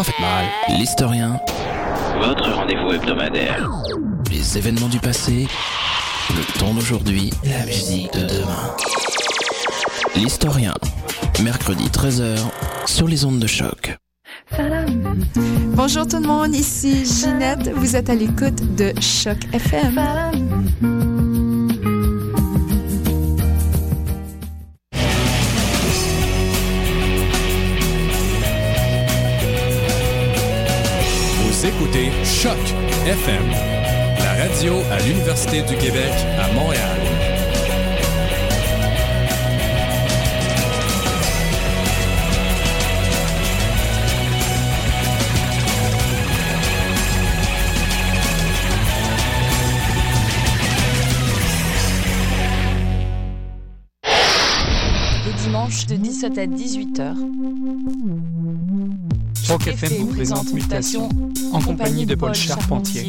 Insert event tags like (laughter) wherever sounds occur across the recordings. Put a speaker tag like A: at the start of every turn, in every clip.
A: Pas fait mal. L'historien.
B: Votre rendez-vous hebdomadaire.
A: Les événements du passé. Le temps d'aujourd'hui. La musique de demain. L'historien. Mercredi 13h sur les ondes de choc.
C: Bonjour tout le monde, ici Ginette. Vous êtes à l'écoute de Choc FM.
D: Choc FM, la radio à l'Université du Québec à Montréal.
E: Les dimanches de 17 à 18h.
F: Choc FM vous présente Mutation en compagnie de Paul Charpentier.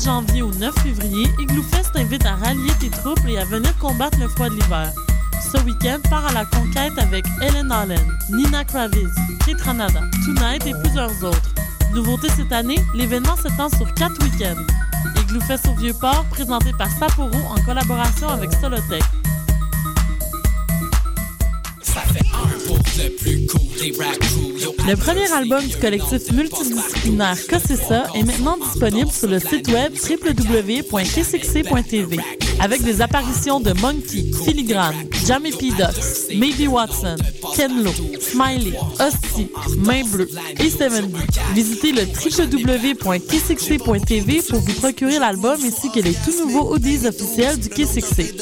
G: 17 janvier au 9 février, Igloo Fest t'invite à rallier tes troupes et à venir combattre le froid de l'hiver. Ce week-end, pars à la conquête avec Ellen Allen, Nina Kraviz, Kate Ranada, Tonight et plusieurs autres. Nouveauté cette année, l'événement s'étend sur quatre week-ends. Igloo Fest au Vieux-Port, présenté par Sapporo en collaboration avec Solotech. Le premier album du collectif multidisciplinaire Cossessa est maintenant disponible sur le site web www.kcxc.tv avec des apparitions de Monkey, Filigrane, Jamie P. Ducks, Maybe Watson, Ken Lo, Smiley, Hostie, Main Bleue et 70. Visitez le www.kcxc.tv pour vous procurer l'album ainsi que les tout nouveaux audios officiels du KCXC.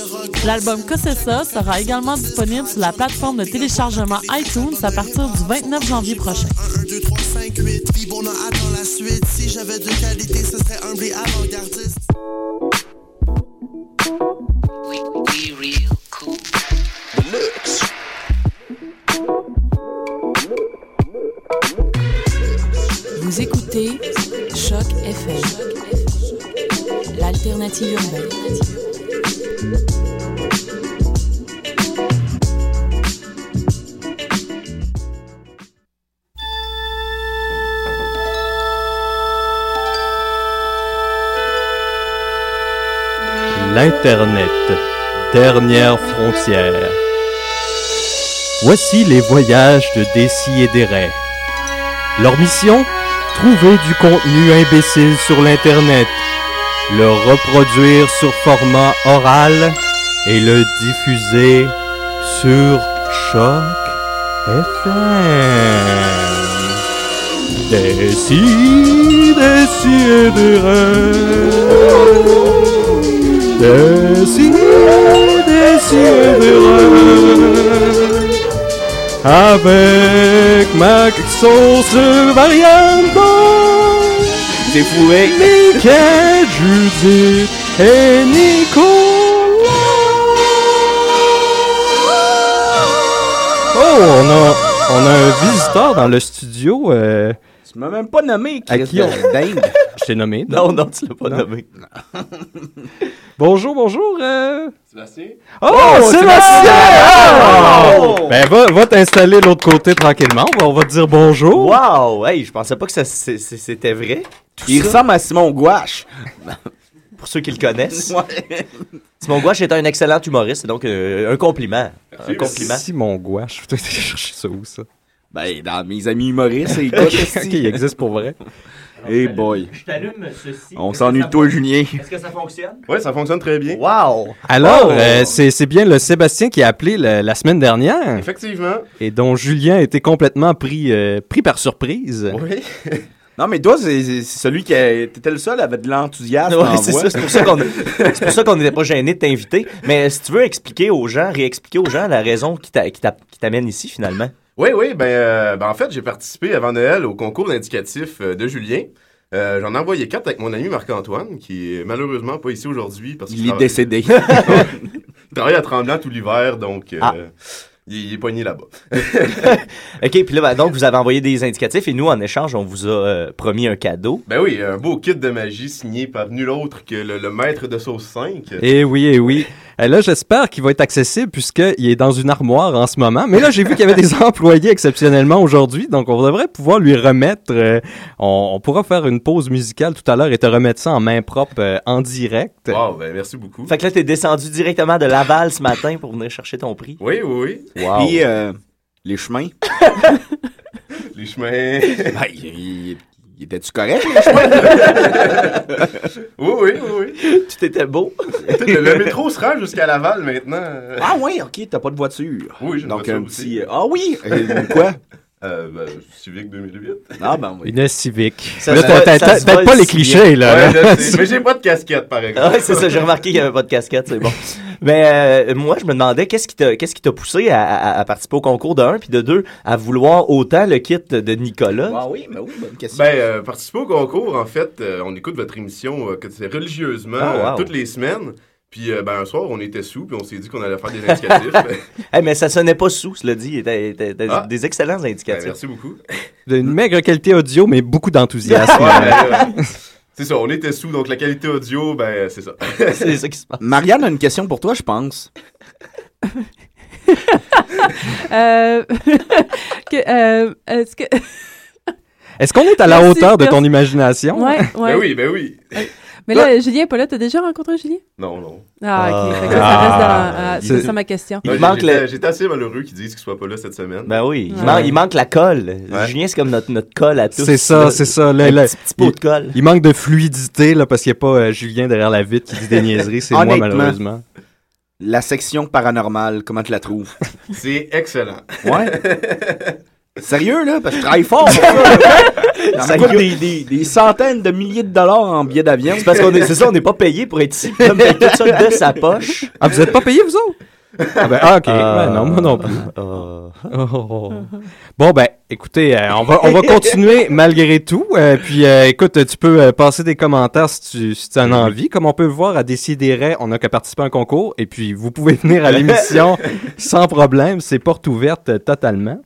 G: L'album Cossessa sera également disponible sur la plateforme de téléchargement iTunes à partir du 29 janvier prochain.
H: 1, 2, 3, 5, 8, puis bon, on attend la suite. Si j'avais de qualité, ce serait humble et avant-gardiste.
C: Vous écoutez Choc FM, l'alternative urbaine.
I: L'Internet, dernière frontière. Voici les voyages de Desi et Desrais. Leur mission? Trouver du contenu imbécile sur l'Internet, le reproduire sur format oral et le diffuser sur Choc FM. Et Desi, Desi et Desrais. Avec ma sauce variante.
J: C'est fourré.
I: Mickey, Judith et Nicolas. Oh, on a, on a un visiteur dans le studio. euh,
J: Tu m'as même pas nommé,
I: À
J: Chris
I: qui on- (laughs) je t'ai nommé.
J: Non, non, tu l'as pas
I: Non.
J: nommé. (laughs)
I: Bonjour, bonjour. euh.
J: Sébastien?
I: Oh,
J: Oh,
I: Sébastien! Oh! Ben, va, va t'installer de l'autre côté tranquillement. On va, on va te dire bonjour.
J: Wow! Hey, je pensais pas que c'était vrai. Il
I: ça?
J: ressemble à Simon Gouache. (laughs)
I: Pour ceux qui le connaissent.
J: Ouais.
I: Simon Gouache est un excellent humoriste, donc euh, un compliment. Un compliment.
K: Simon Gouache, (laughs) tu chercher ça où, ça?
J: Ben, dans mes amis humoristes, écoute, (laughs)
K: ok,
J: esti.
K: ok, il existe pour vrai. Hey boy.
J: Je t'allume ceci.
K: On s'ennuie de toi,
J: fon-
K: Julien.
J: Est-ce que ça fonctionne?
L: Ouais, ça fonctionne très bien.
J: Wow!
I: Alors,
L: Oh!
I: euh, c'est c'est bien le Sébastien qui a appelé le- la semaine dernière.
L: Effectivement.
I: Et dont Julien était complètement pris, euh, pris par surprise.
L: Oui.
K: Non, mais toi, c'est c'est celui qui a- t'étais le seul avec de l'enthousiasme.
J: Ouais, c'est
K: voix.
J: ça, c'est pour ça qu'on (laughs) n'était pas gêné de t'inviter. Mais si tu veux expliquer aux gens, réexpliquer aux gens la raison qui t'a- qui t'a- qui t'amène ici finalement.
L: Oui, oui, ben, euh, ben en fait, j'ai participé avant Noël au concours d'indicatif euh, de Julien. Euh, J'en ai envoyé quatre avec mon ami Marc-Antoine, qui est malheureusement pas ici aujourd'hui parce qu'il
K: Il est
L: travaille-
K: décédé. (laughs)
L: il travaille à Tremblant tout l'hiver, donc euh,
J: Ah.
L: il, il est poigné là-bas. (laughs)
J: OK, puis là ben, donc vous avez envoyé des indicatifs et nous en échange, on vous a euh, promis un cadeau.
L: Ben oui, un beau kit de magie signé par nul autre que le, le maître de sauce 5.
I: Eh oui, eh oui. Euh, là, j'espère qu'il va être accessible puisqu'il est dans une armoire en ce moment. Mais là, j'ai vu qu'il y avait des (laughs) employés exceptionnellement aujourd'hui, donc on devrait pouvoir lui remettre. euh, on, on pourra faire une pause musicale tout à l'heure et te remettre ça en main propre euh, en direct.
L: Wow, ben merci beaucoup.
J: Fait que là t'es descendu directement de Laval ce matin pour venir chercher ton prix.
L: Oui, oui, oui.
J: Wow.
K: Puis, euh, les chemins. (laughs)
L: Les chemins.
K: Ben, il, il- était-tu correct, les chemins? (laughs)
L: oui, oui, oui, oui.
J: Tout était beau.
L: le, métro se rend jusqu'à Laval maintenant.
K: ah oui, ok, t'as pas de voiture.
L: Oui, j'ai une
K: Donc,
L: voiture
K: un
L: aussi.
K: petit... Ah oui! quoi?
L: Euh, ben, Civic 2008.
K: Ah ben oui.
I: Une
J: se
I: peut-être pas les clichés, là.
L: Ouais. (laughs) Mais j'ai pas de casquette, par exemple.
J: Ah ouais, c'est ça, j'ai remarqué qu'il n'y avait pas de casquette, c'est bon. (laughs) Mais euh, moi, je me demandais qu'est-ce qui t'a qu'est-ce qui t'a poussé à, à- à participer au concours de 1 puis de 2 à vouloir autant le kit de Nicolas?
K: Ah oui, mais oui, bonne question.
L: Ben, euh, participer au concours, en fait, euh, on écoute votre émission euh, que c'est religieusement
J: Ah, wow.
L: euh, toutes les semaines. Puis, euh, ben, un soir, on était sous, puis on s'est dit qu'on allait faire des indicatifs. (laughs) ben,
J: Eh, mais ça sonnait pas sous, cela dit. T'as- t'as- t'as
L: Ah.
J: des excellents
L: ben,
J: indicatifs.
L: merci beaucoup.
I: D'une maigre qualité audio, mais beaucoup d'enthousiasme. (laughs)
L: Ouais, ben, (laughs) c'est ça, on était sous, donc la qualité audio, ben, c'est ça.
J: c'est ça qui se passe.
K: Marianne a une question pour toi, je pense.
M: Euh, euh, est-ce que.
I: Est-ce qu'on est à la
M: Merci,
I: hauteur de ton imagination?
M: Ouais, ouais.
L: Ben oui, ben oui.
M: Mais là, Julien est pas là. T'as déjà rencontré Julien?
L: Non, non.
M: Ah, ok.
I: Ah.
M: Fait que là, ça reste dans.
I: Ah.
M: ah,
I: C'est-
M: ça ma question.
J: Il manque
L: j'étais-
J: le-
L: J'étais assez malheureux qu'ils disent qu'il soit pas là cette semaine.
J: Ben oui, il,
M: Ouais.
J: man- il manque la colle.
L: Ouais.
J: Julien, c'est comme notre, notre colle à tous.
I: C'est ça, c'est ça. Là,
J: un
I: là,
J: petit, petit pot de colle.
I: Il manque de fluidité là, parce qu'il n'y a pas euh, Julien derrière la vitre qui dit des niaiseries. C'est moi, malheureusement.
K: La section paranormale, comment tu la trouves? (laughs)
L: C'est excellent.
K: Ouais. (laughs) Sérieux, là? Parce que je travaille fort pour ça. là. Ça coûte des, des, des centaines de milliers de dollars en billets d'avion.
J: C'est parce qu'on est, c'est ça, on n'est pas payé pour être ici. Comme tout ça de sa poche.
I: Ah, vous êtes pas payé, vous autres? Ah, ben, ah, ok. Ben, non, moi non plus.
J: Ah. (laughs)
I: Oh. Bon, ben, écoutez, euh, on, va, on va continuer malgré tout. Euh, puis, euh, écoute, tu peux euh, passer des commentaires si tu, si tu en as envie. Comme on peut voir à Décideret, on n'a qu'à participer à un concours. Et puis, vous pouvez venir à l'émission (laughs) sans problème. C'est porte ouverte euh, totalement.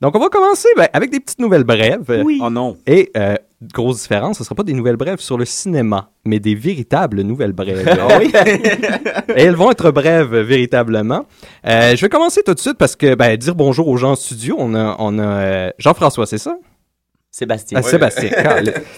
I: Donc, on va commencer ben, avec des petites nouvelles brèves.
J: Oui.
K: Oh non.
I: Et, euh, grosse différence, ce ne sera pas des nouvelles brèves sur le cinéma, mais des véritables nouvelles brèves.
K: Ah oui? (laughs)
I: Et elles vont être brèves, véritablement. Euh, je vais commencer tout de suite parce que, ben, dire bonjour aux gens en studio, on a, on a euh, Jean-François, c'est ça?
J: Sébastien.
I: Ah, Sébastien.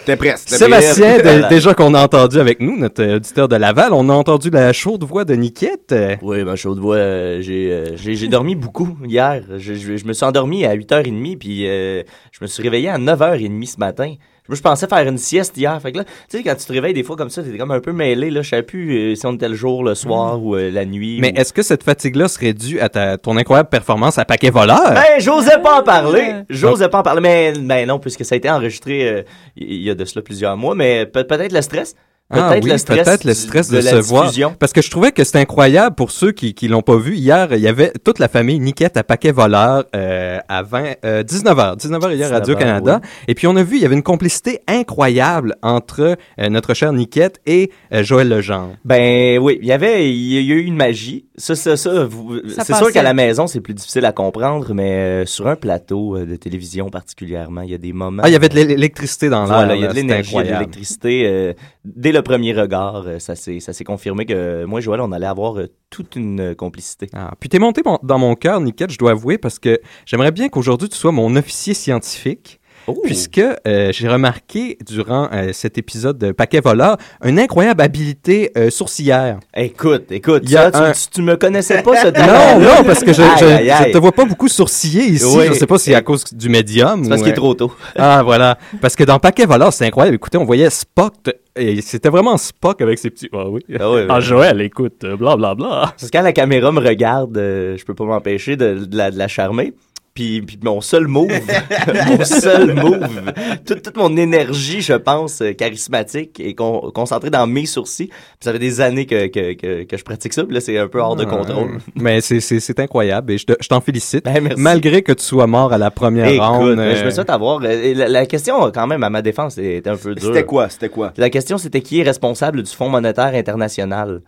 K: T'es presque. t'es
I: Sébastien,
J: Voilà.
I: déjà qu'on a entendu avec nous, notre euh, auditeur de Laval, on a entendu la chaude voix de Niquette.
J: Oui, ben, chaude voix, euh, j'ai, euh, j'ai, j'ai dormi beaucoup hier. Je, je, je me suis endormi à 8h30, puis euh, je me suis réveillé à 9h30 ce matin. Moi, je pensais faire une sieste hier. Fait que là, tu sais, quand tu te réveilles des fois comme ça, t'es comme un peu mêlé. Là. Je savais plus euh, si on était le jour, le soir ou euh, la nuit.
I: Mais
J: ou-
I: est-ce que cette fatigue-là serait due à ta, ton incroyable performance à paquet voleur?
J: Ben, j'osais pas en parler. J'osais pas en parler. Mais, mais non, puisque ça a été enregistré euh, il y a de cela plusieurs mois. Mais peut- peut-être le stress. Peut-être
I: Ah oui,
J: le stress.
I: peut-être le
J: du-
I: stress de,
J: la
I: se voir. Parce que je trouvais que c'était incroyable pour ceux qui qui l'ont pas vu. Hier, il y avait toute la famille Niquette à Paquet Voleur euh, à 20, euh, 19h. 19h hier à
J: 19h,
I: Radio-Canada.
J: oui.
I: Et puis on a vu, il y avait une complicité incroyable entre euh, notre cher Niquette et euh, Joël Legendre.
J: Ben oui, il y avait, il y a eu une magie. Ça, ça, ça. vous-
M: Ça
J: C'est sûr qu'à la maison, c'est plus difficile à comprendre, mais euh, sur un plateau de télévision particulièrement, il y a des moments.
I: Ah, il y avait de l'é- l'électricité dans l'air.
J: Voilà, il y a de l'énergie, il y a de
I: incroyable.
J: l'électricité. euh, dès le premier regard, euh, ça s'est, ça s'est confirmé que moi et Joël, on allait avoir euh, toute une euh, complicité.
I: Ah, puis t'es monté mon- dans mon cœur, Niquette, je dois avouer, parce que j'aimerais bien qu'aujourd'hui tu sois mon officier scientifique. Puisque euh, j'ai remarqué durant euh, cet épisode de Paquet Voleur une incroyable habileté euh, sourcilière.
J: Écoute, écoute,
I: Il y a
J: ça, tu-
I: un-
J: tu, tu me connaissais pas ce (laughs)
I: Non, non, parce que je, je,
J: Aïe, aïe,
I: je
J: aïe.
I: te vois pas beaucoup sourciller ici.
J: Oui.
I: Je sais pas si c'est à cause du médium.
J: C'est parce
I: ou,
J: qu'il est
I: euh,
J: trop tôt. (laughs)
I: Ah, voilà. Parce que dans Paquet Voleur, c'est incroyable. Écoutez, on voyait Spock, t- et c'était vraiment Spock avec ses petits. Ah oui.
J: Ah oui,
I: Ah. Joël, écoute, blablabla.
J: Parce que quand la caméra me regarde, euh, je peux pas m'empêcher de, de la, de la charmer. Puis, puis mon seul move, (laughs) mon seul move, toute, toute mon énergie, je pense, euh, charismatique con- concentrée dans mes sourcils. Puis ça fait des années que, que, que, que je pratique ça. Puis là, c'est un peu hors de contrôle. (laughs)
I: Mais c'est- incroyable et je te- je t'en félicite.
J: Ben, merci.
I: Malgré que tu sois mort à la première
J: Écoute,
I: ronde.
J: mais je
I: euh,
J: me souhaite avoir. euh, La, la question, quand même, à ma défense, était un peu dure.
K: C'était quoi? C'était quoi?
J: La question, c'était qui est responsable du Fonds monétaire international?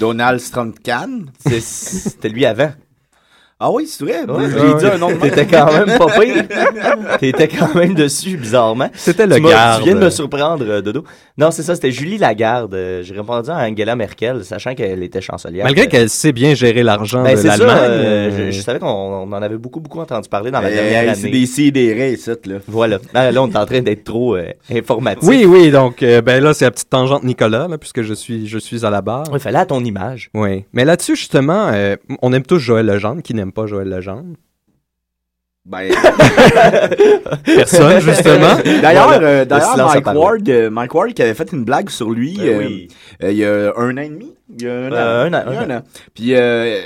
K: Donald?
J: C'est- C'était lui avant.
K: Ah oui, c'est vrai.
J: Ouais.
K: J'ai dit un nom. (laughs)
J: T'étais quand même pas pire. (laughs) T'étais quand même dessus, bizarrement.
I: C'était le
J: Tu
I: garde.
J: Tu viens de me surprendre, euh, Dodo. Non, c'est ça, c'était Julie Lagarde. Euh, J'ai répondu à Angela Merkel, sachant qu'elle était chancelière.
I: Malgré
J: Euh,
I: qu'elle sait bien gérer l'argent
J: ben,
I: de
J: c'est ça,
I: l'Allemagne.
J: je, je savais qu'on on en avait beaucoup, beaucoup entendu parler dans la dernière année.
K: C'est des sidérés, ça, là.
J: Voilà. Ah, là, on est en train d'être trop euh, informatique.
I: Oui, oui, donc euh, ben là, c'est la petite tangente Nicolas, là, puisque je suis, je suis à la barre.
J: Il fallait à ton image.
I: Oui. Mais là-dessus, justement, euh, on aime tous Joël Legendre. Qui n'aime pas Joël Legendre?
K: Ben, (laughs)
I: Personne, justement.
K: D'ailleurs,
J: Voilà.
K: euh, d'ailleurs, Mike. Ward, euh, Mike Ward qui avait fait une blague sur lui
J: Ben
K: euh,
J: oui.
K: euh, il y a un an et demi. Il y a un,
J: Euh,
K: an.
J: un un.
K: Puis euh,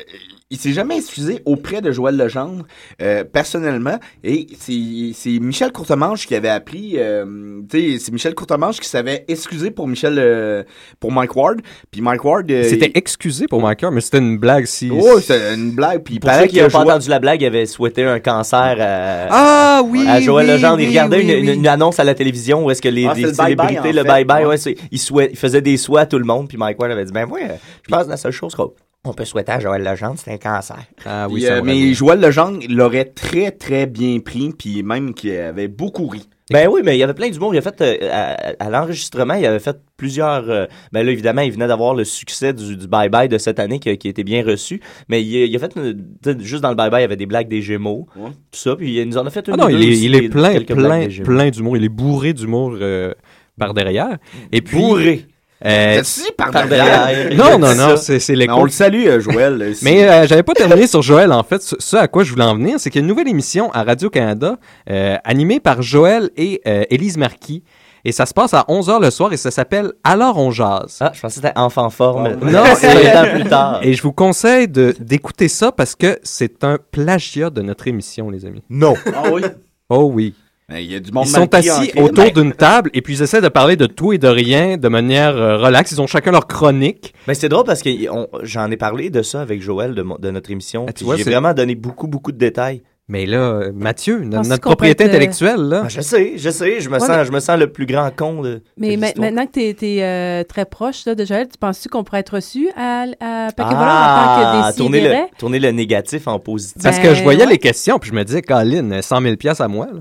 K: il s'est jamais excusé auprès de Joël Legendre euh, personnellement et c'est Michel Courtemanche qui avait appris euh, tu sais c'est Michel Courtemanche qui savait excuser pour Michel euh, pour Mike Ward puis Mike Ward
I: C'était
K: il-
I: excusé pour Mike Ward, mais c'était une blague si.
K: Oh, c'est une blague puis
J: Pour ceux qui n'ont pas entendu la blague, il avait souhaité un cancer à,
I: Ah oui!
J: à Joël
I: oui,
J: Legendre. Il regardait
I: oui,
J: une,
I: oui.
J: une annonce à la télévision où est-ce que les,
K: Ah, le bye-bye,
J: célébrités,
K: en
J: le
K: fait.
J: bye-bye, ouais,
K: Ouais.
J: il, souhait- il faisait des souhaits à tout le monde. Puis Mike Ward avait dit, ben euh, je pense que la seule chose qu'on on peut souhaiter à Joël Legendre, c'est un cancer.
I: Ah oui, ça
K: euh, mais
I: bien.
K: Joël Legendre l'aurait très très bien pris puis même qu'il avait beaucoup ri.
J: Ben oui, mais il y avait plein d'humour. Il a fait, euh, à, à l'enregistrement, il avait fait plusieurs... euh, ben là, évidemment, il venait d'avoir le succès du, du Bye Bye de cette année qui, qui était bien reçu. Mais il, a- il a fait, tu sais, juste dans le Bye Bye, il y avait des blagues des Gémeaux,
K: Ouais.
J: tout ça. Puis il nous en a fait une
I: Ah non, il est, il est plein, plein, plein d'humour. Il est bourré d'humour euh, par derrière. Et puis.
J: Bourré.
I: Euh,
K: Si, par,
J: Par
K: derrière?
J: derrière.
I: non, (laughs) non, non, c'est l'écho.
K: on le salue, euh, Joël. euh,
I: Mais euh, j'avais pas terminé sur Joël, en fait. Ce, ce à quoi je voulais en venir, c'est qu'il y a une nouvelle émission à Radio-Canada euh, animée par Joël et euh, Élise Marquis. Et ça se passe à 11h le soir et ça s'appelle Alors on jase.
J: Ah, je pensais que c'était enfant forme.
I: Non, (laughs)
J: c'est plus tard.
I: Et je vous conseille de- d'écouter ça parce que c'est un plagiat de notre émission, les amis.
J: Non.
K: Ah oui?
I: Oh oui.
K: Mais Il y a du monde
I: Ils sont assis autour d'une table et puis ils essaient de parler de tout et de rien de manière euh, relax. Ils ont chacun leur chronique.
J: Mais c'est drôle parce que on- j'en ai parlé de ça avec Joël de, notre émission.
I: Ah, tu
J: puis
I: vois,
J: J'ai
I: c'est-
J: vraiment donné beaucoup, beaucoup de détails.
I: Mais là, euh, Mathieu, notre propriété
M: être, euh,
I: intellectuelle, là.
J: Ah, je sais, je sais, je me,
M: Ouais,
J: sens,
M: mais-
J: je me sens le plus grand con de.
M: Mais
J: de
M: ma-
J: l'histoire.
M: maintenant que tu es, très proche là, de Joël, tu penses-tu qu'on pourrait être reçu à, à Paquet
J: Ah,
M: en tant que
J: tourner le, tourner le négatif en positif.
I: Parce
M: Ben,
I: que je voyais
M: ouais.
I: les questions puis je me disais, Colin, 100 000 piastres à moi. Là.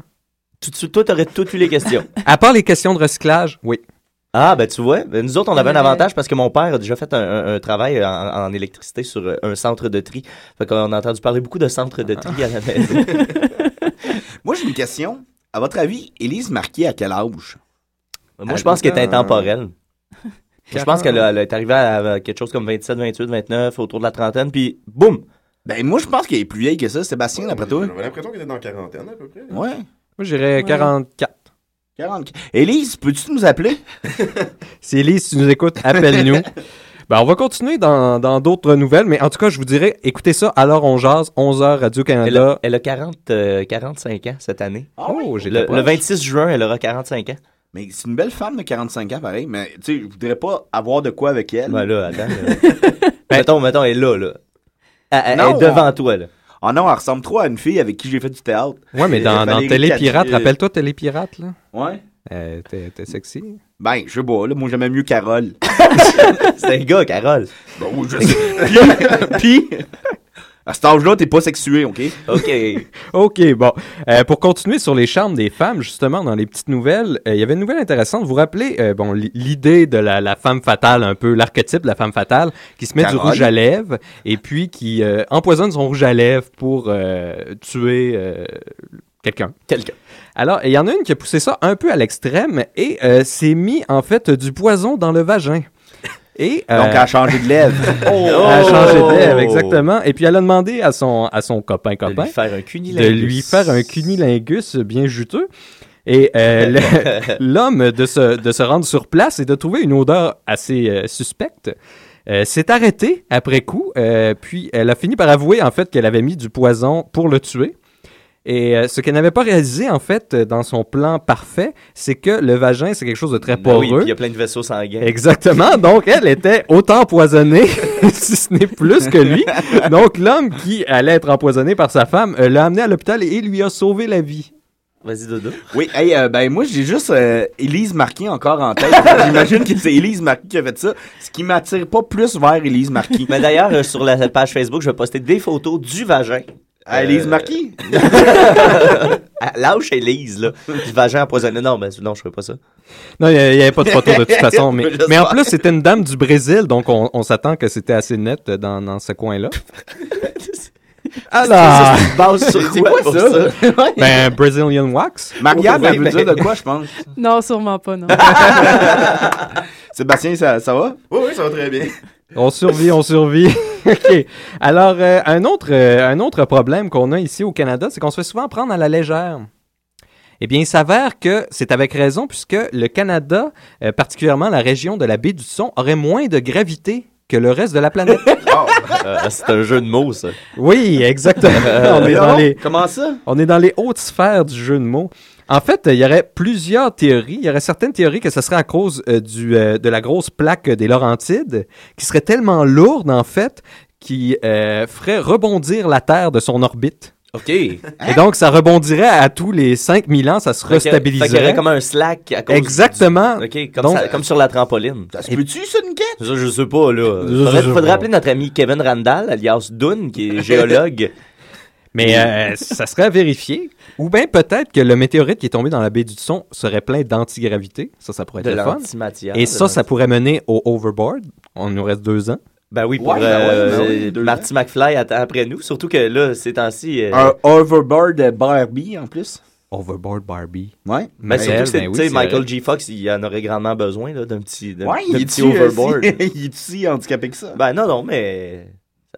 J: Tout de suite, toi, t'aurais tout eu les questions. (laughs)
I: À part les questions de recyclage, oui.
J: Ah, ben tu vois, ben, nous autres, on avait un
M: Euh,
J: avantage parce que mon père a déjà fait un, un- un travail en, en électricité sur euh, un centre de tri. Fait qu'on a entendu parler beaucoup de centres de tri à la maison. (laughs)
K: Moi, j'ai une question. À votre avis, Élise Marquis, à quel âge?
J: Moi, je pense qu'elle est intemporelle. (laughs) Je pense qu'elle est arrivée à, à quelque chose comme 27, 28, 29, autour de la trentaine, puis boum!
K: Ben, moi, je pense qu'elle est plus vieille que ça. Sébastien, d'après toi?
L: J'avais l'impression qu'elle était dans la quarantaine à peu près.
K: Ouais.
I: Moi, j'irais
M: Ouais.
I: 44.
K: 40. Élise, peux-tu nous appeler? (laughs)
I: Si Elise, tu nous écoutes, appelle-nous. (laughs) ben, on va continuer dans dans d'autres nouvelles, mais en tout cas, je vous dirais, écoutez ça, alors on jase, 11h
J: Elle a,
I: Radio-Canada.
J: elle a 40, euh, 45 ans cette année.
I: Oh, j'ai
J: Le, le 26 juin, elle aura 45 ans.
K: Mais c'est une belle femme de 45 ans, pareil. Mais, tu sais, je voudrais pas avoir de quoi avec elle.
J: Ben là, attends. là. (laughs) mettons, mettons, elle est là, là. Elle, elle est devant toi, là.
K: Ah non, elle ressemble trop à une fille avec qui j'ai fait du théâtre.
I: Ouais, mais dans, dans Télépirate, rappelle-toi Télépirate, là.
K: Ouais.
I: Euh, t'es t'es sexy.
K: Ben, je sais pas, là, moi j'aimais mieux Carole. (laughs)
J: C'est un gars, Carole.
K: Bon, je sais. (laughs) Puis, puis, à cet âge-là, t'es pas sexué, OK? (laughs)
J: OK.
I: OK, bon. Euh, pour continuer sur les charmes des femmes, justement, dans les petites nouvelles, euh, il y avait une nouvelle intéressante. Vous vous rappelez, euh, bon, l'idée de la, la femme fatale, un peu l'archétype de la femme fatale, qui se met du rouge à lèvres et puis qui euh, empoisonne son rouge à lèvres pour euh, tuer euh, quelqu'un.
J: Quelqu'un.
I: Alors, il y en a une qui a poussé ça un peu à l'extrême et euh, s'est mis en fait du poison dans le vagin. Et,
K: Donc, elle a changé de lèvre. (laughs)
I: Oh! Elle a changé de lèvre, exactement. Et puis, elle a demandé à son, à son copain-copain
J: De lui faire un cunilingus.
I: de lui faire un cunilingus bien juteux. Et euh, (laughs) l'homme de se, de se rendre sur place et de trouver une odeur assez euh, suspecte euh, s'est arrêté après coup. euh, puis, elle a fini par avouer, en fait, qu'elle avait mis du poison pour le tuer. Et euh, ce qu'elle n'avait pas réalisé, en fait, euh, dans son plan parfait, c'est que le vagin, c'est quelque chose de très
J: Ben oui,
I: poreux.
J: puis il y a plein de vaisseaux sanguins.
I: Exactement. (laughs) Donc, elle était autant empoisonnée, (laughs) si ce n'est plus que lui. Donc, l'homme qui allait être empoisonné par sa femme euh, l'a amené à l'hôpital et lui a sauvé la vie.
J: Vas-y, Dodo.
K: Oui, hey, euh, ben moi j'ai juste euh, Élise Marquis encore en tête. (laughs) J'imagine que c'est Élise Marquis qui a fait ça, ce qui m'attire pas plus vers Élise Marquis.
J: Mais d'ailleurs, euh, sur la page Facebook, je vais poster des photos du vagin.
K: À Élise Marquis?
J: À- (laughs) Lâche Élise, là. Du vagin empoisonné. Non, mais non, je ferai pas ça.
I: Non, il n'y avait pas de photo de toute (laughs) façon. Mais, en plus, c'était une dame du Brésil, donc on, on s'attend que c'était assez net dans, dans ce coin-là. (laughs) Alors,
J: une base sur quoi
K: quoi
J: pour
K: ça?
J: ça?
I: ben, Brazilian Wax.
K: Marianne, elle veut
J: mais-
K: dire de quoi, je pense?
M: Non, sûrement pas, non.
K: Sébastien, ça, ça va?
L: Oui, oui, ça va très bien.
I: On survit, on survit. (laughs) OK. Alors, euh, un, autre, euh, un autre problème qu'on a ici au Canada, c'est qu'on se fait souvent prendre à la légère. Eh bien, il s'avère que c'est avec raison, puisque le Canada, euh, particulièrement la région de la baie du Son, aurait moins de gravité que le reste de la planète. (laughs)
J: Euh, c'est un jeu de mots, ça.
I: oui, exactement. (laughs) on, est dans
K: non,
I: les,
K: Comment ça?
I: on est dans les hautes sphères du jeu de mots. En fait, il y aurait plusieurs théories. Il y aurait certaines théories que ce serait à cause euh, du, euh, de la grosse plaque des Laurentides, qui serait tellement lourde, en fait, qui euh, ferait rebondir la Terre de son orbite.
J: OK. (laughs)
I: Et donc, ça rebondirait à tous les 5000 ans, ça se restabiliserait.
J: aurait comme un slack à cause
I: Exactement.
J: du- OK, comme,
I: Donc-
J: ça- comme sur la trampoline.
K: Ça se peut-tu, ça, une quête?
J: Ça, je sais pas, là.
I: Je
J: Faudrait,
I: sais
J: faudrait
I: pas.
J: appeler notre ami Kevin Randall, alias Dune, qui est géologue. (laughs)
I: Mais euh, ça serait à vérifier. Ou bien peut-être que le météorite qui est tombé dans la baie du Son serait plein d'antigravité. Ça, ça pourrait être
J: de
I: le fun.
J: l'antimatière.
I: Et ça, ça pourrait mener au overboard. On nous reste deux ans.
J: Ben oui, pour
K: Ouais, ben
J: euh,
K: ouais, ben
J: Marty McFly attend après nous. Surtout que là, ces temps-ci... euh,
K: Un overboard Barbie, en plus.
I: Overboard Barbie.
K: Ouais.
J: Ben, surtout que c'est,
I: ben oui,
J: tu sais,
I: c'est
J: Michael
I: vrai.
J: G. Fox, il en aurait grandement besoin là, d'un petit, d'un,
K: Ouais,
J: petit
K: euh,
J: overboard. (laughs)
K: il est si handicapé que ça?
J: ben non, non, mais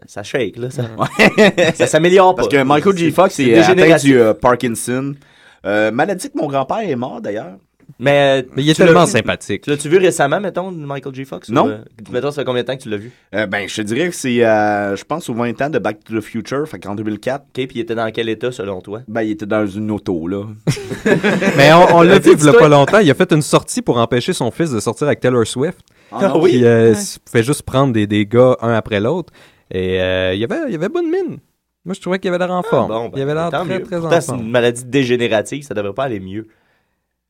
J: ça, shake, là. Ça, (laughs) ça s'améliore pas.
K: Parce que Michael G. Fox
J: c'est
K: est atteint du euh, Parkinson. Euh, maladie que mon grand-père est mort, d'ailleurs.
J: Mais,
I: Mais il est
J: tu l'as
I: tellement
J: vu-
I: sympathique.
J: Tu l'as-tu vu récemment, mettons, Michael G. Fox? ou,
K: Non.
J: euh, mettons, ça fait combien de temps que tu l'as vu?
K: Euh, ben, je te dirais que c'est, euh, je pense, aux 20 ans de Back to the Future, fait qu'en 2004,
J: OK, puis il était dans quel état, selon toi?
K: ben, il était dans une auto, là. (laughs)
I: Mais on, on l'a (laughs) vu il y a pas longtemps. Il a fait une sortie pour empêcher son fils de sortir avec Taylor Swift.
K: Ah non?
J: oui?
I: Puis, euh,
M: Ouais.
I: il pouvait juste prendre des, des gars un après l'autre. Et euh, il y avait, il y avait bonne mine. Moi, je trouvais qu'il avait l'air en forme.
J: Ah, bon, ben,
I: il avait l'air très,
J: mieux.
I: très
J: Pourtant,
I: en
J: c'est une
I: forme.
J: maladie dégénérative, ça devrait pas aller mieux.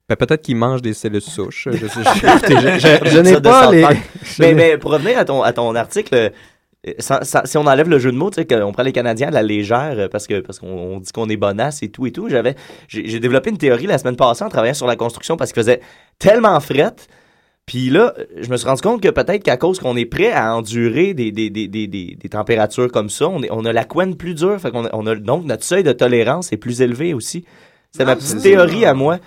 I: Ben, peut-être qu'il mange des cellules (laughs) souches. Je, n'ai pas les...
J: Mais, mais pour revenir à ton, à ton article, euh, sans- sans- si on enlève le jeu de mots, tu sais, qu'on prend les Canadiens à la légère euh, parce que parce qu'on on dit qu'on est bonasse et tout et tout, j'avais j'ai j'ai développé une théorie la semaine passée en travaillant sur la construction parce qu'il faisait tellement fret. Puis là, je me suis rendu compte que peut-être qu'à cause qu'on est prêt à endurer des, des, des, des, des, températures comme ça, on, est, on a la couenne plus dure, fait qu'on a, on a- donc notre seuil de tolérance est plus élevé aussi. C'est ma petite théorie à moi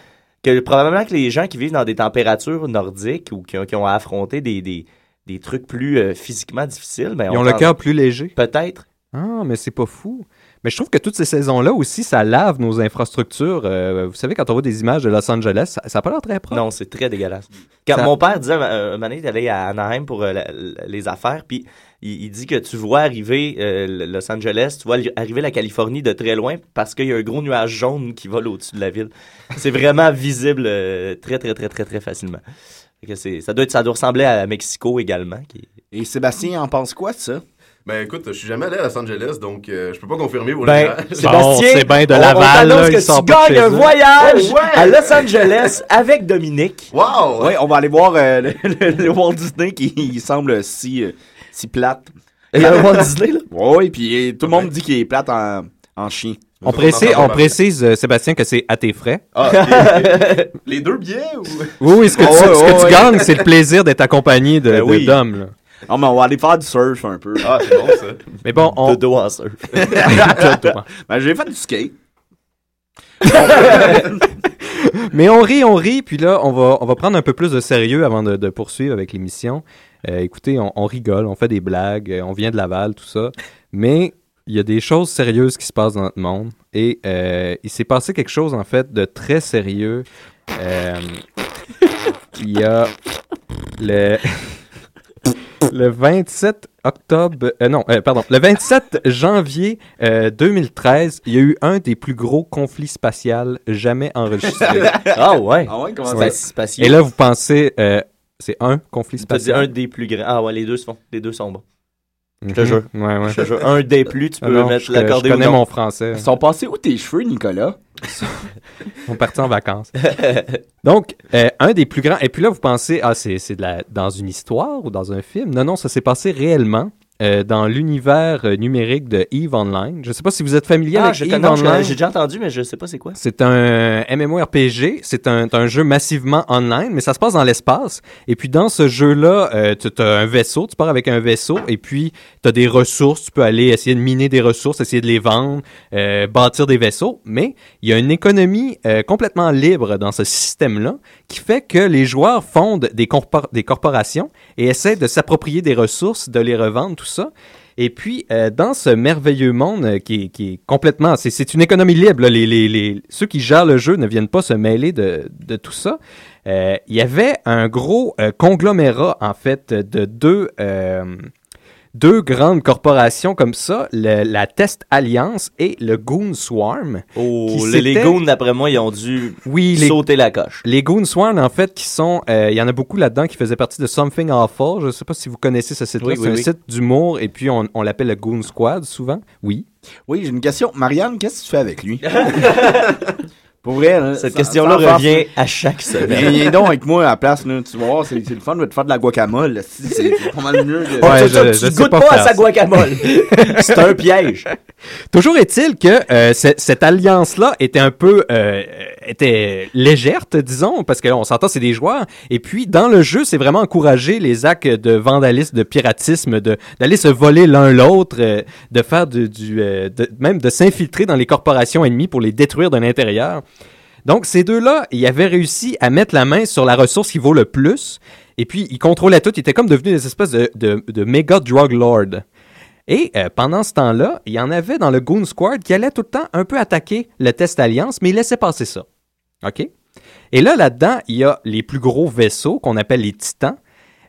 J: que probablement que les gens qui vivent dans des températures nordiques ou qui ont, qui ont à affronter des, des, des trucs plus euh, physiquement difficiles, ben,
I: Ils
J: on
I: ont le cœur plus léger.
J: Peut-être.
I: Ah, mais c'est pas fou. Mais je trouve que toutes ces saisons-là aussi, ça lave nos infrastructures. Euh, vous savez, quand on voit des images de Los Angeles, ça, ça a pas l'air très propre.
J: Non, c'est très dégueulasse. Quand
I: Ça-
J: mon père disait un un moment donné d'aller à Anaheim pour euh, la- la- les affaires, puis il, il dit que tu vois arriver euh, Los Angeles, tu vois arriver la Californie de très loin parce qu'il y a un gros nuage jaune qui vole au-dessus de la ville. C'est vraiment (laughs) visible euh, très, très, très, très, très facilement. Que ça, doit être, ça doit ressembler à Mexico également. Qui...
K: Et Sébastien en pense quoi de ça?
L: Ben écoute, je suis jamais allé à Los Angeles, donc euh, je peux pas confirmer pour
J: Ben,
L: les gens.
J: Sébastien,
I: c'est bien de
J: on- on
I: Laval,
J: t'annonce
I: là,
J: que tu gagnes un voyage
L: Oh, ouais!
J: à Los Angeles avec Dominique. (laughs)
L: Wow!
K: Oui, on va aller voir euh, le, (laughs) le- le Walt Disney qui il semble si, euh, si plate.
J: Il y a Walt Disney, là? (laughs)
K: Oui, puis euh, tout le monde dit qu'il est plate en, en chien.
I: On précise, on précise euh, Sébastien, que c'est à tes frais.
L: Ah, les, les deux billets ou?
I: Oui, oui, ce que,
K: Oh,
I: tu,
K: ouais,
I: ce que
K: ouais,
I: tu
K: ouais.
I: gagnes, c'est le plaisir d'être accompagné de,
J: Ben
I: de-
J: oui.
I: d'hommes.
K: Non, mais on va aller faire du surf un peu.
L: Ah, c'est bon ça.
I: Mais bon, on...
J: De dos en surf. (laughs) (laughs)
K: ben, j'ai fait du skate. (laughs)
I: Mais on rit, on rit, puis là, on va, on va prendre un peu plus de sérieux avant de, de poursuivre avec l'émission. Euh, écoutez, on, on rigole, on fait des blagues, euh, on vient de Laval, tout ça. Mais il y a des choses sérieuses qui se passent dans notre monde. Et euh, il s'est passé quelque chose, en fait, de très sérieux. Euh, il y a le... Le 27 octobre, euh, non, euh, pardon, le 27 janvier euh, 2013, il y a eu un des plus gros conflits spatials jamais enregistrés. (laughs)
J: Ah ouais?
K: Ah ouais, comment ça?
J: Spatiaux.
I: Et là, vous pensez, euh, c'est un conflit spatial?
J: un des plus grands. Ah ouais, les deux sont, les deux sont bons. Je te
I: Mhm.
J: jure.
I: Ouais, ouais.
J: Je te jure. Un des plus, tu
I: Ah
J: peux
I: non,
J: mettre
I: je-
J: l'accorder
I: Je
J: ou
I: connais
J: non.
I: mon français.
K: Ils sont passés où tes cheveux, Nicolas? (laughs)
I: Ils partis en vacances. Donc, euh, un des plus grands. Et puis là, vous pensez, ah, c'est dans une histoire ou dans un film? Non, non, ça s'est passé réellement. Euh, dans l'univers euh, numérique de EVE Online. Je ne sais pas si vous êtes familier
J: Ah,
I: avec
J: je
I: EVE
J: connais,
I: Online.
J: j'ai déjà entendu, mais je sais pas c'est quoi.
I: C'est un MMORPG, c'est un, un jeu massivement online, mais ça se passe dans l'espace. Et puis dans ce jeu-là, euh, tu as un vaisseau, tu pars avec un vaisseau, et puis tu as des ressources, tu peux aller essayer de miner des ressources, essayer de les vendre, bâtir des vaisseaux, mais il y a une économie complètement libre dans ce système-là qui fait que les joueurs fondent des, corpor- des corporations et essaient de s'approprier des ressources, de les revendre, tout ça. Et puis, euh, dans ce merveilleux monde euh, qui, est, complètement... C'est, une économie libre. Les, ceux qui gèrent le jeu ne viennent pas se mêler de, tout ça. Euh, Il y avait un gros conglomérat, en fait, de deux... deux grandes corporations comme ça, le- la Test Alliance et le Goon Swarm.
J: Oh,
I: qui
J: les, goons, d'après moi, ils ont dû
I: Oui, les-
J: sauter la coche.
I: Les Goon Swarm, en fait, qui sont. euh, Il y en a beaucoup là-dedans qui faisaient partie de Something Awful. Je ne sais pas si vous connaissez ce site-là.
J: Oui,
I: c'est
J: oui,
I: un
J: oui.
I: site d'humour et puis on, on l'appelle le Goon Squad souvent. Oui.
K: Oui, j'ai une question. Marianne, qu'est-ce que tu fais avec lui? (laughs) Pour vrai, là,
J: Cette question-là revient à chaque (laughs) semaine.
K: Viens donc avec moi à la place, là. Tu voir, c'est c'est le fun de te faire de la guacamole. C'est c'est pas mal mieux. de- (laughs)
I: Ouais,
J: tu,
I: je-
J: tu
I: je sais
J: goûtes
I: pas
J: pas, à sa guacamole. (laughs) c'est un piège.
I: Toujours est-il que euh, ce- cette alliance-là était un peu euh, était légère, disons, parce que là, on s'entend, c'est des joueurs. Et puis dans le jeu, c'est vraiment encourager les actes de vandalisme, de piratisme, de d'aller se voler l'un l'autre, euh, de faire du, du euh, de- même de s'infiltrer dans les corporations ennemies pour les détruire de l'intérieur. Donc ces deux-là, ils avaient réussi à mettre la main sur la ressource qui vaut le plus. Et puis ils contrôlaient tout. Ils étaient comme devenus des espèces de, de, de méga drug lords. Et euh, pendant ce temps-là, il y en avait dans le Goon Squad qui allait tout le temps un peu attaquer le Test Alliance, mais il laissait passer ça. OK? Et là, là-dedans, il y a les plus gros vaisseaux qu'on appelle les Titans.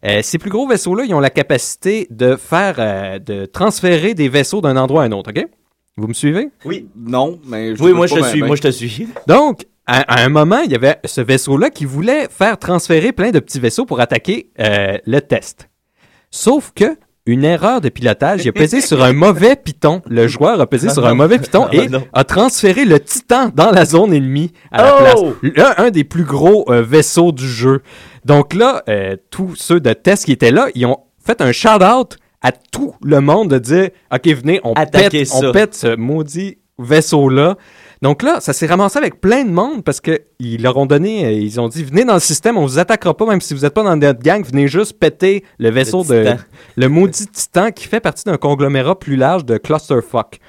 I: Euh, ces plus gros vaisseaux-là, ils ont la capacité de faire, euh, de transférer des vaisseaux d'un endroit à un autre, OK? Vous me suivez?
J: Oui.
K: Non, mais je
J: Oui, moi
K: pas
J: je te suis. Moi je te suis.
I: Donc, à, à un moment, il y avait ce vaisseau-là qui voulait faire transférer plein de petits vaisseaux pour attaquer euh, le test. Sauf que une erreur de pilotage, il a pesé sur un mauvais (laughs) piton. Le joueur a pesé sur un mauvais piton
J: Ah
I: et
J: non.
I: a transféré le titan dans la zone ennemie à la
J: Oh!
I: place. Là, un des plus gros euh, vaisseaux du jeu. Donc là, euh, tous ceux de test qui étaient là, ils ont fait un shout-out à tout le monde de dire OK, venez, on
J: Attaquez
I: pète,
J: ça.
I: on pète ce maudit vaisseau-là. Donc là, ça s'est ramassé avec plein de monde parce que ils leur ont donné, euh, ils ont dit venez dans le système, on vous attaquera pas même si vous êtes pas dans notre gang, venez juste péter le vaisseau
J: Le
I: de
J: titan.
I: le maudit titan qui fait partie d'un conglomérat plus large de clusterfuck.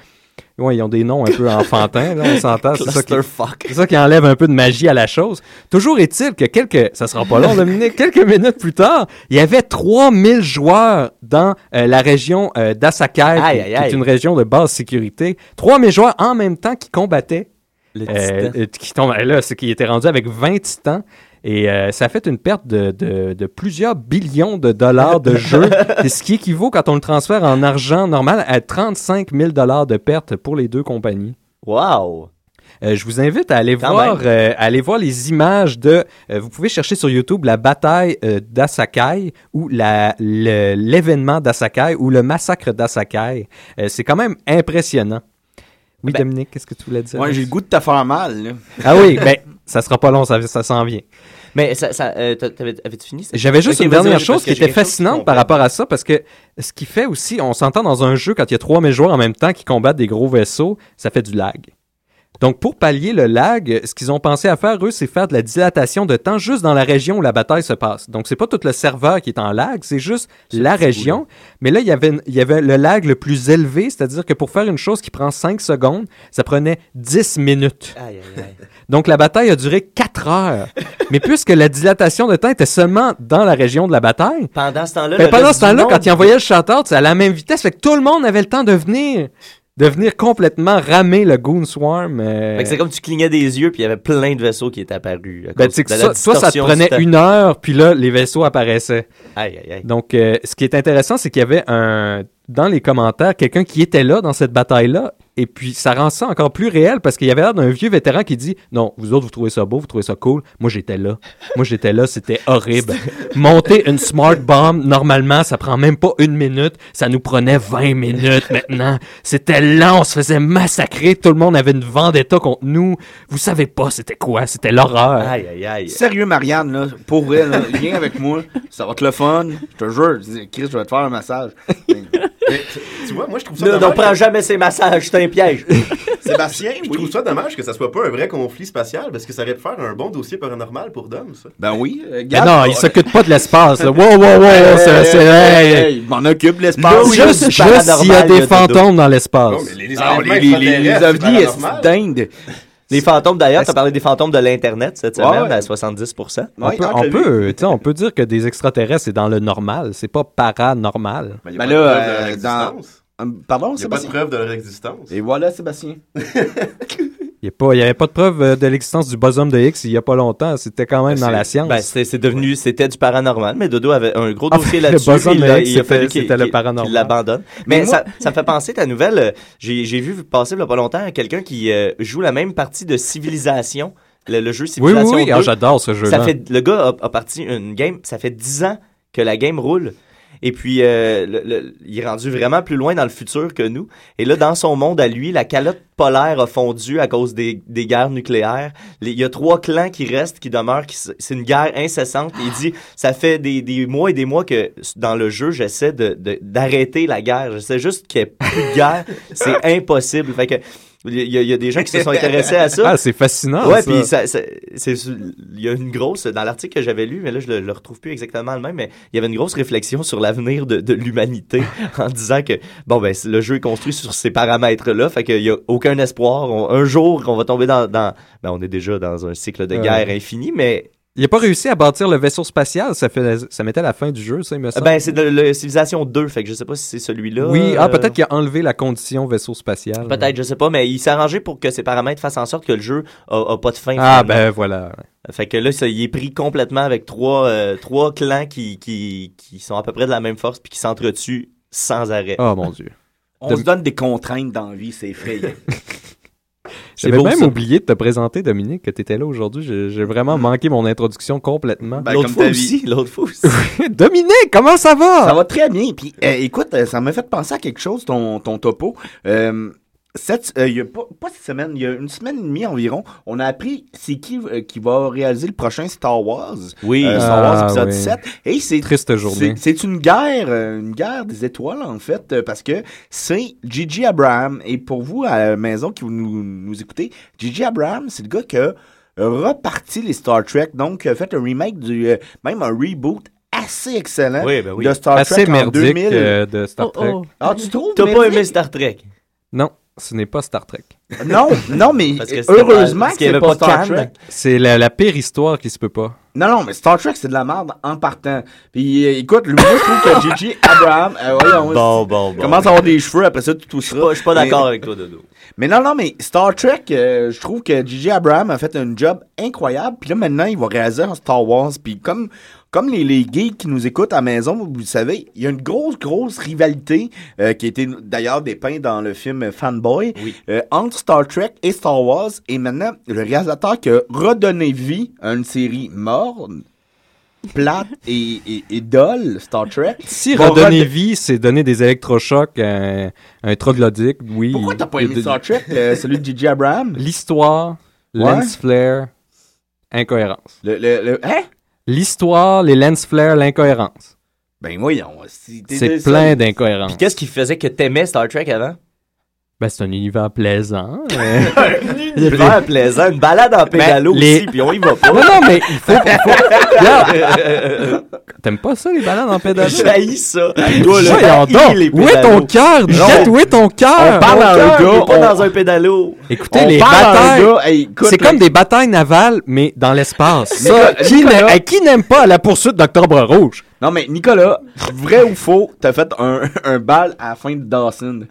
I: Ouais, ils ont des noms un peu enfantins, là, on s'entend. C'est ça, qui,
J: Clusterfuck.
I: c'est ça qui enlève un peu de magie à la chose. Toujours est-il que quelques, ça sera pas long, Dominique, quelques minutes plus tard, il y avait 3000 joueurs dans euh, la région euh, d'Asakai,
J: Aïe,
I: qui,
J: aïe,
I: qui est une région de basse sécurité. 3000 joueurs en même temps qui combattaient. Euh, euh, qui tombe, là, c'est qu'il était rendu avec 20 titans. Et euh, ça a fait une perte de, de- de plusieurs billions de dollars de jeu, (laughs) ce qui équivaut, quand on le transfère en argent normal, à 35 000 dollars de perte pour les deux compagnies.
J: Wow.
I: Euh, je vous invite à aller
J: Quand
I: voir, euh, à aller voir les images de. euh, vous pouvez chercher sur YouTube la bataille euh, d'Asakai ou la- le- l'événement d'Asakai ou le massacre d'Asakai. Euh, c'est quand même impressionnant. Oui,
J: Ben,
I: Dominique, qu'est-ce que tu voulais dire?
K: Ouais, j'ai le goût de te faire mal, là.
I: Ah oui, (laughs) ben, ça sera pas long, ça, ça s'en vient.
J: Mais ça, ça, euh, avais-tu fini? ça?
I: J'avais juste une dernière chose qui était fascinante par rapport à ça, parce que ce qui fait aussi, on s'entend dans un jeu, quand il y a 3000 joueurs en même temps qui combattent des gros vaisseaux, ça fait du lag. Donc, pour pallier le lag, ce qu'ils ont pensé à faire, eux, c'est faire de la dilatation de temps juste dans la région où la bataille se passe. Donc, c'est pas tout le serveur qui est en lag, c'est juste la région. Mais là, il y avait, il y avait le lag le plus élevé, c'est-à-dire que pour faire une chose qui prend 5 secondes, ça prenait 10 minutes.
J: Aïe, aïe, aïe. (laughs)
I: Donc, la bataille a duré 4 heures. Mais puisque la dilatation de temps était seulement dans la région de la bataille,
J: Pendant ce temps-là,
I: ben, pendant ce temps-là, quand
J: monde-
I: il envoyait le shout-out, c'est à la même vitesse, fait que tout le monde avait le temps de venir, de venir complètement ramer le Goon Swarm. euh,
J: c'est comme tu clignais des yeux, puis il y avait plein de vaisseaux qui étaient apparus. à
I: ben,
J: cause
I: que
J: la
I: ça, toi, ça te prenait une heure, puis là, les vaisseaux apparaissaient.
J: Aïe, aïe, aïe.
I: Donc, euh, ce qui est intéressant, c'est qu'il y avait un dans les commentaires quelqu'un qui était là dans cette bataille-là, et puis ça rend ça encore plus réel parce qu'il y avait l'air d'un vieux vétéran qui dit non, vous autres vous trouvez ça beau, vous trouvez ça cool, moi j'étais là, moi j'étais là, c'était horrible. (laughs) (laughs) Monter une smart bomb normalement ça prend même pas une minute, ça nous prenait 20 minutes maintenant. C'était lent, on se faisait massacrer, tout le monde avait une vendetta contre nous. Vous savez pas c'était quoi, c'était l'horreur.
J: Aïe, aïe, aïe.
K: Sérieux, Marianne, là, pour vrai, là, viens avec moi. Ça va être le fun. Je te jure. Je dis, Chris, je vais te faire un massage.
L: Mais, (laughs) tu, tu vois, moi, je trouve ça
J: Ne
L: dommage.
J: ne prends jamais ces massages, c'est un piège. (laughs)
K: Sébastien,
L: Je trouve ça dommage que ça soit pas un vrai conflit spatial parce que ça aurait pu faire un bon dossier paranormal pour Dom, ça.
K: Ben oui. euh,
I: Mais non, il s'occupe pas de l'espace. Wow, wow, wow, c'est- c'est-
K: hey,
I: hey,
K: hey, il m'en occupe de l'espace. Oui,
I: Juste, s'il y a des fantômes dans l'espace.
L: Non, mais les, les
K: Ah, les, les, les
J: fantômes, d'ailleurs, t'as parlé des fantômes de l'Internet cette semaine
K: ouais.
J: à 70%.
I: On peut, on, peut, tu on peut dire que des extraterrestres, c'est dans le normal. C'est pas paranormal.
L: Ben, y a
K: Ben
L: pas de
K: là,
L: preuve de leur
K: euh, dans-
L: existence.
K: Hum, Pardon,
L: Il n'y a pas de preuve de leur existence.
K: Et voilà, Sébastien. (laughs)
I: Il n'y avait pas de preuve euh, de l'existence du bosom de Higgs il y a pas longtemps. C'était quand même
L: Ben,
I: dans la science.
J: Ben, c'est c'est devenu, c'était du paranormal, mais Dodo avait un gros
I: Ah,
J: dossier
I: le
J: là-dessus.
I: boson
J: puis
I: de
J: il a-
I: Higgs,
J: il a fallu qu'il
I: le
J: l'abandonne.
K: Mais
J: Mais
K: moi-
J: ça, ça me fait penser, ta nouvelle, euh, j'ai j'ai vu passer il y a pas longtemps quelqu'un qui euh, joue la même partie de Civilisation, le, le jeu
I: oui, oui,
J: Civilisation
I: oui.
J: 2.
I: Ah, J'adore ce jeu-là.
J: Le gars a, a parti une game, ça fait 10 ans que la game roule. Et puis, euh, le- le- il est rendu vraiment plus loin dans le futur que nous. Et là, dans son monde à lui, la calotte polaire a fondu à cause des, des guerres nucléaires. Les- Il y a trois clans qui restent, qui demeurent. qui C'est une guerre incessante. Il dit, ça fait des, des mois et des mois que dans le jeu, j'essaie de de- d'arrêter la guerre. J'essaie juste qu'il n'y ait plus de guerre. C'est impossible. Fait que il y, a- il y a des gens qui se sont intéressés à ça. (laughs)
I: Ah, c'est fascinant.
J: Ouais, puis ça, ça- c'est, il y a une grosse dans l'article que j'avais lu, mais là je le, le retrouve plus exactement le même, mais il y avait une grosse réflexion sur l'avenir de, de l'humanité (laughs) en disant que bon ben le jeu est construit sur ces paramètres là, fait qu'il y a aucun espoir. On- un jour on va tomber dans, dans ben on est déjà dans un cycle de
I: Ouais.
J: guerre infini, mais
I: Il n'a pas réussi à bâtir le vaisseau spatial. Ça, fait, ça mettait la fin du jeu, ça, il me semble.
J: ben c'est de la Civilisation 2, fait que je sais pas si c'est celui-là.
I: oui, ah,
J: euh,
I: peut-être qu'il a enlevé la condition vaisseau spatial.
J: Peut-être, je sais pas, mais il s'est arrangé pour que ces paramètres fassent en sorte que le jeu a, a pas de fin.
I: Ah,
J: finalement.
I: ben voilà.
J: Fait que là, ça, il est pris complètement avec trois, euh, trois clans qui, qui, qui sont à peu près de la même force puis qui s'entretuent sans arrêt.
I: Oh mon Dieu.
K: On se donne des contraintes dans la vie, c'est effrayant. (laughs)
I: J'avais même
J: ça.
I: oublié de te présenter, Dominique, que tu étais là aujourd'hui. J'ai vraiment manqué mon introduction complètement.
K: Ben,
J: l'autre fois aussi, l'autre fois aussi. (laughs)
I: Dominique, comment ça va?
K: Ça va très bien. Puis, euh, écoute, euh, ça m'a fait penser à quelque chose, ton, ton topo. Euh, cette, euh, il y a pas, pas cette semaine, il y a une semaine et demie environ, on a appris c'est qui euh, qui va réaliser le prochain Star Wars.
J: Oui.
K: Euh, Star Wars
I: Ah,
K: épisode
I: oui.
K: 7. Et c'est
I: Triste journée.
K: c'est- C'est une guerre, euh, une guerre des étoiles en fait, parce que c'est Gigi Abraham. Et pour vous à la maison qui vous nous, nous écoutez, Gigi Abraham, c'est le gars qui a reparti les Star Trek, donc a fait un remake du, euh, même un reboot assez excellent
J: Oui, ben oui.
K: de Star
I: Assez
K: Trek en
I: merdique
K: 2000.
I: euh, de Star
M: Oh,
I: Trek.
M: oh.
K: Ah, tu trouves
J: T'as pas aimé Star Trek?
I: Non, ce n'est pas Star Trek. (laughs)
K: Non, non, mais
J: Parce que c'était
K: heureusement
J: parce
K: que c'est
J: avait
K: pas
J: pas
K: Star. Trek.
I: C'est la, la pire histoire qui se peut pas.
K: Non, non, mais Star Trek, c'est de la merde en partant. Puis euh, écoute, le- moi, je trouve que Gigi Abraham, euh, voyons,
J: Bon, bon, bon.
K: commence à avoir des cheveux après ça, tout, tout
J: Je
K: ça.
J: suis pas, je suis pas
K: Mais-
J: d'accord avec toi, Dodo.
K: Mais non, non, mais Star Trek, euh, je trouve que J.J. Abraham a fait un job incroyable. Puis là, maintenant, il va réaliser un Star Wars. Puis comme, comme les, les geeks qui nous écoutent à la maison, vous le savez, il y a une grosse, grosse rivalité euh, qui a été d'ailleurs dépeinte dans le film Fanboy
J: Oui.
K: euh, entre Star Trek et Star Wars. Et maintenant, le réalisateur qui a redonné vie à une série morte, plate (laughs) et, et, et dolle, Star Trek.
I: Si redonner vie, c'est donner des électrochocs à un, un troglodyte, oui.
K: Pourquoi t'as pas aimé
I: De-
K: Star Trek, euh, celui de J.J. Abraham?
I: L'histoire,
K: Ouais.
I: lens flare, incohérence.
K: Le, le, le- hein?
I: L'histoire, les lens flares, l'incohérence.
K: Ben voyons,
I: C'est plein d'incohérences.
J: Puis qu'est-ce qui faisait que t'aimais Star Trek avant?
I: Ben, c'est un univers plaisant. (laughs)
J: Un univers plaisant, une balade en pédalo
I: Ben, les-
J: aussi, puis on y va pas.
I: Non, non, mais il faut. faut-. (laughs) T'aimes pas ça, les balades en pédalo?
J: J'haïs ça.
I: Toi, là, donc. Où est ton cœur, Niquette? Où est ton cœur?
K: On parle
J: il
K: gars,
J: est pas
K: on-
J: dans un pédalo.
I: Écoutez,
K: On
I: les batailles.
K: hey,
I: c'est comme des batailles navales, mais dans l'espace. Ça,
K: Nicolas-
I: qui
K: Nicolas-
I: n'a- hey, qui n'aime pas la poursuite d'Octobre Rouge?
K: Non, mais Nicolas, vrai ou faux, t'as fait un, un bal à la fin de Dawson?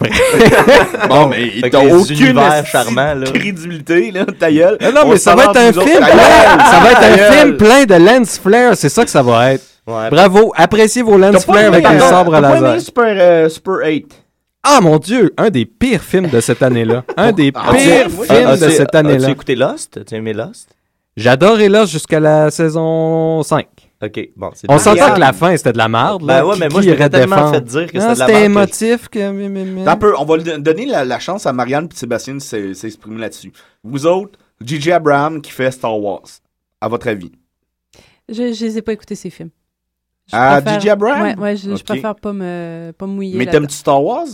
K: (laughs) bon, mais t'as aucune
J: charmants, là.
K: crédibilité, là, ta gueule.
I: Ah non,
K: On
I: mais ça va être un film plein. Ça va être un film plein de lens flares. C'est ça que ça va être.
J: Ouais.
I: Bravo. Appréciez vos lens
K: aimé-
I: avec un sabre à laser.
K: Super, euh, Super 8.
I: Ah mon dieu, un des pires films de cette année-là. (laughs) Un des
K: Ah,
I: pires
K: moi,
I: films de cette année-là.
J: As-tu écouté Lost? As-tu aimé Lost?
I: J'adorais là jusqu'à la saison 5.
J: Ok, bon, c'est
I: On s'entend que la fin c'était de la merde.
J: Ben
I: là.
J: ouais,
I: Qui-
J: mais moi, je tellement
I: défendre?
J: fait dire que
I: Non,
J: c'était de la
I: C'était
J: merde que-
I: émotif. Que...
K: Attends un peu, on va lui donner la, la chance à Marianne et Sébastien de s'e- s'exprimer là-dessus. Vous autres, J.J. Abraham qui fait Star Wars, à votre avis?
M: Je je les ai pas écoutés, ces films. Je
K: Ah,
M: préfère-
K: J.J. Abraham?
M: Ouais, ouais, je, je
K: Ok.
M: préfère pas me, pas me mouiller.
K: Mais t'aimes-tu Star Wars?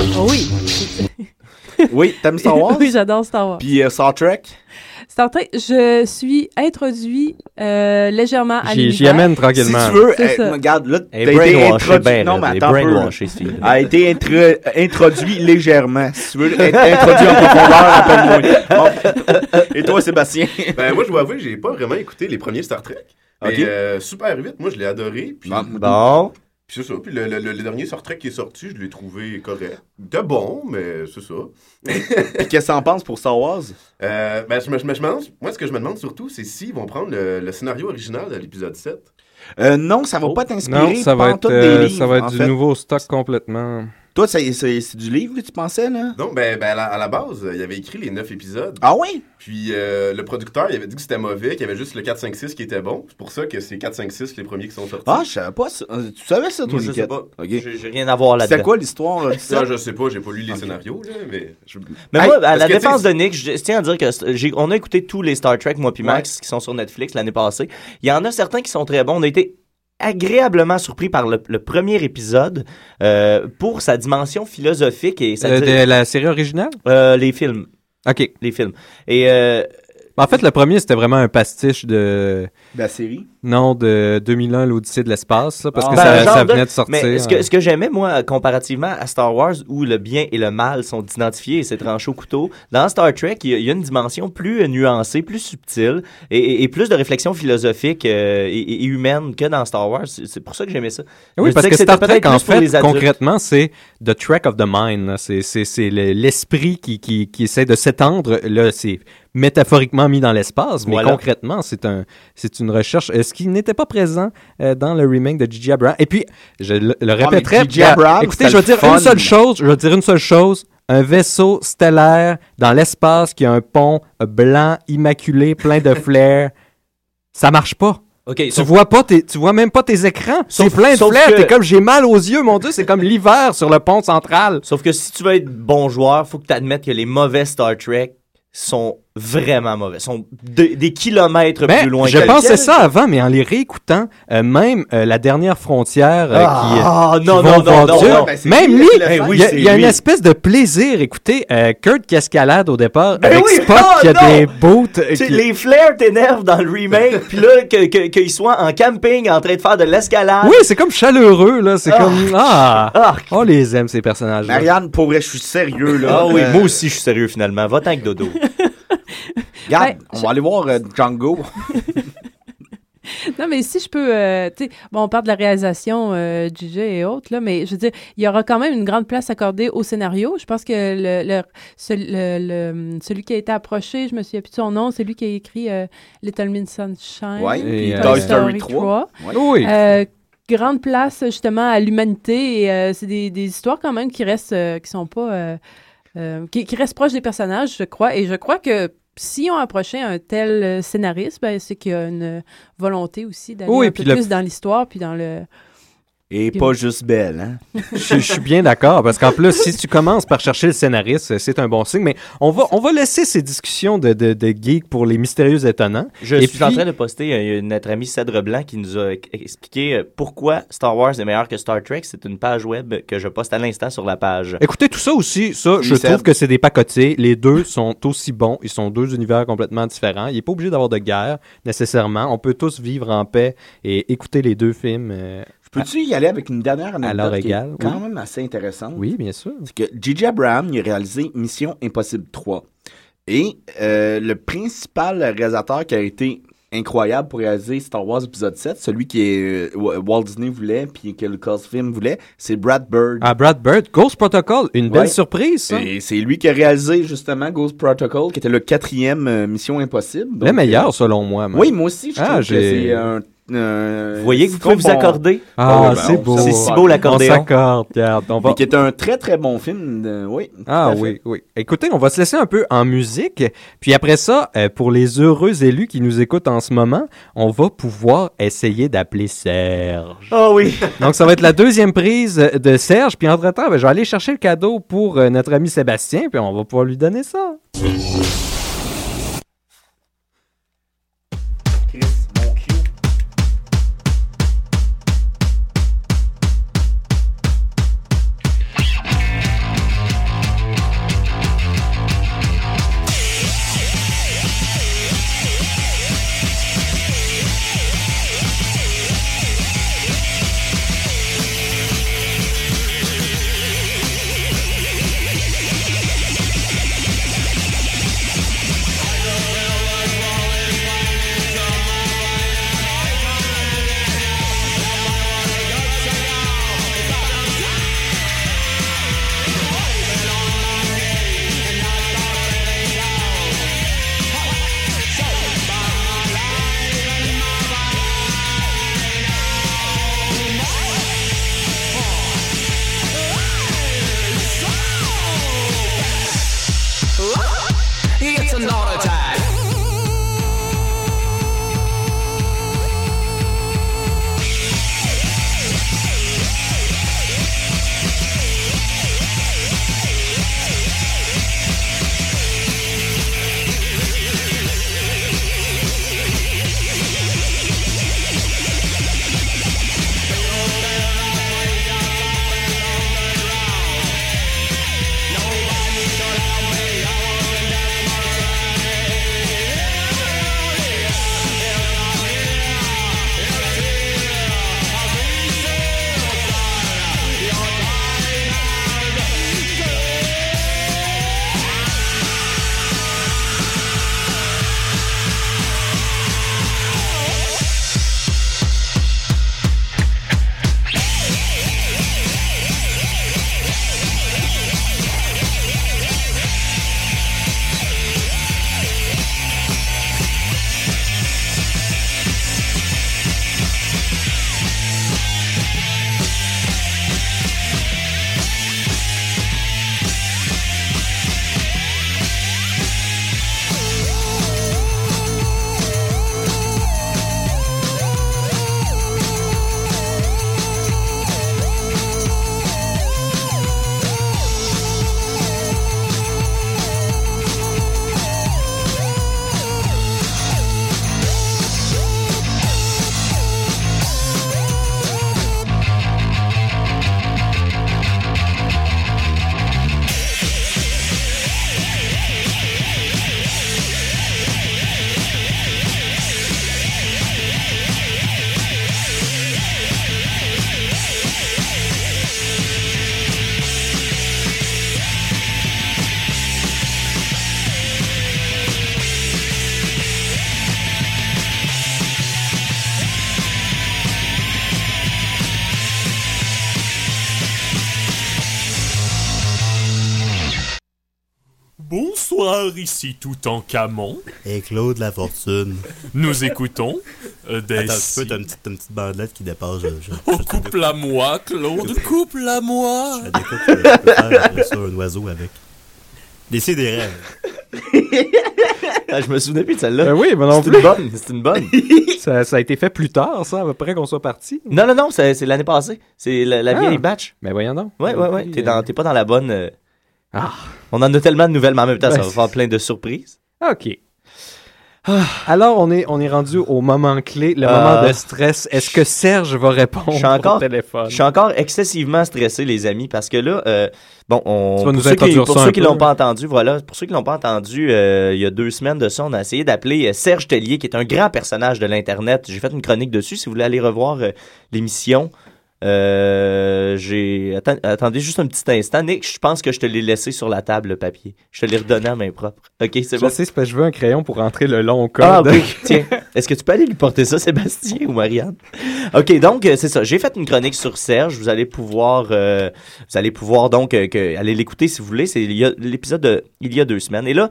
M: Oh oui. (laughs) (laughs)
K: Oui, t'aimes Star Wars?
M: oui, j'adore Star Wars.
K: Puis euh, Star Trek?
M: Star Trek, je suis introduit euh, légèrement à
I: J'y- amène tranquillement.
K: Si tu veux, eh, regarde, là, t'as
J: est
K: été introduit.
J: ben,
K: non, mais attends. A été intro- introduit légèrement. Si tu veux être introduit en profondeur, (laughs) appelle-moi. Bon. Et toi, Sébastien?
L: Ben, moi, je dois avouer que j'ai pas vraiment écouté les premiers Star Trek. Mais euh, super vite, moi, je l'ai adoré. Puis,
J: Bon.
L: Puis c'est ça. Puis le, le- dernier Star Trek qui est sorti, je l'ai trouvé correct. De bon, mais c'est ça. (laughs)
K: Puis qu'est-ce que t'en penses pour Star Wars?
L: Euh, ben, je me, je me- je me demande, moi, ce que je me demande surtout, c'est s'ils vont prendre le, le scénario original de l'épisode 7.
K: Euh, non, ça va pas t'inspirer.
I: Non, ça va être, euh,
K: des livres,
I: ça va être du
K: fait.
I: nouveau stock complètement.
K: Toi, c'est c'est- c'est du livre que tu pensais, là?
L: Non, ben, ben, à, la, à la base, il avait écrit les 9 épisodes.
K: Ah oui?
L: Puis euh, le producteur, il avait dit que c'était mauvais, qu'il y avait juste le 4, 5, 6 qui était bon. C'est pour ça que c'est 4, 5, 6 les premiers qui sont sortis.
K: Ah, je savais pas ça. Euh, Tu savais ça, toi,
L: Moi, je sais pas.
K: OK.
J: J'ai rien à voir là-dedans.
K: C'était quoi l'histoire? (laughs) ça?
L: Je sais pas, j'ai pas lu les scénarios, là, mais... je-
J: Mais
L: Hey,
J: moi, à la défense de Nick, je tiens à dire que c'est- j'ai- on a écouté tous les Star Trek, moi puis Max, qui sont sur Netflix l'année passée. Il y en a certains qui sont très bons. On a été agréablement surpris par le, le premier épisode euh, pour sa dimension philosophique et sa
I: Euh, de la série originale?
J: Euh, les films.
I: OK.
J: Les films. Et euh,
I: En fait, le premier, c'était vraiment un pastiche de...
K: De la série?
I: Non, de 2001, l'Odyssée de l'espace, parce que
J: Ben,
I: ça,
J: de-
I: venait de sortir.
J: Mais ce que, que j'aimais, moi, comparativement à Star Wars, où le bien et le mal sont identifiés et c'est tranché au couteau, dans Star Trek, il y, a, il y a une dimension plus euh, nuancée, plus subtile et, et- et plus de réflexion philosophique euh, et, et humaine que dans Star Wars. C'est pour ça que j'aimais ça.
I: Oui,
J: Je
I: parce que
J: c'était
I: Star Trek, en fait, concrètement, c'est the track of the mind. C'est, c'est, c'est le- l'esprit qui, qui, qui essaie de s'étendre. Là, c'est métaphoriquement mis dans l'espace, mais concrètement, c'est, un, c'est une recherche. euh, ce qui n'était pas présent euh, dans le remake de J.J. Abrams. Et puis, je le, le répéterai.
K: Ah. Abrams,
I: écoutez, je vais dire
K: fun.
I: une seule chose. Je vais dire une seule chose. Un vaisseau stellaire dans l'espace qui a un pont blanc, immaculé, plein de (laughs) flares. Ça marche pas. Tu
J: sauf-
I: vois pas tes, tu vois même pas tes écrans. C'est plein de flares.
J: que-
I: T'es comme j'ai mal aux yeux, mon dieu. C'est comme l'hiver sur le pont central.
J: Sauf que si tu veux être bon joueur, faut que tu admettes que les mauvais Star Trek sont vraiment mauvais. sont de- des kilomètres
I: Ben,
J: plus loin
I: je
J: que
I: pensais ça avant, mais en les réécoutant, euh, même euh, la dernière frontière euh, qui, euh,
J: Ah,
I: qui
J: non,
I: vont
J: non, non, non, non.
K: Ben,
I: même
K: lui, le
I: il
K: philosophe.
I: y a, y a une espèce de plaisir. Écoutez, euh, Kurt qui escalade au départ
J: Ben
I: avec
J: oui,
I: Spock
J: ah,
I: qui a
J: non!
I: des boots. euh, qui-
J: Les flares t'énervent dans le remake, (laughs) puis là, que- que- qu'ils soient en camping en train de faire de l'escalade.
I: Oui, c'est comme chaleureux là. C'est
J: Ah.
I: comme ah,
J: Ah,
I: on les aime ces personnages. là
K: Marianne, pour vrai, je suis sérieux, là.
J: ah oui,
K: Euh,
J: moi aussi je suis sérieux finalement. Va avec Dodo. (laughs)
K: Regarde, on va aller voir euh, Django. (laughs)
M: Non, mais si je peux, euh, tu sais, bon, on parle de la réalisation, euh, JJ et autres, là, mais je veux dire, il y aura quand même une grande place accordée au scénario. Je pense que le, le, ce- le- le- celui qui a été approché, je me souviens plus de son nom, c'est lui qui a écrit euh, Little Miss Sunshine,
K: Ouais,
M: puis, Toy,
I: euh,
M: Story 3.
K: Ouais.
I: Oui.
M: Euh, grande place justement à l'humanité et euh, c'est des, des histoires quand même qui restent, euh, qui sont pas, euh, euh, qui, qui restent proches des personnages, je crois. Et je crois que si on approchait un tel euh, scénariste, ben, c'est qu'il y a une volonté aussi d'aller
I: Oui,
M: un peu
I: le-
M: plus dans l'histoire puis dans le.
K: Et pas juste belle, hein?
I: je, je suis bien d'accord, parce qu'en plus, si tu commences par chercher le scénariste, c'est un bon signe, mais on va, on va laisser ces discussions de, de, de geeks pour les mystérieux étonnants.
J: Je
I: Et
J: suis en
I: puis-
J: train de poster euh, notre ami Cèdre Blanc qui nous a expliqué euh, pourquoi Star Wars est meilleur que Star Trek. C'est une page web que je poste à l'instant sur la page.
I: Écoutez, tout ça aussi, ça,
J: Oui,
I: je trouve que c'est des pacotiers. Les deux sont aussi bons. Ils sont deux univers complètement différents. Il n'est pas obligé d'avoir de guerre, nécessairement. On peut tous vivre en paix et écouter les deux films. euh,
K: Peux-tu y aller avec une dernière anecdote qui est quand
I: oui.
K: même assez intéressante?
I: Oui, bien sûr.
K: C'est que J.J. Abraham il a réalisé Mission Impossible 3. Et euh, le principal réalisateur qui a été incroyable pour réaliser Star Wars épisode 7, celui qui est, euh, Walt Disney voulait puis que Lucasfilm voulait, c'est Brad Bird.
I: Ah, Brad Bird, Ghost Protocol, une belle
K: Ouais.
I: surprise, ça.
K: Et c'est lui qui a réalisé justement Ghost Protocol, qui était le quatrième euh, Mission Impossible.
I: le meilleur, selon moi.
K: Oui, moi aussi, je
I: Ah,
K: trouve que c'est un... un-
J: Vous voyez que vous pouvez vous accorder?
I: Ah,
K: Ouais, ben,
I: c'est beau.
K: s'accorde.
J: si beau l'accordéon.
I: On s'accorde, regarde. On va...
K: Mais qui est un très très bon film, de- oui.
I: Ah oui, oui. Écoutez, on va se laisser un peu en musique. Puis après ça, euh, pour les heureux élus qui nous écoutent en ce moment, on va pouvoir essayer d'appeler Serge.
J: Oh oui. (laughs)
I: Donc ça va être la deuxième prise de Serge. Puis entre-temps, ben, je vais aller chercher le cadeau pour euh, notre ami Sébastien. Puis on va pouvoir lui donner ça.
N: Ici tout en Camon.
O: Et Claude La Fortune.
N: Nous écoutons euh, des...
O: Attends, t'as une petite, une petite bandelette qui dépasse. Je, je,
N: Oh, coupe-la moi, Claude, coupe-la moi.
O: je découpe, je peux faire après ça un oiseau avec. Laissez des rêves.
J: Ah, je me souvenais plus de celle-là.
I: Ben oui, mais non plus.
J: une bonne, c'est une bonne. (laughs)
I: ça, ça a été fait plus tard, ça, à peu près qu'on soit parti.
J: Non, non, non, c'est c'est l'année passée. C'est la, la
I: Ah.
J: vieille batch.
I: Mais voyons donc.
J: Ouais, ouais, ouais.
I: Puis,
J: T'es
I: euh,
J: dans- t'es pas dans la bonne. euh,
I: Ah.
J: On en a tellement de nouvelles, mais en même temps,
I: Ben,
J: ça va faire plein de surprises.
I: OK. Alors, on est, on est rendu au moment clé, le
J: Euh,
I: moment de stress. Est-ce que Serge va répondre
J: Je encore,
I: au téléphone?
J: je suis encore excessivement stressé, les amis, parce que là, euh, bon, on,
I: Tu vas nous
J: pour ceux qui, pour ceux
I: un
J: qui
I: peu,
J: l'ont pas entendu, voilà, pour ceux qui l'ont pas entendu, euh, il y a deux semaines de ça, on a essayé d'appeler euh, Serge Tellier, qui est un grand personnage de l'internet. J'ai fait une chronique dessus. Si vous voulez aller revoir euh, l'émission, euh, j'ai atten- attendez juste un petit instant, Nick. Je pense que je te l'ai laissé sur la table le papier. Je te l'ai redonné à main propre. Ok, c'est
I: Je
J: bon.
I: sais, c'est parce que je veux un crayon pour rentrer le long code.
J: Ah oui, tiens. Est-ce que tu peux aller lui porter ça, Sébastien ou Marianne? OK, donc, euh, c'est ça. J'ai fait une chronique sur Serge. Vous allez pouvoir, euh, vous allez pouvoir donc euh, que- aller l'écouter si vous voulez. C'est l'épisode de il y a deux semaines. Et là,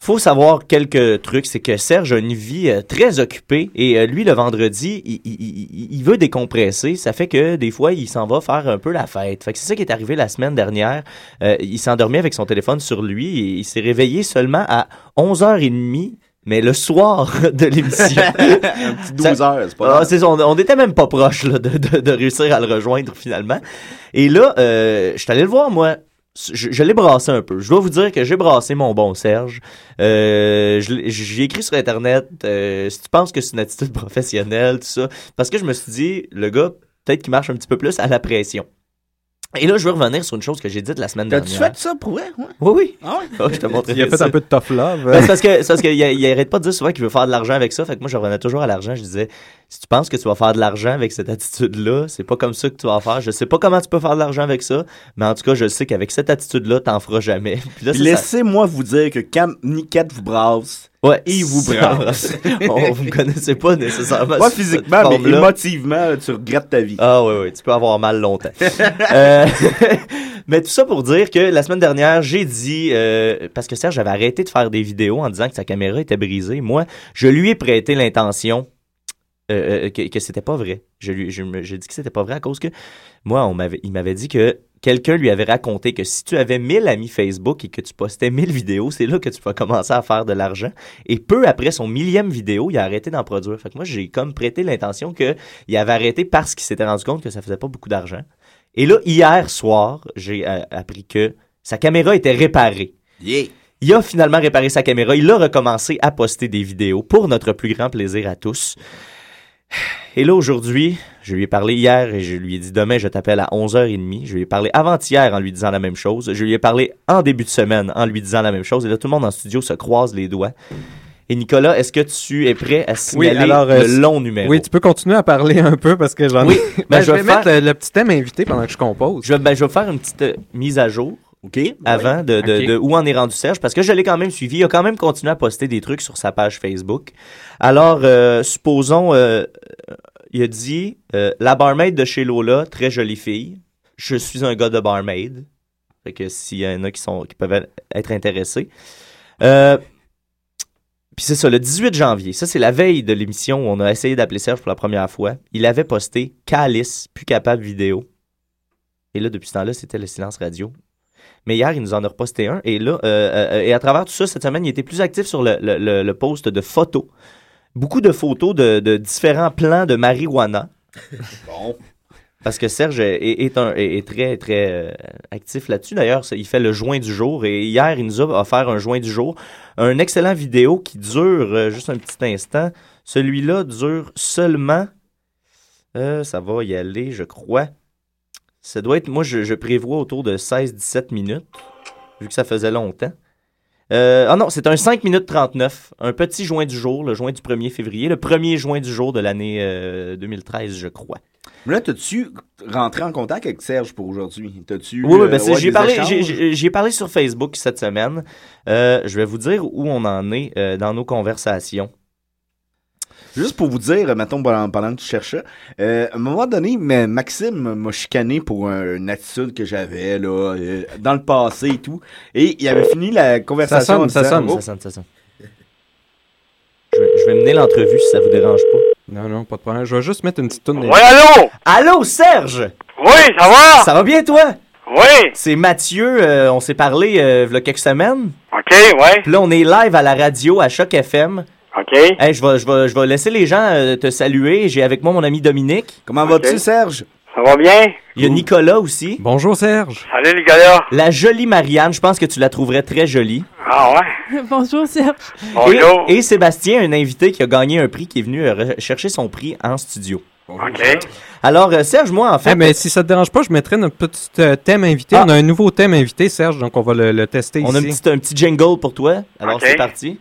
J: faut savoir quelques trucs. C'est que Serge a une vie euh, très occupée et euh, lui, le vendredi, il, il- il- veut décompresser. Ça fait que des fois, il s'en va faire un peu la fête. Fait que c'est ça qui est arrivé la semaine dernière. Euh, il s'est endormi avec son téléphone sur lui et il s'est réveillé seulement à 11h30 mais le soir (laughs) de l'émission. (laughs)
K: Un petit 12 heures, c'est pas
J: Ah,
K: grave.
J: on, on était même pas proche de, de- de réussir à le rejoindre finalement. Et là, euh, je suis allé le voir, moi. Je, l'ai brassé un peu. Je dois vous dire que j'ai brassé mon bon Serge. Euh, J'ai écrit sur Internet, euh, si tu penses que c'est une attitude (laughs) professionnelle, tout ça, parce que je me suis dit, le gars, peut-être qu'il marche un petit peu plus à la pression. Et là, je veux revenir sur une chose que j'ai dite la semaine dernière.
K: fait ça pour vrai? Ouais.
J: Oui, oui.
K: Ah ouais?
J: Ah, je te montrerai
I: Il a fait
J: ça.
I: un peu de tough love.
J: Ben, c'est parce que, c'est parce qu'il il arrête pas de dire souvent qu'il veut faire de l'argent avec ça. Fait que moi, je revenais toujours à l'argent. Je disais, si tu penses que tu vas faire de l'argent avec cette attitude-là, c'est pas comme ça que tu vas faire. Je sais pas comment tu peux faire de l'argent avec ça, mais en tout cas, je sais qu'avec cette attitude-là, t'en feras jamais. (laughs)
K: Laissez-moi vous dire que quand Niquette vous brasse,
J: Ouais,
K: il vous brasse. (laughs)
J: On, vous connaissez pas nécessairement.
K: Pas physiquement, mais émotivement, tu regrettes ta vie.
J: Ah oui, oui, tu peux avoir mal longtemps. (laughs) Euh, (laughs) mais tout ça pour dire que la semaine dernière, j'ai dit, euh, parce que Serge avait arrêté de faire des vidéos en disant que sa caméra était brisée. Moi, je lui ai prêté l'intention euh, que, que c'était pas vrai. Je lui, j'ai dit que c'était pas vrai à cause que moi, on m'avait, il m'avait dit que quelqu'un lui avait raconté que si tu avais 1000 amis Facebook et que tu postais 1000 vidéos, c'est là que tu vas commencer à faire de l'argent. Et peu après son millième vidéo, il a arrêté d'en produire. Fait que moi, j'ai comme prêté l'intention que il avait arrêté parce qu'il s'était rendu compte que ça faisait pas beaucoup d'argent. Et là, hier soir, j'ai euh, appris que sa caméra était réparée. Il a finalement réparé sa caméra. Il a recommencé à poster des vidéos pour notre plus grand plaisir à tous. Et là, aujourd'hui, je lui ai parlé hier et je lui ai dit demain, je t'appelle à 11h30. Je lui ai parlé avant-hier en lui disant la même chose. Je lui ai parlé en début de semaine en lui disant la même chose. Et là, tout le monde en studio se croise les doigts. Et Nicolas, est-ce que tu es prêt à
I: Oui,
J: signaler
I: alors. euh,
J: le long numéro?
I: Oui, tu peux continuer à parler un peu parce que j'en
J: Oui,
I: ai.
J: ben,
I: Ben,
J: je
I: je
J: vais
I: mettre le, le petit thème invité pendant que je compose.
J: Je vais, ben, je vais faire une petite euh, mise à jour.
K: OK?
J: Avant de, de, où en est rendu Serge, parce que je l'ai quand même suivi. Il a quand même continué à poster des trucs sur sa page Facebook. Alors, euh, supposons, euh, il a dit euh, La barmaid de chez Lola, très jolie fille. Je suis un gars de barmaid. Fait que s'il y en a qui, sont, qui peuvent être intéressés. Puis c'est ça, le 18 janvier, ça c'est la veille de l'émission où on a essayé d'appeler Serge pour la première fois. Il avait posté Calice, plus capable vidéo. Et là, depuis ce temps-là, c'était le silence radio. Mais hier, il nous en a reposté un. Et là, euh, euh, et à travers tout ça, cette semaine, il était plus actif sur le, le, le- le post de photos. Beaucoup de photos de, de différents plans de marijuana. (laughs)
K: Bon.
J: Parce que Serge est, est un, est, est très, très euh, actif là-dessus. D'ailleurs, il fait le joint du jour. Et hier, il nous a offert un joint du jour. Un excellent vidéo qui dure juste un petit instant. Celui-là dure seulement. euh, ça va y aller, je crois. Ça doit être. Moi, je, je prévois autour de 16-17 minutes. Vu que ça faisait longtemps. Euh, ah non, c'est un 5 minutes 39. Un petit joint du jour, le joint du 1er février. Le premier joint du jour de l'année euh, 2013, je crois.
K: Mais là, t'as-tu rentré en contact avec Serge pour aujourd'hui? T'as-tu.
J: Oui, oui,
K: euh,
J: ben
K: ouais,
J: j'ai parlé, j'ai- sur Facebook cette semaine. Euh, je vais vous dire où on en est euh, dans nos conversations.
K: Juste pour vous dire, mettons, pendant, pendant que tu cherchais, euh, à un moment donné, mais Maxime m'a chicané pour un- une attitude que j'avais là, euh, dans le passé et tout. Et il avait fini la conversation.
I: sonne, ça
K: disant,
I: sonne,
K: Oh,
J: Ça sonne, ça sonne. Je vais, je vais mener l'entrevue si ça vous dérange pas.
I: Non, non, pas de problème. Je vais juste mettre une petite tourne.
J: Ouais, allô? Allô, Serge?
P: Oui, ça va?
J: Ça va bien, toi?
P: Oui.
J: C'est Mathieu, euh, on s'est parlé euh, il y a quelques semaines.
P: OK, ouais.
J: Puis là, on est live à la radio à Choc FM.
P: OK?
J: Hey, je, vais, je, vais, je vais laisser les gens euh, te saluer. J'ai avec moi mon ami Dominique.
K: Comment vas-tu, Serge?
P: Ça va bien?
J: Il y a Nicolas aussi.
I: Bonjour, Serge.
P: Salut, Nicolas.
J: La jolie Marianne, je pense que tu la trouverais très jolie.
P: Ah ouais? (laughs)
M: Bonjour, Serge.
P: Bonjour.
J: Et, et Sébastien, un invité qui a gagné un prix, qui est venu euh, chercher son prix en studio.
P: OK.
J: Alors, euh, Serge, moi, en fait...
I: Eh, mais si ça te dérange pas, je mettrais notre petit euh, thème invité.
J: Ah.
I: On a un nouveau thème invité, Serge, donc on va le, le tester
J: On a un
I: ici.
J: petit, un petit jingle pour toi. Alors, c'est parti.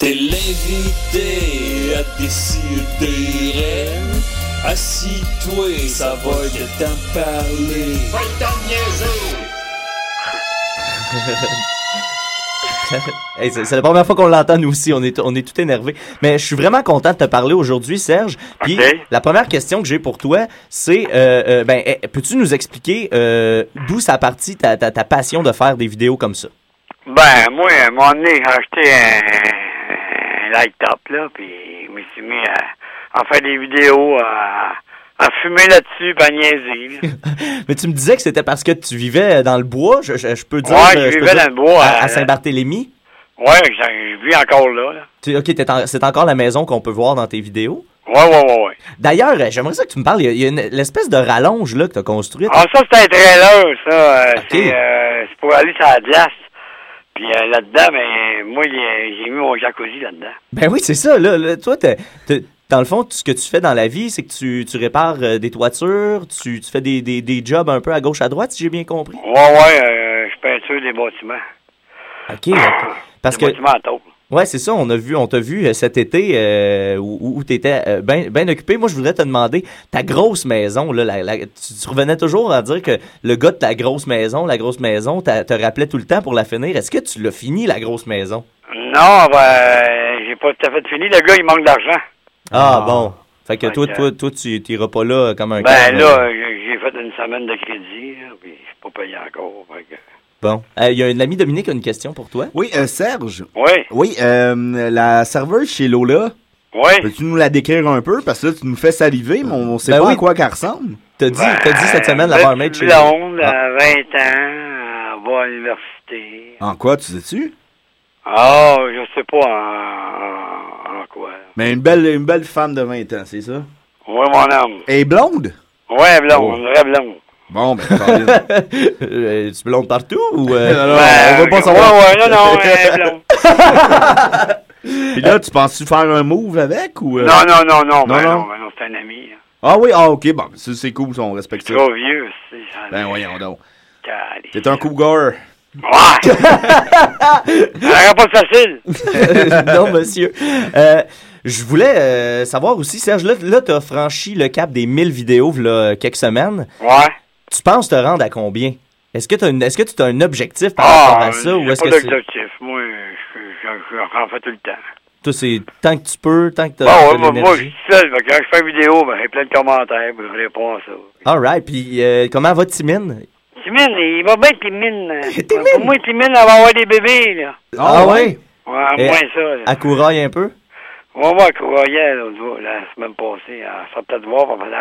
N: T'es l'invité à décider. Assis-toi, ça va que t'en parler. Va t'en (laughs)
J: Hey, c'est la première fois qu'on l'entend, nous aussi. On est, on est tout énervé. Mais je suis vraiment content de te parler aujourd'hui, Serge. Puis la première question que j'ai pour toi, c'est euh, euh, ben, eh, peux-tu nous expliquer euh, d'où ça a parti ta, ta, ta passion de faire des vidéos comme ça?
P: Ben, moi, donné, j'ai acheté un, un laptop, là, puis je me suis mis à, à faire des vidéos, à, à fumer là-dessus, à niaiser. là. (laughs)
J: Mais tu me disais que c'était parce que tu vivais dans le bois. Je, je- je peux dire.
P: Ouais,
J: euh,
P: je vivais dans le bois,
J: À, à
P: euh,
J: Saint-Barthélemy?
P: Ouais, j'ai- je vis encore là, là.
J: Tu- ok, en- c'est encore la maison qu'on peut voir dans tes vidéos?
P: Ouais, ouais, ouais, ouais.
J: D'ailleurs, euh, j'aimerais ça que tu me parles. Il y a, une- l'espèce de rallonge là, que tu as construite.
P: Ah, ça, c'est un trailer, ça. C'est euh, c'est pour aller sur la glace. Puis euh, là-dedans, ben, moi, j'ai mis mon jacuzzi là-dedans.
J: Ben oui, c'est ça. Là, Là, toi, dans le fond, ce que tu fais dans la vie, c'est que tu, tu répares euh, des toitures, tu, tu fais des, des, des jobs un peu à gauche, à droite, si j'ai bien compris.
P: Ouais, ouais, euh, je peinture des bâtiments.
J: OK. ok. Parce
P: des
J: que.
P: bâtiments à.
J: Ouais, c'est ça. On a vu, on t'a vu euh, cet été euh, où, où tu étais bien occupé. Moi, je voudrais te demander ta grosse maison. Là, la- la- tu, tu revenais toujours à dire que le gars de ta grosse maison, la grosse maison, te rappelait tout le temps pour la finir. Est-ce que tu l'as fini, la grosse maison?
P: Non, ben, j'ai pas tout à fait fini. Le gars, il manque d'argent.
J: Ah, bon. Fait que toi, toi, toi, tu t'iras pas là comme un
P: Ben là, j'ai j'ai fait une semaine de crédit, là, puis je suis pas payé encore. fait que-
J: Bon. Euh, Il y a un ami Dominique qui a une question pour toi.
K: Oui, euh, Serge.
P: Oui.
K: Oui, euh, la serveuse chez Lola.
P: Oui.
K: Peux-tu nous la décrire un peu? Parce que là, tu nous fais saliver, mais on sait
J: Ben
K: pas
J: oui.
K: à quoi qu'elle ressemble.
J: T'as dit, t'as dit cette semaine la
P: Ben,
J: barmaid chez
P: blonde,
J: Ah.
P: à 20 ans, elle va à l'université.
K: En quoi, tu sais-tu?
P: Ah, je sais pas en, quoi.
K: Mais une belle, une belle femme de 20 ans, c'est ça?
P: Oui, mon homme.
K: Elle est blonde?
P: Ouais, blonde,
K: Oh.
P: une vraie blonde.
K: Bon, ben. (laughs)
J: Euh, tu blondes partout ou. euh,
K: Non, non,
P: Ben,
K: on veut pas
P: ouais,
K: savoir.
P: ouais, non, non, (laughs) elle est blonde. (laughs)
K: Puis là, tu penses-tu faire un move avec ou. euh?
P: Non, non, non, non,
K: Non,
P: ben
K: non?
P: non, ben non, c'est un ami. là.
K: Ah oui, ah ok, bon, ça, c'est cool, ça, on respecte ça.
P: Trop vieux, c'est ça.
K: Ben voyons donc. T'es un cougar.
P: Ouais! N'aurait pas de facile.
J: non, monsieur. Euh, je voulais euh, savoir aussi, Serge, là, là tu as franchi le cap des 1000 vidéos là, quelques semaines.
P: Ouais.
J: Tu penses te rendre à combien? Est-ce que, t'as une- est-ce que tu as un objectif par
P: Ah,
J: rapport à ça ou
P: j'ai
J: est-ce
P: pas
J: que c'est.
P: d'objectif. Moi, je, je, je, j'en fais tout le temps.
J: Toi, c'est tant que tu peux, tant que tu
P: Bon,
J: as
P: ouais, moi, moi, je
J: l'énergie.
P: suis seul. Quand je fais une vidéo, ben, j'ai plein de commentaires, je réponds à ça.
J: Alright, puis euh, comment va Timine?
P: Timine, il va bien, Timine. (laughs) Pour moi, Timine, elle va avoir des bébés, là.
J: Ah, ouais?
P: Ouais,
J: Et-
P: moins ça, là.
J: Elle couraille un peu?
P: On va voir Courriel, l'autre jour, la semaine passée. Elle sortait de voir, elle faisait...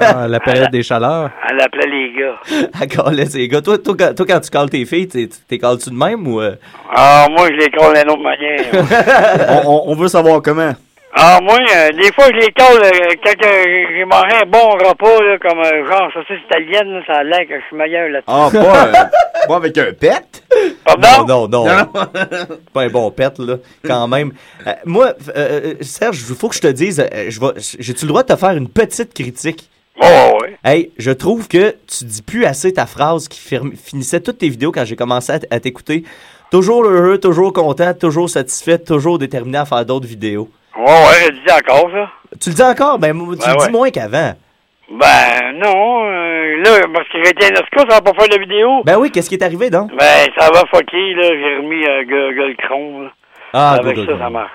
I: Ah, la période des chaleurs.
P: Elle appelait les gars. (laughs)
J: Elle calait ses gars. Toi, toi, quand- toi, quand tu cales tes filles, t'es- t'es cales-tu de même ou. euh?
P: Ah, moi, je les colle d'une autre manière. (laughs)
K: on, on- on veut savoir comment.
P: Ah, moi, euh, des fois, je les colle euh, quand euh, j'ai mangé un bon repas, là, comme euh, genre saucisse italienne, là, ça a l'air que je suis meilleur là-dessus.
K: Ah, pas, euh, (laughs) pas avec un pet?
P: Pardon?
J: Non, non, non. (laughs) pas un bon pet, là, quand même. Euh, moi, Serge, il faut que je te dise, euh, je vais, j'ai-tu le droit de te faire une petite critique?
P: Oh, ouais.
J: Hey, je trouve que tu dis plus assez ta phrase qui finissait toutes tes vidéos quand j'ai commencé à t'écouter. Toujours heureux, toujours content, toujours satisfait, toujours déterminé à faire d'autres vidéos.
P: Ouais, ouais, je le dis encore, ça.
J: Tu le dis encore? Ben, tu
P: Ben
J: le
P: ouais.
J: dis moins qu'avant.
P: Ben, non, euh, là, parce que j'ai été à Nosco, ça va pas faire de vidéo?
J: Ben oui, qu'est-ce qui est arrivé, donc?
P: Ben, ça va fucker, là, j'ai remis un euh, gueule cron, là.
J: Ah,
P: Avec ça, ça marche.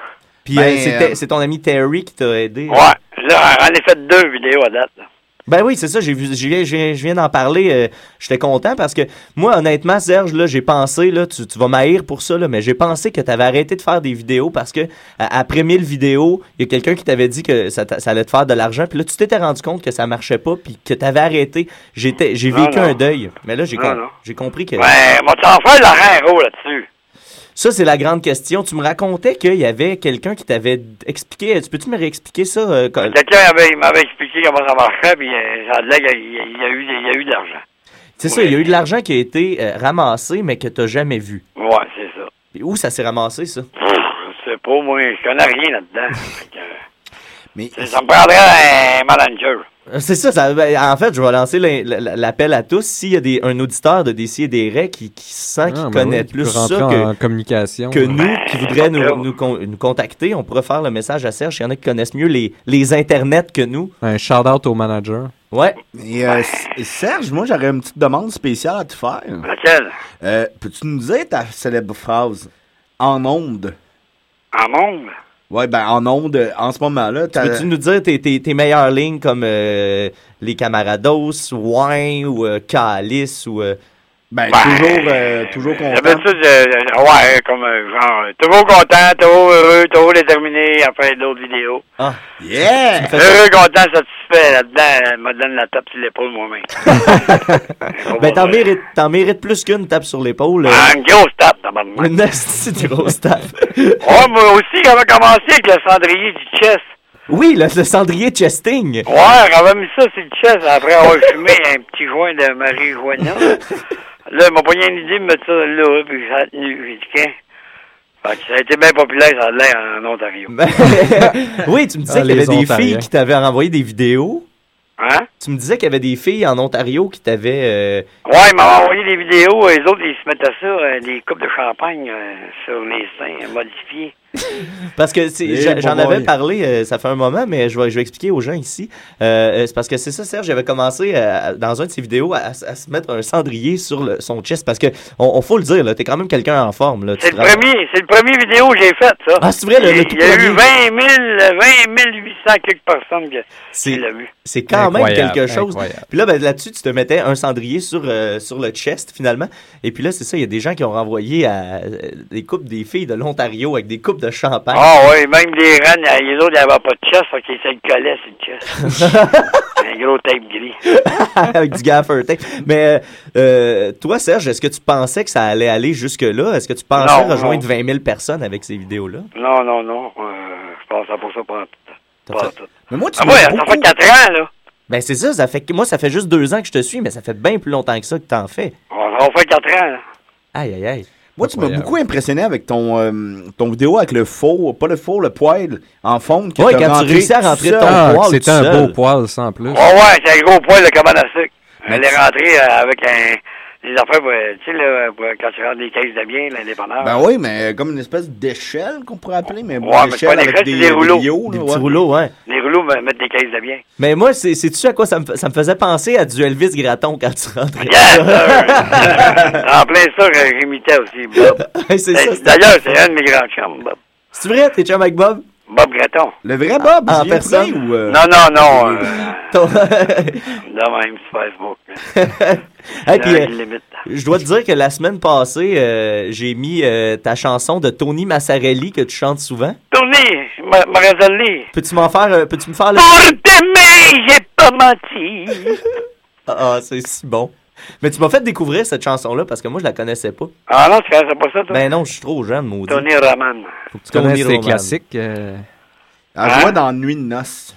J: Puis
K: Ben,
J: euh, c'était-
K: euh,
J: c'est ton ami Terry qui t'a aidé.
P: Ouais, là, j'en ai fait deux vidéos à date, là.
J: Ben oui, c'est ça, j'ai vu, je viens, je viens- d'en parler, euh, j'étais content parce que moi, honnêtement, Serge, là, j'ai pensé, là, tu, tu vas m'haïr pour ça, là, mais j'ai pensé que tu avais arrêté de faire des vidéos parce que après 1000 vidéos, il y a quelqu'un qui t'avait dit que ça, allait te faire de l'argent, puis là, tu t'étais rendu compte que ça marchait pas, puis que tu avais arrêté. J'étais, j'ai vécu
P: non.
J: un deuil, mais là, j'ai, com- compris que...
P: Ouais, moi, t'en fais gros là-dessus.
J: Ça, c'est la grande question. Tu me racontais qu'il y avait quelqu'un qui t'avait expliqué, tu peux-tu me réexpliquer ça? euh, quand-
P: Quelqu'un m'avait expliqué comment ça marchait, puis euh, y a, il y a eu, il y a eu de l'argent.
J: C'est ça, il y a eu de l'argent qui a été euh, ramassé, mais que tu n'as jamais vu.
P: Ouais, c'est ça.
J: Et où ça s'est ramassé, ça?
P: Je sais pas, moi, je connais rien là-dedans. (laughs) Ça, ça me prendrait un manager.
J: Euh, C'est ça, ça- ben, en fait, je vais lancer l'appel à tous. S'il y a des, un auditeur de DC et des qui, qui sent, qui
I: Ah, ben
J: connaît
I: oui,
J: plus ça que,
I: en communication.
J: que nous, qui voudrait nous, nous, con- nous contacter, on pourrait faire le message à Serge. Il y en a qui connaissent mieux les, les internets que nous.
I: Un shout-out au manager.
J: Ouais.
K: Et euh, Serge, moi, j'aurais une petite demande spéciale à te faire.
P: Laquelle?
K: Euh, Peux-tu nous dire ta célèbre phrase? En onde?
P: En onde?
K: Ouais, ben en onde, euh, en ce moment-là.
J: Peux-tu nous dire tes, tes, tes meilleures lignes comme euh, les camarados, Wine ou euh, Calice ou. euh,
K: Ben, toujours, euh, toujours content.
P: Ouais, comme genre, toujours content, toujours heureux, toujours déterminé à faire d'autres vidéos.
J: Ah,
K: yeah!
P: Heureux, content, satisfait là-dedans, elle me donne la tape sur l'épaule moi-même. (laughs) (laughs)
J: Ben, t'en mérites, t'en mérites plus qu'une tape sur l'épaule.
P: Ah, une grosse tape, tabarnak.
J: Une petite (laughs) grosse tape.
P: Ouais, moi aussi, j'avais commencé avec le cendrier du chess.
J: Oui, le, le cendrier chesting.
P: Ouais, j'avais mis ça sur le chess après avoir (laughs) fumé un petit joint de marijuana. Là, il m'a pas une idée de mettre ça là, puis ça a tenu. J'ai dit, qu'un. Fait que ça a été bien populaire, ça a l'air en Ontario. (laughs)
J: oui, tu me disais
I: Ah,
J: qu'il y avait des
I: Ontariens.
J: filles qui t'avaient envoyé des vidéos.
P: Hein?
J: Tu me disais qu'il y avait des filles en Ontario qui t'avaient. euh,
P: Ouais, il m'a envoyé des vidéos, les autres, ils se mettaient ça, euh, des coupes de champagne euh, sur les seins euh, modifiés. (laughs)
J: Parce que j'en avais parlé, euh, ça fait un moment, mais je vais, je vais expliquer aux gens ici. Euh, euh, c'est parce que c'est ça, Serge, j'avais commencé dans une de ses vidéos à, à se mettre un cendrier sur le- son chest parce que on, on faut le dire, t'es quand même quelqu'un en forme. Là,
P: C'est le premier, c'est le premier vidéo que j'ai fait, ça.
J: Ah, c'est vrai, le-
P: Il y a-
J: le tout
P: Il y a eu
J: premier.
P: 20 000, 20 800 quelques personnes qui, l'ont vu.
J: C'est quand
I: Incroyable,
J: même quelque chose.
I: incroyable.
J: Puis là, ben, là-dessus, tu te mettais un cendrier sur, euh, sur le chest, finalement. Et puis là, c'est ça, il y a des gens qui ont renvoyé à, euh, des coupes des filles de l'Ontario avec des de champagne.
P: Ah oui, même des rennes, euh, les autres, ils n'avaient pas de chest, fait qu'ils le collaient sur le chest. Un gros tape gris. (laughs)
J: avec du gaffer tape. Mais euh, toi, Serge, est-ce que tu pensais que ça allait aller jusque-là? Est-ce que tu pensais
P: Non,
J: rejoindre
P: non.
J: 20 000 personnes avec ces vidéos-là?
P: Non, non, non. Euh, je pensais pas ça pendant tout. Pas tout.
K: Mais moi, tu
P: Ah ouais, ça fait 4 ans, là.
J: Ben c'est ça, ça fait moi, ça fait juste deux ans que je te suis, mais ça fait bien plus longtemps que ça que t'en fais.
P: On fait 4 ans, là.
J: Aïe, aïe, aïe.
K: Moi, tu m'as beaucoup impressionné avec ton, euh, ton vidéo avec le faux, pas le faux, le poil en fonte. que
J: Ouais, quand tu
K: rentré
J: réussis à rentrer ton
I: Ah,
J: poil
I: c'était un
J: seul.
I: beau poil, ça, en plus.
P: Ouais, ouais, c'est un gros poil de cabane à sucre.
K: Mais
P: Elle est
K: tu-
P: rentrée euh, avec un, des affaires, tu sais, quand tu rentres des caisses de biens, l'indépendant.
K: Ben oui, mais comme une espèce d'échelle qu'on pourrait appeler, mais
P: Ouais,
K: bon,
P: mais
K: avec des,
P: des rouleaux.
J: Des
K: là,
J: petits
K: ouais.
J: rouleaux, ouais.
P: Les rouleaux me- mettent des caisses de biens.
J: Mais moi, c'est- sais-tu à quoi ça me, ça me faisait penser à du Elvis Gratton quand tu rentrais?
P: Yes, sir! (laughs) en plein ça, j'imitais aussi, Bob.
J: C'est ça,
P: D'ailleurs, c'est un de mes grands chums, Bob.
J: C'est vrai, t'es chum avec Bob?
P: Bob Breton.
K: Le vrai Bob,
J: En
K: il vient
J: personne?
K: ou, euh,
P: Non, non, non. (laughs) Euh, (laughs) de même sur Facebook. (laughs)
J: Hey, puis,
P: J'ai
J: euh, je dois te dire que la semaine passée, euh, j'ai mis euh, ta chanson de Tony Massarelli que tu chantes souvent.
P: Tournez, Ma- Marazoli.
J: Peux-tu m'en faire, euh, peux-tu me faire le...
P: Pour t'aimer, j'ai pas menti.
J: Ah, ah, c'est si bon. Mais tu m'as fait découvrir cette chanson-là parce que moi, je la connaissais pas.
P: Ah non, tu connaissais pas ça, toi?
J: Ben non, je suis trop jeune, maudit.
P: Tony Roman.
J: Faut que tu
I: Tu connais
J: connaisses
I: ces classiques. euh,
K: Elle jouait dans Nuit de noces.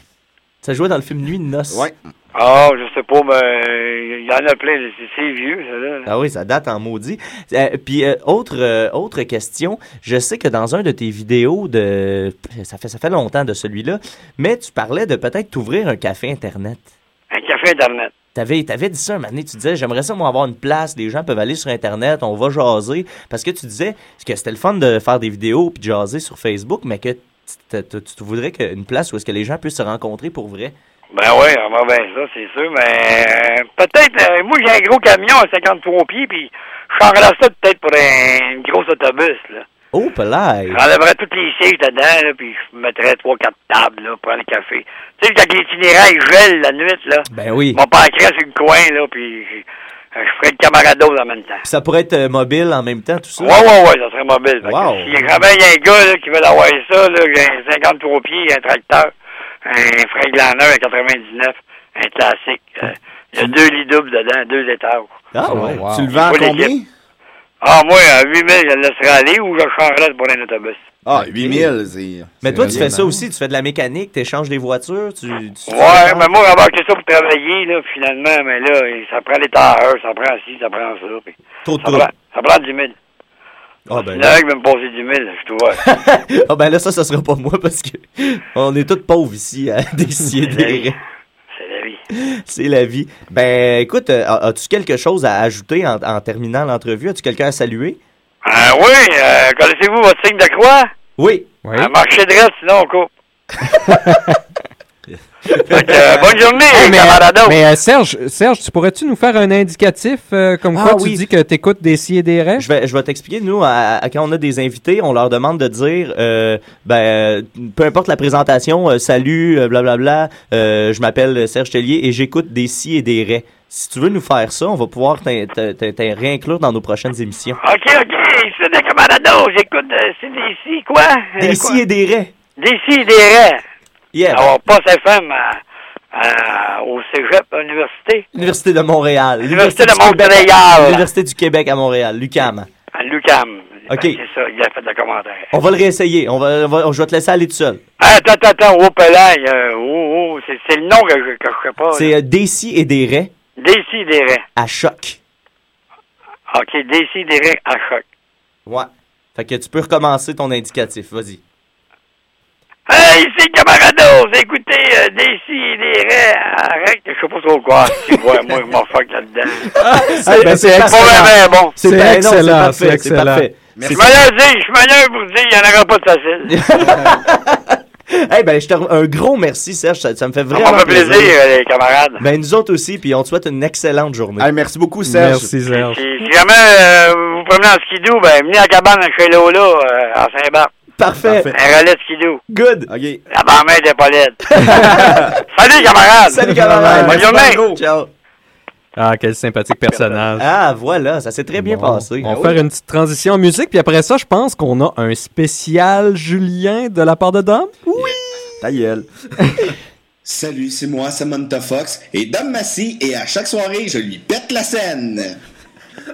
J: Ça jouait dans le film Nuit de noces.
K: Ouais.
P: Ah, je sais pas, mais il y en a plein. c'est- C'est vieux, ça, là.
J: Ah oui, ça date en maudit. Euh, puis euh, autre euh, autre question, je sais que dans un de tes vidéos de ça fait ça fait longtemps de celui-là, mais tu parlais de peut-être t'ouvrir un café internet.
P: Un café Internet.
J: T'avais, t'avais dit ça un moment donné, tu disais, j'aimerais ça, moi, avoir une place, les gens peuvent aller sur Internet, on va jaser. Parce que tu disais que c'était le fun de faire des vidéos puis de jaser sur Facebook, mais que tu, voudrais qu'une place où est-ce que les gens puissent se rencontrer pour vrai.
P: Ben oui, bien ça, c'est sûr, mais euh, peut-être, euh, moi j'ai un gros camion à 53 pieds, puis je changerais ça peut-être pour un, une grosse autobus, là.
J: Oh, palais.
P: J'enlèverais toutes les sièges dedans, là, puis je mettrais trois, quatre tables, là, pour prendre le café. Tu sais, quand l'itinéraire gèle la nuit, là.
J: Ben oui.
P: Mon pancréas sur le coin, là, puis je, ferais le camaradeau en même temps.
J: Puis ça pourrait être euh, mobile en même temps, tout ça?
P: Ouais, ouais, ouais, ça serait mobile.
J: Wow.
P: A jamais il y a un gars, là, qui veut avoir ça, là, j'ai un 53 pieds, un tracteur, un Freightliner, un 99, un classique. euh, Il y a deux lits doubles dedans, deux étages.
J: Ah ouais.
K: Tu le vends à combien?
P: Ah, moi, à 8000, je le laisserais aller ou je changerais pour un autobus.
K: Ah, 8000, c'est.
J: Mais toi, tu fais ça aussi, tu fais de la mécanique, tu échanges des voitures, tu... tu
P: Ouais, mais moi, j'avais acheté ça pour travailler, là, finalement, mais là, ça prend les tailleurs, ça prend ci, ça prend ça. Puis
J: Trop de
P: ça, prend, ça prend du 000.
J: Ah ben,
P: Il y
J: là.
P: en a qui veut me passer du 000, je te vois. (laughs)
J: ah ben là, ça, ça sera pas moi parce que on est tous pauvres ici à (laughs) décider. (laughs)
P: C'est la vie.
J: Ben, écoute, euh, as-tu quelque chose à ajouter en, en terminant l'entrevue? As-tu quelqu'un à saluer?
P: Ah oui, euh, connaissez-vous votre signe de croix?
J: Oui.
P: Un marché de reste, sinon on coupe. (laughs) Euh, bonne journée,
I: Hey, mais, mais, euh, Serge, Serge, tu pourrais-tu nous faire un indicatif euh, comme
J: Ah
I: quoi
J: oui.
I: tu dis que tu écoutes des si et des rêves?
J: Je vais, je vais t'expliquer. Nous, à- à- quand on a des invités, on leur demande de dire, euh, ben, euh, peu importe la présentation, euh, salut, euh, blablabla, euh, je m'appelle Serge Tellier et j'écoute des si et des raies. Si tu veux nous faire ça, on va pouvoir réinclure dans nos prochaines émissions.
P: OK, OK, c'est des camarados, j'écoute, euh, c'est des si, quoi?
J: Des
P: Euh,
J: si et des raies.
P: Des si et des raies.
J: Yeah.
P: Alors, pas FM au cégep, à l'université.
J: L'Université de Montréal.
P: L'Université de Montréal.
J: L'Université du Québec à Montréal, l'UQAM.
P: À l'UQAM.
J: OK.
P: C'est ça, il a fait le commentaire.
J: On va le réessayer. On va, on va- je vais te laisser aller tout seul.
P: Ah, Attends, attends, attends, oh, euh, oh, oh, c'est c'est le nom que je, je sais pas.
J: C'est euh, et des raies
P: Des si, des raies.
J: à choc.
P: OK, des si, des raies à choc.
J: Ouais. Fait que tu peux recommencer ton indicatif. Vas-y.
P: Hey, c'est camarados, écoutez, euh, des si, des raies, arrête, je sais pas trop quoi. Tu vois, moi, je m'en fuck là-dedans.
J: C'est-
I: ben, c'est
P: pas
I: excellent.
P: bon.
J: Ben non, c'est
I: excellent,
J: parfait,
I: c'est excellent.
J: parfait.
P: Je suis malheureux, je suis malheureux pour dire, il n'y en aura pas de facile. (laughs)
J: Eh ben, je te re- un gros merci, Serge. Ça, ça me fait
P: Ça
J: vraiment
P: m'a fait plaisir, euh, les camarades.
J: Ben, nous autres aussi, puis on te souhaite une excellente journée.
K: Hey, merci beaucoup, Serge.
I: Merci, Serge.
P: Si, si jamais euh, vous vous promenez en skidoo, ben, venez à la cabane chez Lola, euh, à Saint-Barth.
J: Parfait.
P: Un relais de.
J: Good.
K: OK.
P: La barmaid des Paulette. (laughs) Salut, camarades.
J: Salut, camarade.
P: Bonne journée.
J: Ciao.
I: Ah, quel sympathique personnage.
J: Ah, voilà, ça s'est très bien
I: Bon,
J: passé.
I: On va faire une petite transition en musique, puis après ça, je pense qu'on a un spécial Julien de la part de Dom.
K: Oui. Ta gueule. (laughs)
Q: Salut, c'est moi, Samantha Fox, et Dom Massy, et à chaque soirée, je lui pète la scène. (laughs)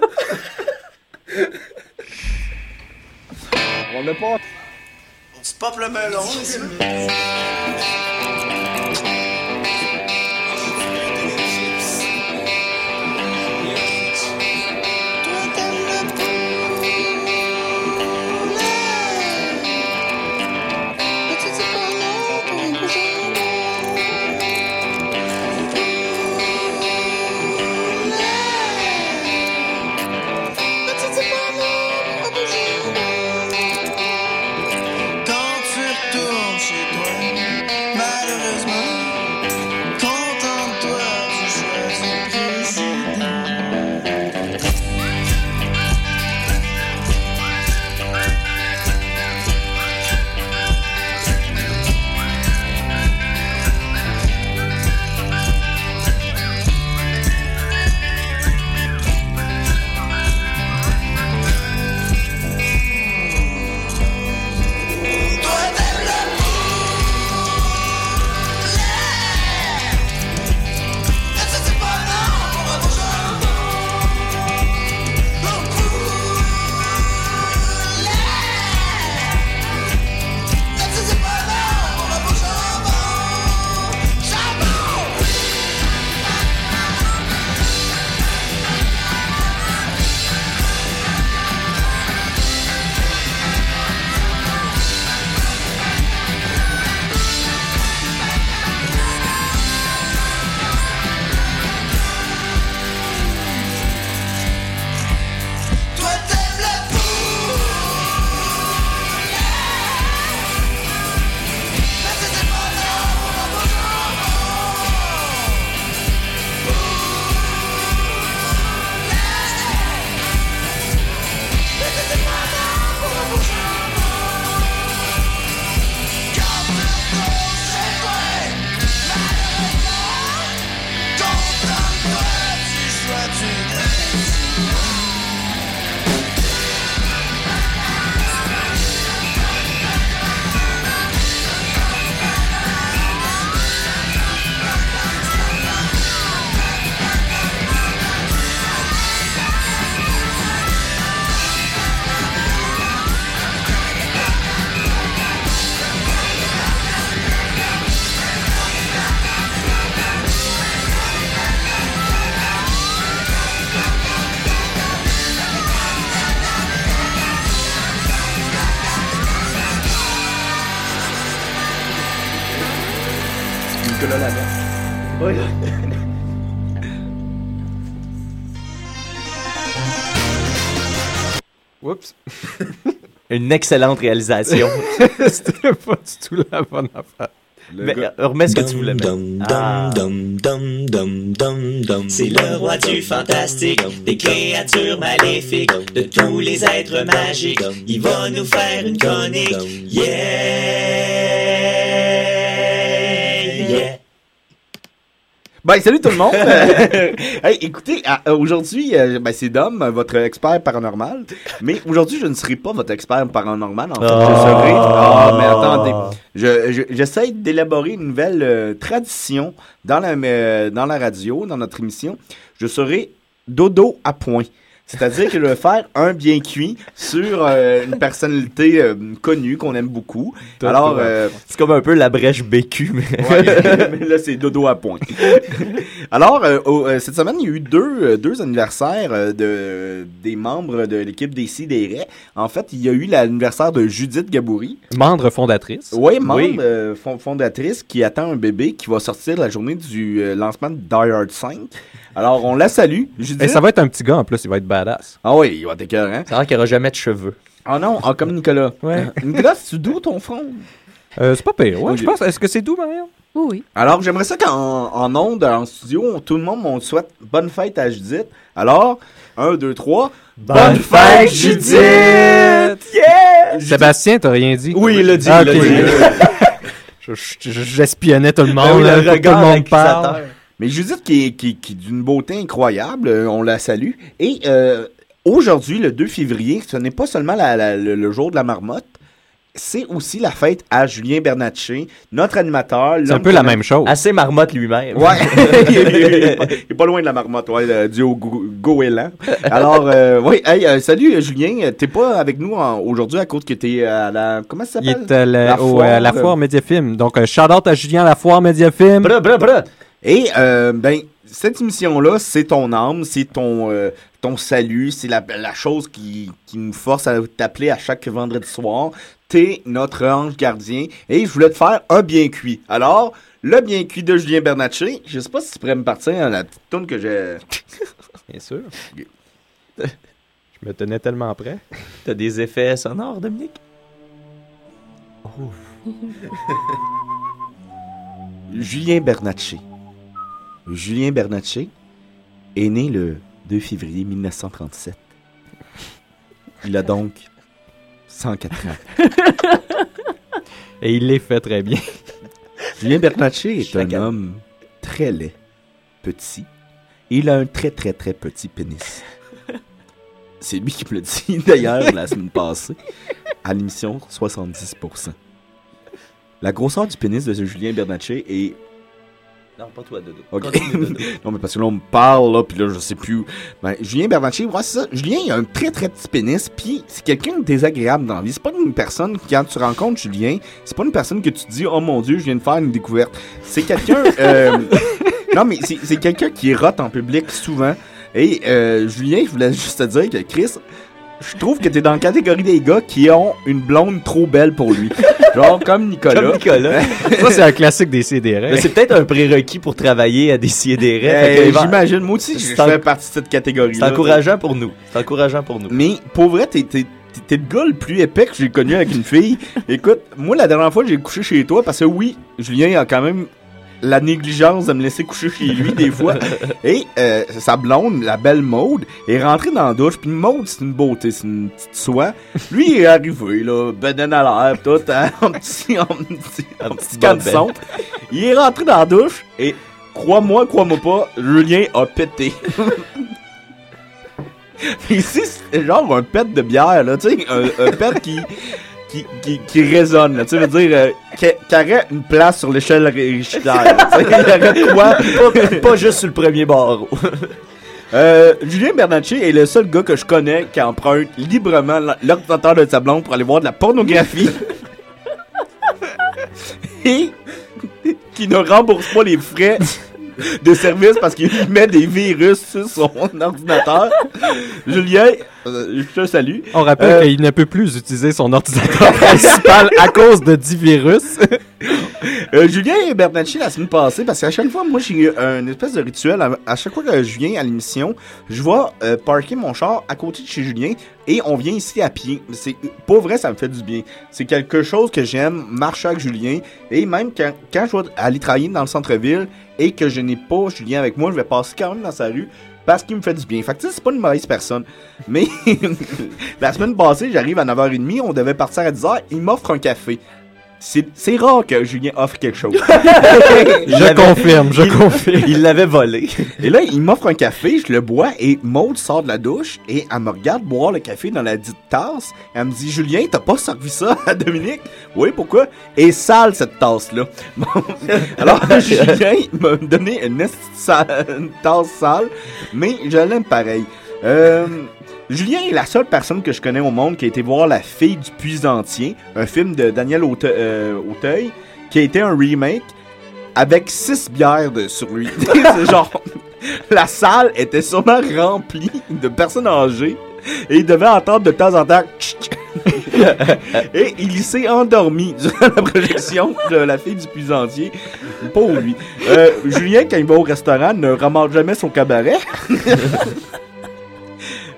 K: On l'a pas.
H: Tu popes le melon, ici.
J: Une excellente réalisation. (laughs)
I: C'était pas du tout la bonne affaire.
J: Mais, euh, remets ce que tu voulais mettre. Ah.
R: C'est le roi du fantastique, des créatures maléfiques, de tous les êtres magiques. Il va nous faire une chronique. Yeah!
K: Ben, salut tout le monde! (laughs) hey, écoutez, euh, aujourd'hui, euh, ben, c'est Dom, votre expert paranormal. Mais aujourd'hui, je ne serai pas votre expert paranormal. En fait, je
J: Ah.
K: serai. Ah, mais attendez. Je- je- J'essaie d'élaborer une nouvelle euh, tradition dans la, euh, dans la radio, dans notre émission. Je serai dodo à point. C'est-à-dire je vais faire un bien cuit sur euh, une personnalité euh, connue qu'on aime beaucoup. Alors, euh,
J: c'est comme un peu la brèche bécu, mais.
K: Ouais, mais là, c'est dodo à point. (laughs) Alors, euh, cette semaine, il y a eu deux, deux anniversaires de, des membres de l'équipe des CDR. En fait, il y a eu l'anniversaire de Judith Gaboury.
I: Membre fondatrice.
K: Oui, membre
I: Oui.
K: fond- fondatrice qui attend un bébé qui va sortir la journée du lancement de Die Hard 5. Alors, on la salue, Judith.
I: Et ça va être un petit gars en plus, il va être badass.
K: Ah oui, il va être écœurant.
J: C'est vrai qu'il n'y aura jamais de cheveux.
K: Ah non, ah, comme Nicolas. (laughs)
I: Ouais.
K: Nicolas, c'est doux ton front?
I: Euh, c'est pas pire, ouais, je pense. Est-ce que c'est doux, Marion?
M: Oui, oui.
K: Alors, j'aimerais ça qu'en en ondes, en studio, tout le monde, on souhaite bonne fête à Judith. Alors, un, deux, trois.
I: Bonne fête, Judith!
K: Yeah!
I: Sébastien, t'as rien dit?
K: Oui, il l'a dit,
I: Ah, (laughs) J'espionnais tout le
K: Ben
I: monde,
K: oui,
I: là,
K: le
I: tout le
K: regard
I: monde parle.
K: Mais Judith, qui est, qui, qui est d'une beauté incroyable, euh, on la salue. Et euh, aujourd'hui, le 2 février, ce n'est pas seulement la- la- le, le jour de la marmotte, c'est aussi la fête à Julien Bernatchez, notre animateur.
I: C'est un peu la même chose.
J: Assez marmotte lui-même.
K: Ouais, (laughs) (laughs) il, est- il est pas, il est pas loin de la marmotte, ouais, le duo go- goéland. Alors, euh, oui, hey, euh, salut Julien, t'es pas avec nous aujourd'hui à cause que t'es à la... Comment ça
I: Il
K: s'appelle?
I: est à la,
K: La
I: au, euh, la
K: foire.
I: foire Mediafilm. Donc, un shout-out à Julien Lafoire Mediafilm.
K: Et euh, ben cette émission-là, c'est ton âme, c'est ton euh, ton salut, c'est la, la chose qui, qui nous force à t'appeler à chaque vendredi soir. T'es notre ange gardien et je voulais te faire un bien cuit. Alors, le bien cuit de Julien Bernatchez, je sais pas si tu pourrais me partir à la petite tourne que j'ai... (laughs)
I: Bien sûr. (laughs) Je me tenais tellement prêt.
J: T'as des effets sonores, Dominique? (laughs)
K: Julien Bernatchez. Julien Bernatchez est né le 2 février 1937. Il a donc 104 ans. (laughs)
I: Et il les fait très bien.
K: Julien Bernatchez est un homme très laid, petit. Et il a un très très très petit pénis. C'est lui qui me l'a dit (laughs) d'ailleurs la semaine passée à l'émission 70%. La grosseur du pénis de ce Julien Bernatchez est
J: Non, pas toi, Dodo.
K: Ok.
J: Continue, Dodo. (laughs)
K: non, mais parce que là, on me parle, là, puis là, je sais plus. Ben, Julien Bernatchez, ouais, c'est ça. Julien, il a un très, très petit pénis, puis c'est quelqu'un de désagréable dans la vie. C'est pas une personne, quand tu rencontres Julien, c'est pas une personne que tu te dis, oh mon Dieu, je viens de faire une découverte. C'est quelqu'un. (laughs) euh, non, mais c'est c'est quelqu'un qui rote en public souvent. Et euh, Julien, je voulais juste te dire que Chris. Je trouve que t'es dans la catégorie des gars qui ont une blonde trop belle pour lui. Genre comme Nicolas.
J: Comme Nicolas.
I: Ça, c'est un classique des CDR.
J: Mais c'est peut-être un prérequis pour travailler à des CDR.
K: Eh, J'imagine, moi aussi, je fais partie de cette catégorie.
J: C'est encourageant pour nous. C'est encourageant pour nous.
K: Mais pour vrai, t'es, t'es, t'es- t'es le gars le plus épais que j'ai connu avec une fille. Écoute, moi, la dernière fois, j'ai couché chez toi parce que oui, Julien a quand même la négligence de me laisser coucher chez lui des fois. (laughs) Et euh, sa blonde, la belle Maude, est rentrée dans la douche. Puis Maude, c'est une beauté, c'est une petite soie. Lui, il est arrivé, là, bedaine à l'air, tout, hein, (laughs) en petit, en petit, en petit caleçon. Il est rentré dans la douche et crois-moi, crois-moi pas, Julien a pété. (laughs) Ici, c'est genre un pet de bière, là, tu sais, un, un pet qui, qui, qui, qui résonne, là, tu veut dire, euh, qui, aurait une place sur l'échelle Richter, il aurait quoi.
J: Pas, pas juste sur le premier barreau. (laughs)
K: Euh, Julien Bernatchez est le seul gars que je connais qui emprunte librement l'ordinateur de sa blonde pour aller voir de la pornographie. (laughs) (laughs) Et qui ne rembourse pas les frais (laughs) de service parce qu'il (laughs) met des virus sur son (laughs) ordinateur. Julien, euh, je te salue.
I: On rappelle
K: Euh,
I: qu'il ne peut plus utiliser son ordinateur principal à cause de 10 virus.
K: Euh, Julien et Bernacci la semaine passée, parce qu'à chaque fois, moi, j'ai eu un espèce de rituel. À, chaque fois que je viens à l'émission, je vais euh, parker mon char à côté de chez Julien et on vient ici à pied. C'est Pas vrai, ça me fait du bien. C'est quelque chose que j'aime, marcher avec Julien. Et même quand, je vais aller travailler dans le centre-ville et que je n'ai pas Julien avec moi, je vais passer quand même dans sa rue parce qu'il me fait du bien. Fait que c'est pas une mauvaise personne. Mais (laughs) la semaine passée, j'arrive à 9h30, on devait partir à 10h, il m'offre un café. C'est c'est rare que Julien offre quelque chose. (laughs)
I: Je confirme, je confirme.
J: Il l'avait volé.
K: Et là, il m'offre un café, je le bois et Maude sort de la douche et elle me regarde boire le café dans la dite tasse. Elle me dit Julien, t'as pas servi ça (laughs) à Dominique? Oui, pourquoi? Et sale cette tasse-là. Bon. (laughs) Alors, Julien m'a donné une, une tasse sale, mais je l'aime pareil. Euh, Julien est la seule personne que je connais au monde qui a été voir La fille du puisentier, un film de Daniel Aute- euh, Auteuil, qui a été un remake avec six bières de, sur lui. (laughs) (laughs) C'est genre, la salle était sûrement remplie de personnes âgées et il devait entendre de temps en temps (laughs) et il s'est endormi durant la projection de La fille du puisentier. Pour lui. Euh, Julien, quand il va au restaurant, ne ramasse jamais son cabaret.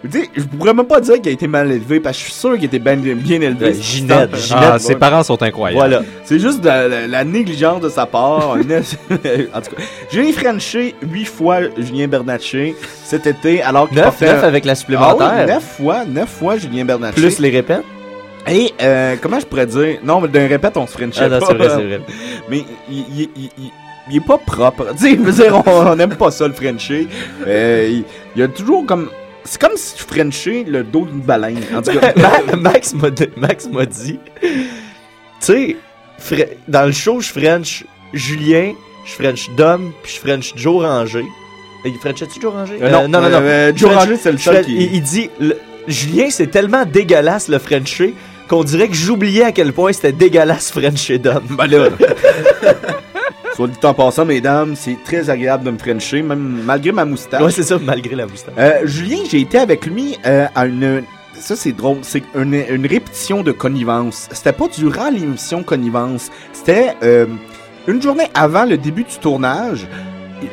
K: Tu sais, je pourrais même pas dire qu'il a été mal élevé parce que je suis sûr qu'il était bien, bien élevé.
J: Ouais, Ginette, Ginette,
I: Ah, ses parents sont incroyables.
K: Voilà. C'est juste de la, négligence de sa part. (laughs) en tout cas, j'ai Frenché huit fois Julien Bernatchez cet été alors qu'il
J: Neuf, neuf
K: un-
J: avec la supplémentaire.
K: Ah oui, neuf fois, neuf fois Julien Bernatchez.
J: Plus les répètes?
K: Et euh, comment je pourrais dire? Non, mais d'un répète, on se Frenchait
J: Ah non,
K: pas.
J: c'est vrai, c'est vrai. (laughs)
K: Mais il, il, est pas propre. (laughs) Tu sais, on on aime pas ça le Frencher. Euh, il y a toujours comme. C'est comme si tu Frenchais le dos d'une baleine. En tout cas, (laughs)
J: Ma- Max m'a dit- Max m'a dit, tu sais, Fre- dans le show, je French Julien, je French Dom, puis je French Joe Ranger. Il Frenchait-tu Joe Ranger?
K: Euh, non,
J: non, non. non.
K: euh, Joe
J: French-
K: Ranger, c'est le
J: je
K: seul
J: French-
K: qui-
J: Il, il dit, le- Julien, c'est tellement dégueulasse le Frencher qu'on dirait que j'oubliais à quel point c'était dégueulasse Frencher Dom.
K: Ben là. (laughs) Soit dit en passant, mesdames, c'est très agréable de me Frencher, même malgré ma moustache.
J: Ouais, c'est ça, malgré la moustache.
K: Euh, Julien, j'ai été avec lui euh, à une. Ça, c'est drôle. C'est une, une répétition de connivence. C'était pas durant l'émission Connivence. C'était euh, une journée avant le début du tournage.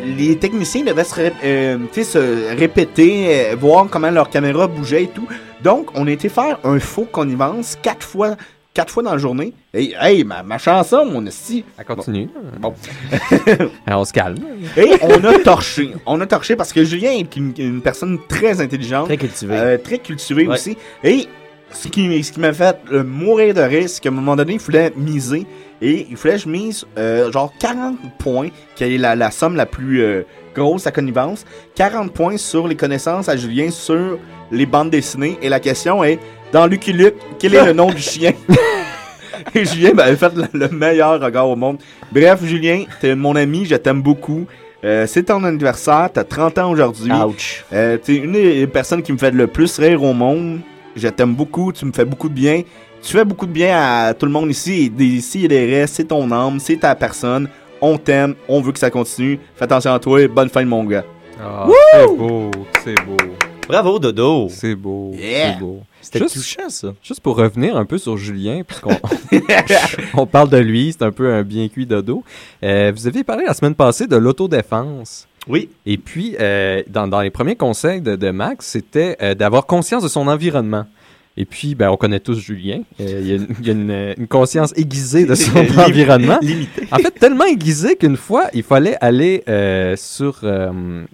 K: Les techniciens devaient se, ré- euh, se répéter, euh, voir comment leur caméra bougeait et tout. Donc, on a été faire un faux connivence quatre fois, quatre fois dans la journée. Et, hey, ma, ma chanson, mon esti.
I: Elle continue.
K: Bon.
I: Alors, (laughs) on se calme.
K: Et on a torché. On a torché parce que Julien est une, une personne très intelligente.
J: Très cultivée.
K: Euh, très cultivée
J: Ouais.
K: aussi. Et ce qui, ce qui m'a fait euh, mourir de rire, c'est qu'à un moment donné, il fallait miser. Et il fallait que je mise euh, genre 40 points, qui est la, la somme la plus euh, grosse à connivence. 40 points sur les connaissances à Julien sur les bandes dessinées. Et la question est, dans Lucky Luke, quel est le nom du chien? (laughs) Et Julien m'avait fait le, le meilleur regard au monde. Bref, Julien, t'es mon ami, je t'aime beaucoup. Euh, c'est ton anniversaire, t'as 30 ans aujourd'hui.
J: Ouch.
K: Euh, t'es une des personnes qui me fait le plus rire au monde. Je t'aime beaucoup, tu me fais beaucoup de bien. Tu fais beaucoup de bien à tout le monde ici. Et ici et des restes, c'est ton âme, c'est ta personne. On t'aime, on veut que ça continue. Fais attention à toi et bonne fin de mon gars.
I: Ah, c'est beau, c'est beau.
J: Bravo, Dodo.
I: C'est beau,
K: Yeah.
I: c'est beau.
J: C'était
I: Juste-
J: touchant, ça.
I: Juste pour revenir un peu sur Julien, puisqu'on (laughs) (laughs) on parle de lui, c'est un peu un bien cuit dodo. Euh, vous aviez parlé la semaine passée de l'autodéfense.
J: Oui.
I: Et puis, euh, dans, dans les premiers conseils de, de Max, c'était euh, d'avoir conscience de son environnement. Et puis, ben, on connaît tous Julien. Euh, il y a, une, il y a une- une conscience aiguisée de son (laughs) environnement.
J: Limité.
I: En fait, tellement aiguisée qu'une fois, il fallait aller euh, sur. euh,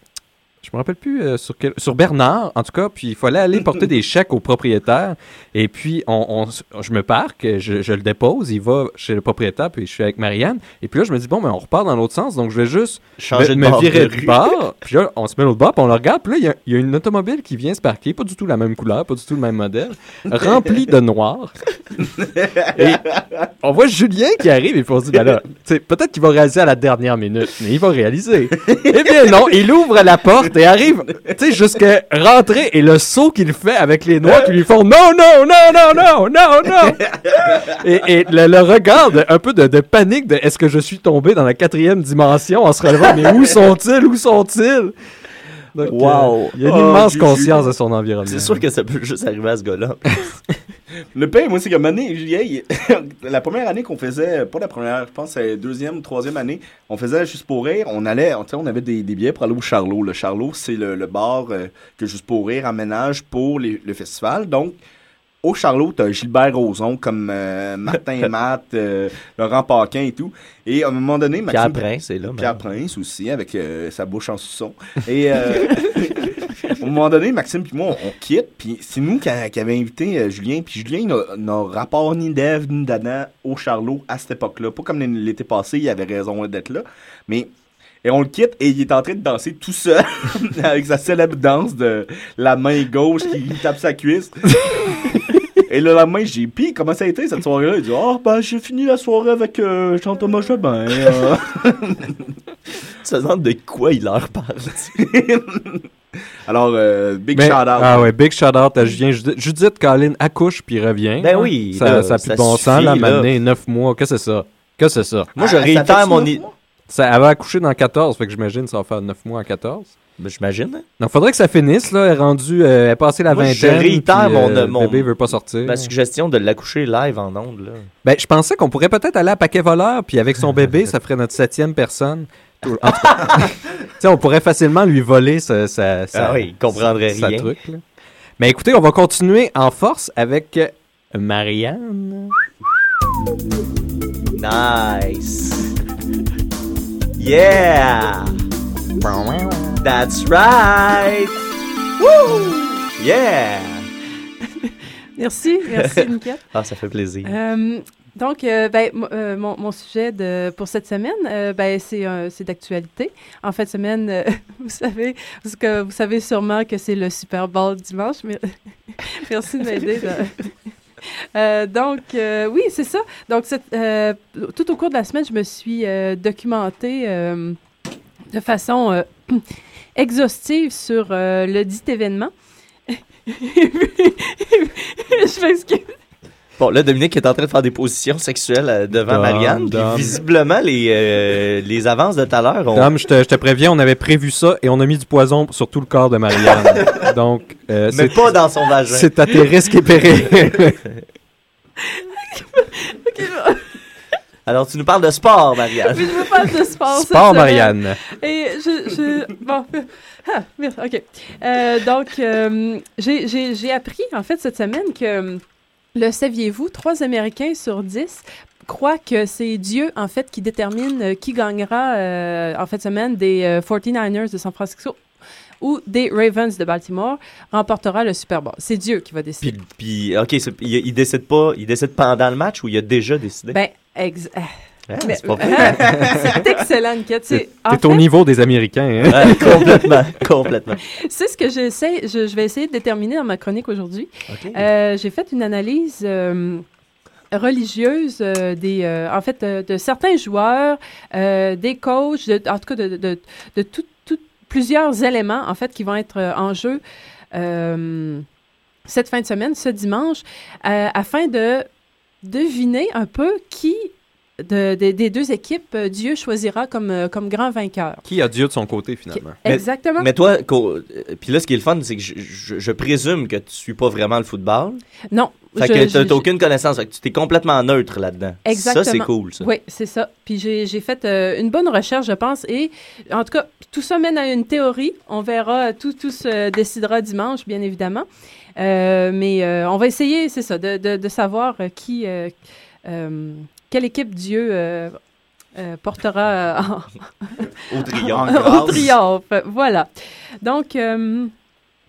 I: je me rappelle plus euh, sur quel, sur Bernard, en tout cas, puis il fallait aller porter des chèques au propriétaire. Et puis, on, je me parque, je, je le dépose, il va chez le propriétaire, puis je suis avec Marianne. Et puis là, je me dis, bon, mais on repart dans l'autre sens, donc je vais juste
J: Changer
I: me,
J: de
I: me virer
J: de rue.
I: bord. Puis là, on se met l'autre bord, puis on le regarde. Puis là, il y a- il y, a une automobile qui vient se parquer, pas du tout la même couleur, pas du tout le même modèle, remplie de noir. (laughs) Et on voit Julien qui arrive et puis on se dit, ben là, peut-être qu'il va réaliser à la dernière minute, mais il va réaliser. eh bien non, il ouvre la porte et arrive, tu sais, jusqu'à rentrer et le saut qu'il fait avec les noirs qui lui font non, non, non, non, non, non, non. Et, et le, le regard de- un peu de, de panique de est-ce que je suis tombé dans la quatrième dimension en se relevant, mais où sont-ils, où sont-ils? Donc,
J: Wow.
I: euh, il y a une
J: Oh,
I: immense
J: Juju.
I: conscience de son environnement.
J: C'est sûr que ça peut juste arriver à ce gars-là. (laughs)
K: Le pire, moi, c'est que il- (laughs) la première année qu'on faisait, pas la première, je pense c'est deuxième, troisième année, on faisait juste pour rire, on allait, on, avait des, billets pour aller au Charlot. Le Charlot, c'est le, bar euh, que juste pour rire aménage pour le festival. Donc, au Charlot, t'as Gilbert Rozon comme euh, Martin (laughs) Matt, euh, Laurent Paquin et tout. Et à un moment donné,
J: Pierre Prince est là, même.
K: Pierre Prince aussi, avec euh, sa bouche en suçon. Et euh, (laughs) au moment donné, Maxime puis moi, on, on quitte. Puis c'est nous qui, a- qui avait invité Julien. Puis Julien n'a- n'a rapport ni d'Ève ni d'Adam au Charlot à cette époque-là. Pas comme l'été passé, il avait raison d'être là. Mais et on le quitte et il est en train de danser tout seul (laughs) avec sa célèbre danse de la main gauche qui tape sa cuisse. Et le lendemain, j'ai dit, comment ça a été cette soirée-là? Il dit, oh, ben, j'ai fini la soirée avec euh, Jean-Thomas Jobin. (laughs) euh.
J: Tu te demandes de quoi il leur parle? (laughs)
K: Alors, euh, big
I: Mais-
K: shout-out.
I: Ah ouais, big shout-out à Julien. Judith, Judith Colin accouche puis revient.
J: Ben
I: hein.
J: oui,
I: Ça,
J: là,
I: ça a plus
J: ça
I: de bon sens, là, m'amener 9 mois. Qu'est-ce que c'est ça? Qu'est-ce que c'est ça?
J: Moi, je
K: Ah,
J: réitère mon...
I: Ça, elle va accoucher dans 14, fait que j'imagine que ça va faire 9 mois en 14.
J: Ben, J'imagine. hein.
I: Donc, faudrait que ça finisse, là. Elle est rendue, euh, elle est passée la
J: Moi,
I: vingtaine.
J: je réitère
I: puis,
J: mon,
I: euh,
J: mon-
I: Le bébé veut pas sortir.
J: ma suggestion de l'accoucher live en ondes. Là.
I: Ben, je pensais qu'on pourrait peut-être aller à Paquet Voleur, puis avec son bébé, ça ferait notre septième personne. En tout cas, (laughs) tu sais, on pourrait facilement lui voler sa, sa, sa-
J: Ah oui, il comprendrait
I: sa
J: rien.
I: truc, là. Mais écoutez, on va continuer en force avec euh, Marianne.
J: Nice. Yeah. That's right. Woo. Yeah. (laughs)
M: Merci, merci, (laughs) Nickel.
J: Ah, ça fait plaisir.
M: Euh, donc, euh, ben, euh, mon, mon sujet de, pour cette semaine, euh, ben, c'est c'est d'actualité. En fin de semaine, (laughs) vous savez, parce que vous savez sûrement que c'est le Super Bowl dimanche, mais merci de m'aider. Euh, donc, euh, oui, c'est ça. Donc, euh, tout au cours de la semaine, je me suis documentée de façon euh, (clears throat) exhaustive sur euh, le dit événement. (laughs) je m'excuse.
J: Bon, là, Dominique est en train de faire des positions sexuelles euh, devant
I: Dom,
J: Marianne. puis visiblement, les, euh, les avances de tout à l'heure ont...
I: Dom, je te, je te préviens, on avait prévu ça et on a mis du poison sur tout le corps de Marianne. (laughs) Donc, euh,
J: Mais pas dans son vagin.
I: C'est à tes risques et périls. (laughs)
M: Ok, je-
J: Alors, tu nous parles de sport, Marianne. (laughs)
M: Je veux parler de sport.
I: Sport. Marianne.
M: Et je. je bon. (laughs) Ah, merci, OK. Euh, donc, euh, j'ai- j'ai j'ai appris, en fait, cette semaine que, le saviez-vous, trois Américains sur dix croient que c'est Dieu, en fait, qui détermine euh, qui gagnera, euh, en fait, semaine, des euh, 49ers de San Francisco ou des Ravens de Baltimore remportera le Super Bowl. C'est Dieu qui va décider.
J: Puis, puis, OK, il, il décide pas... Il décide pendant le match ou il a déjà décidé?
M: Ben, ex- ah,
J: Ah, c'est pas (laughs) vrai.
M: c'est excellent, Niket. C'est-
I: au
M: fait-
I: niveau des Américains. Hein?
J: Ouais, (laughs) complètement, complètement.
M: C'est ce que j'essaie, je, je vais essayer de déterminer dans ma chronique aujourd'hui. Euh, J'ai fait une analyse euh, religieuse euh, des, euh, en fait, euh, de certains joueurs, euh, des coachs, de- en tout cas de, de, de tout- tout- plusieurs éléments en fait qui vont être en jeu euh, cette fin de semaine, ce dimanche, euh, afin de deviner un peu qui de- de- des deux équipes euh, Dieu choisira comme, euh, comme grand vainqueur.
I: Qui a Dieu de son côté, finalement?
J: Mais-
M: Exactement.
J: Mais toi, euh, puis là, ce qui est le fun, c'est que je, je- je présume que tu suis pas vraiment le football.
M: Non.
J: Fait
M: je-
J: que t'as aucune connaissance. Fait que tu t'es complètement neutre là-dedans.
M: Exactement.
J: Ça, c'est cool, ça.
M: Oui, c'est ça. Puis j'ai j'ai fait euh, une bonne recherche, je pense. Et en tout cas, tout ça mène à une théorie. On verra, tout, tout se décidera dimanche, bien évidemment. Euh, mais euh, on va essayer, c'est ça, de, de, de savoir euh, qui, quelle équipe Dieu euh, portera en- (laughs)
J: Au triomphe. (laughs)
M: au triomphe. Voilà. Donc, euh,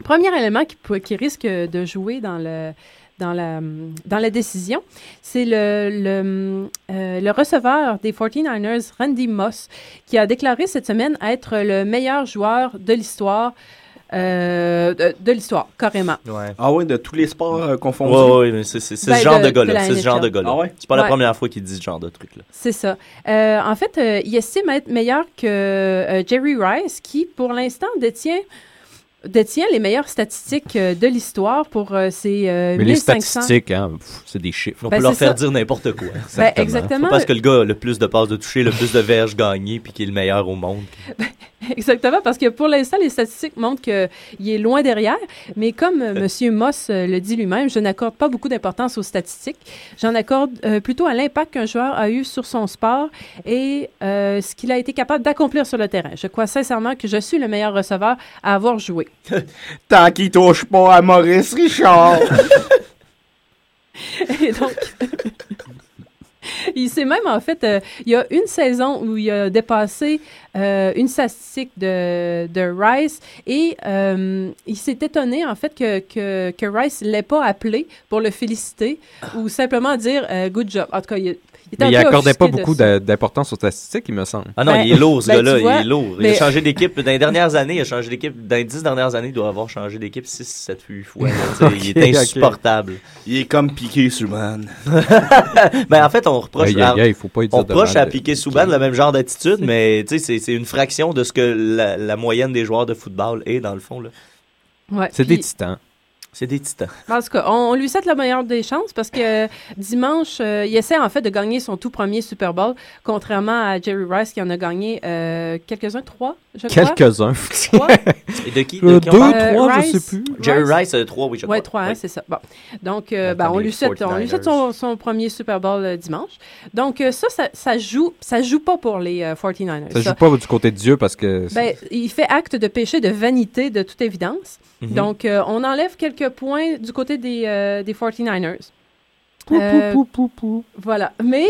M: premier élément qui, qui risque de jouer dans le dans la, dans la décision, c'est le, le, euh, le receveur des 49ers, Randy Moss, qui a déclaré cette semaine être le meilleur joueur de l'histoire, euh, de, de l'histoire, carrément.
J: Ouais.
K: Ah ouais, de tous les sports euh, confondus.
J: Ouais, ouais, mais c'est c'est- c'est
M: Ben,
J: ce genre
M: de-
J: de, gars-là. C'est ce genre de gars-là.
K: Ah ouais?
J: C'est pas la première fois qu'il dit ce genre de truc-là.
M: C'est ça. Euh, en fait, euh, il estime être meilleur que euh, Jerry Rice, qui, pour l'instant, détient, détient les meilleures statistiques euh, de l'histoire pour euh, ses euh,
I: Mais les
M: 1500.
I: statistiques, hein, pff, c'est des chiffres.
J: On
M: Ben,
J: peut leur faire
M: ça.
J: dire n'importe quoi.
M: Ben, exactement.
J: C'est pas parce que le gars a le plus de passes de toucher, le plus de verges gagnées, puis qu'il est le meilleur au monde. (laughs)
M: Exactement, parce que pour l'instant, les statistiques montrent qu'il est loin derrière. Mais comme euh, M. Moss euh, le dit lui-même, je n'accorde pas beaucoup d'importance aux statistiques. J'en accorde euh, plutôt à l'impact qu'un joueur a eu sur son sport et euh, ce qu'il a été capable d'accomplir sur le terrain. Je crois sincèrement que je suis le meilleur receveur à avoir joué. (laughs)
K: Tant qu'il touche pas à Maurice Richard. (laughs)
M: Et donc, il s'est même, en fait, euh, il y a une saison où il a dépassé euh, une statistique de, de Rice et euh, il s'est étonné, en fait, que, que, que Rice ne l'ait pas appelé pour le féliciter ou simplement dire euh, good job. En tout cas, il, il
I: Mais il accordait pas beaucoup d'importance aux statistiques, il me semble.
J: Ah non,
M: Ben,
J: il est lourd, ce
M: ben,
J: gars-là. il est lourd. Il a changé d'équipe. Dans les dernières années, il a changé d'équipe. Dans les dix dernières années, il doit avoir changé d'équipe 6, 7, 8 fois. sais, il est (laughs) insupportable.
K: Il est comme Piqué Subban. (laughs)
J: ben, en fait, on reproche,
I: Aïe, aïe, aïe, faut pas dire
J: on
I: mal
J: à
I: de
J: Piqué Souban le même genre d'attitude, mais c'est- une fraction de ce que la, la moyenne des joueurs de football est, dans le fond. là.
M: Ouais,
I: C'est des titans.
J: C'est des titans.
M: En tout cas, on, on lui souhaite la meilleure des chances parce que euh, dimanche, euh, il essaie en fait de gagner son tout premier Super Bowl, contrairement à Jerry Rice qui en a gagné euh, quelques-uns, trois, je crois.
I: Quelques-uns.
M: Trois. (laughs)
J: Et de qui?
I: Euh,
J: de qui on
I: deux,
J: parle?
I: trois, je
M: Rice-
I: sais plus.
J: Jerry
M: Rice-
J: Rice, euh, 3, oui, je crois.
M: Ouais, trois, hein,
J: Oui.
M: c'est ça. Bon. Donc, euh, ben, on lui souhaite, on lui souhaite son, son premier Super Bowl euh, dimanche. Donc, euh, ça, ça, ça joue, ça joue pas pour les euh, 49ers.
I: Ça joue pas du côté de Dieu parce que.
M: Ben, il fait acte de péché, de vanité, de toute évidence.
I: Mhm.
M: Donc, euh, on enlève quelques points du côté des, euh, des 49ers.
I: Pou,
M: Euh,
I: pou, pou, pou, pou.
M: Voilà. Mais,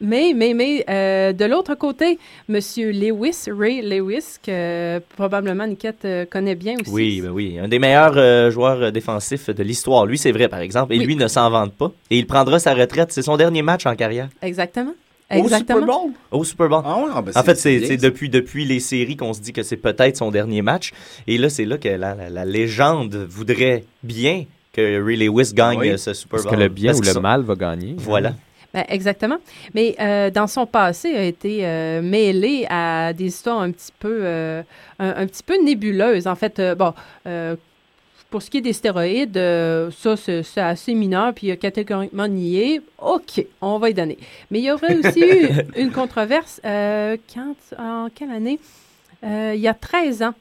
M: mais, mais, mais, euh, de l'autre côté, M. Lewis, Ray Lewis, que probablement Niquette euh, connaît bien aussi.
J: Oui, ben oui. Un des meilleurs euh, joueurs euh, défensifs de l'histoire. Lui, c'est vrai, par exemple. Et
M: Oui.
J: lui ne s'en vante pas. Et il prendra sa retraite. C'est son dernier match en carrière.
M: Exactement.
K: Au
M: Exactement.
K: Super Bowl?
J: Au Super Bowl.
K: Ah ouais, ah ben
J: en fait, c'est depuis, depuis les séries qu'on se dit que c'est peut-être son dernier match. Et là, c'est là que la, la- la légende voudrait bien que Ray Lewis gagne
I: Oui.
J: euh, ce Super
I: Est-ce
J: Bowl.
I: que le bien
J: Parce
I: ou le
J: sont-
I: mal va gagner?
J: Voilà.
M: Ben, exactement. Mais euh, dans son passé, a été euh, mêlé à des histoires un petit peu, euh, un, un petit peu nébuleuses. En fait, euh, bon, euh, pour ce qui est des stéroïdes, euh, ça, c'est assez mineur, puis il a catégoriquement nié. OK, on va y donner. Mais il y aurait aussi eu (laughs) une controverse euh, quand, en quelle année? Euh, il y a 13 ans.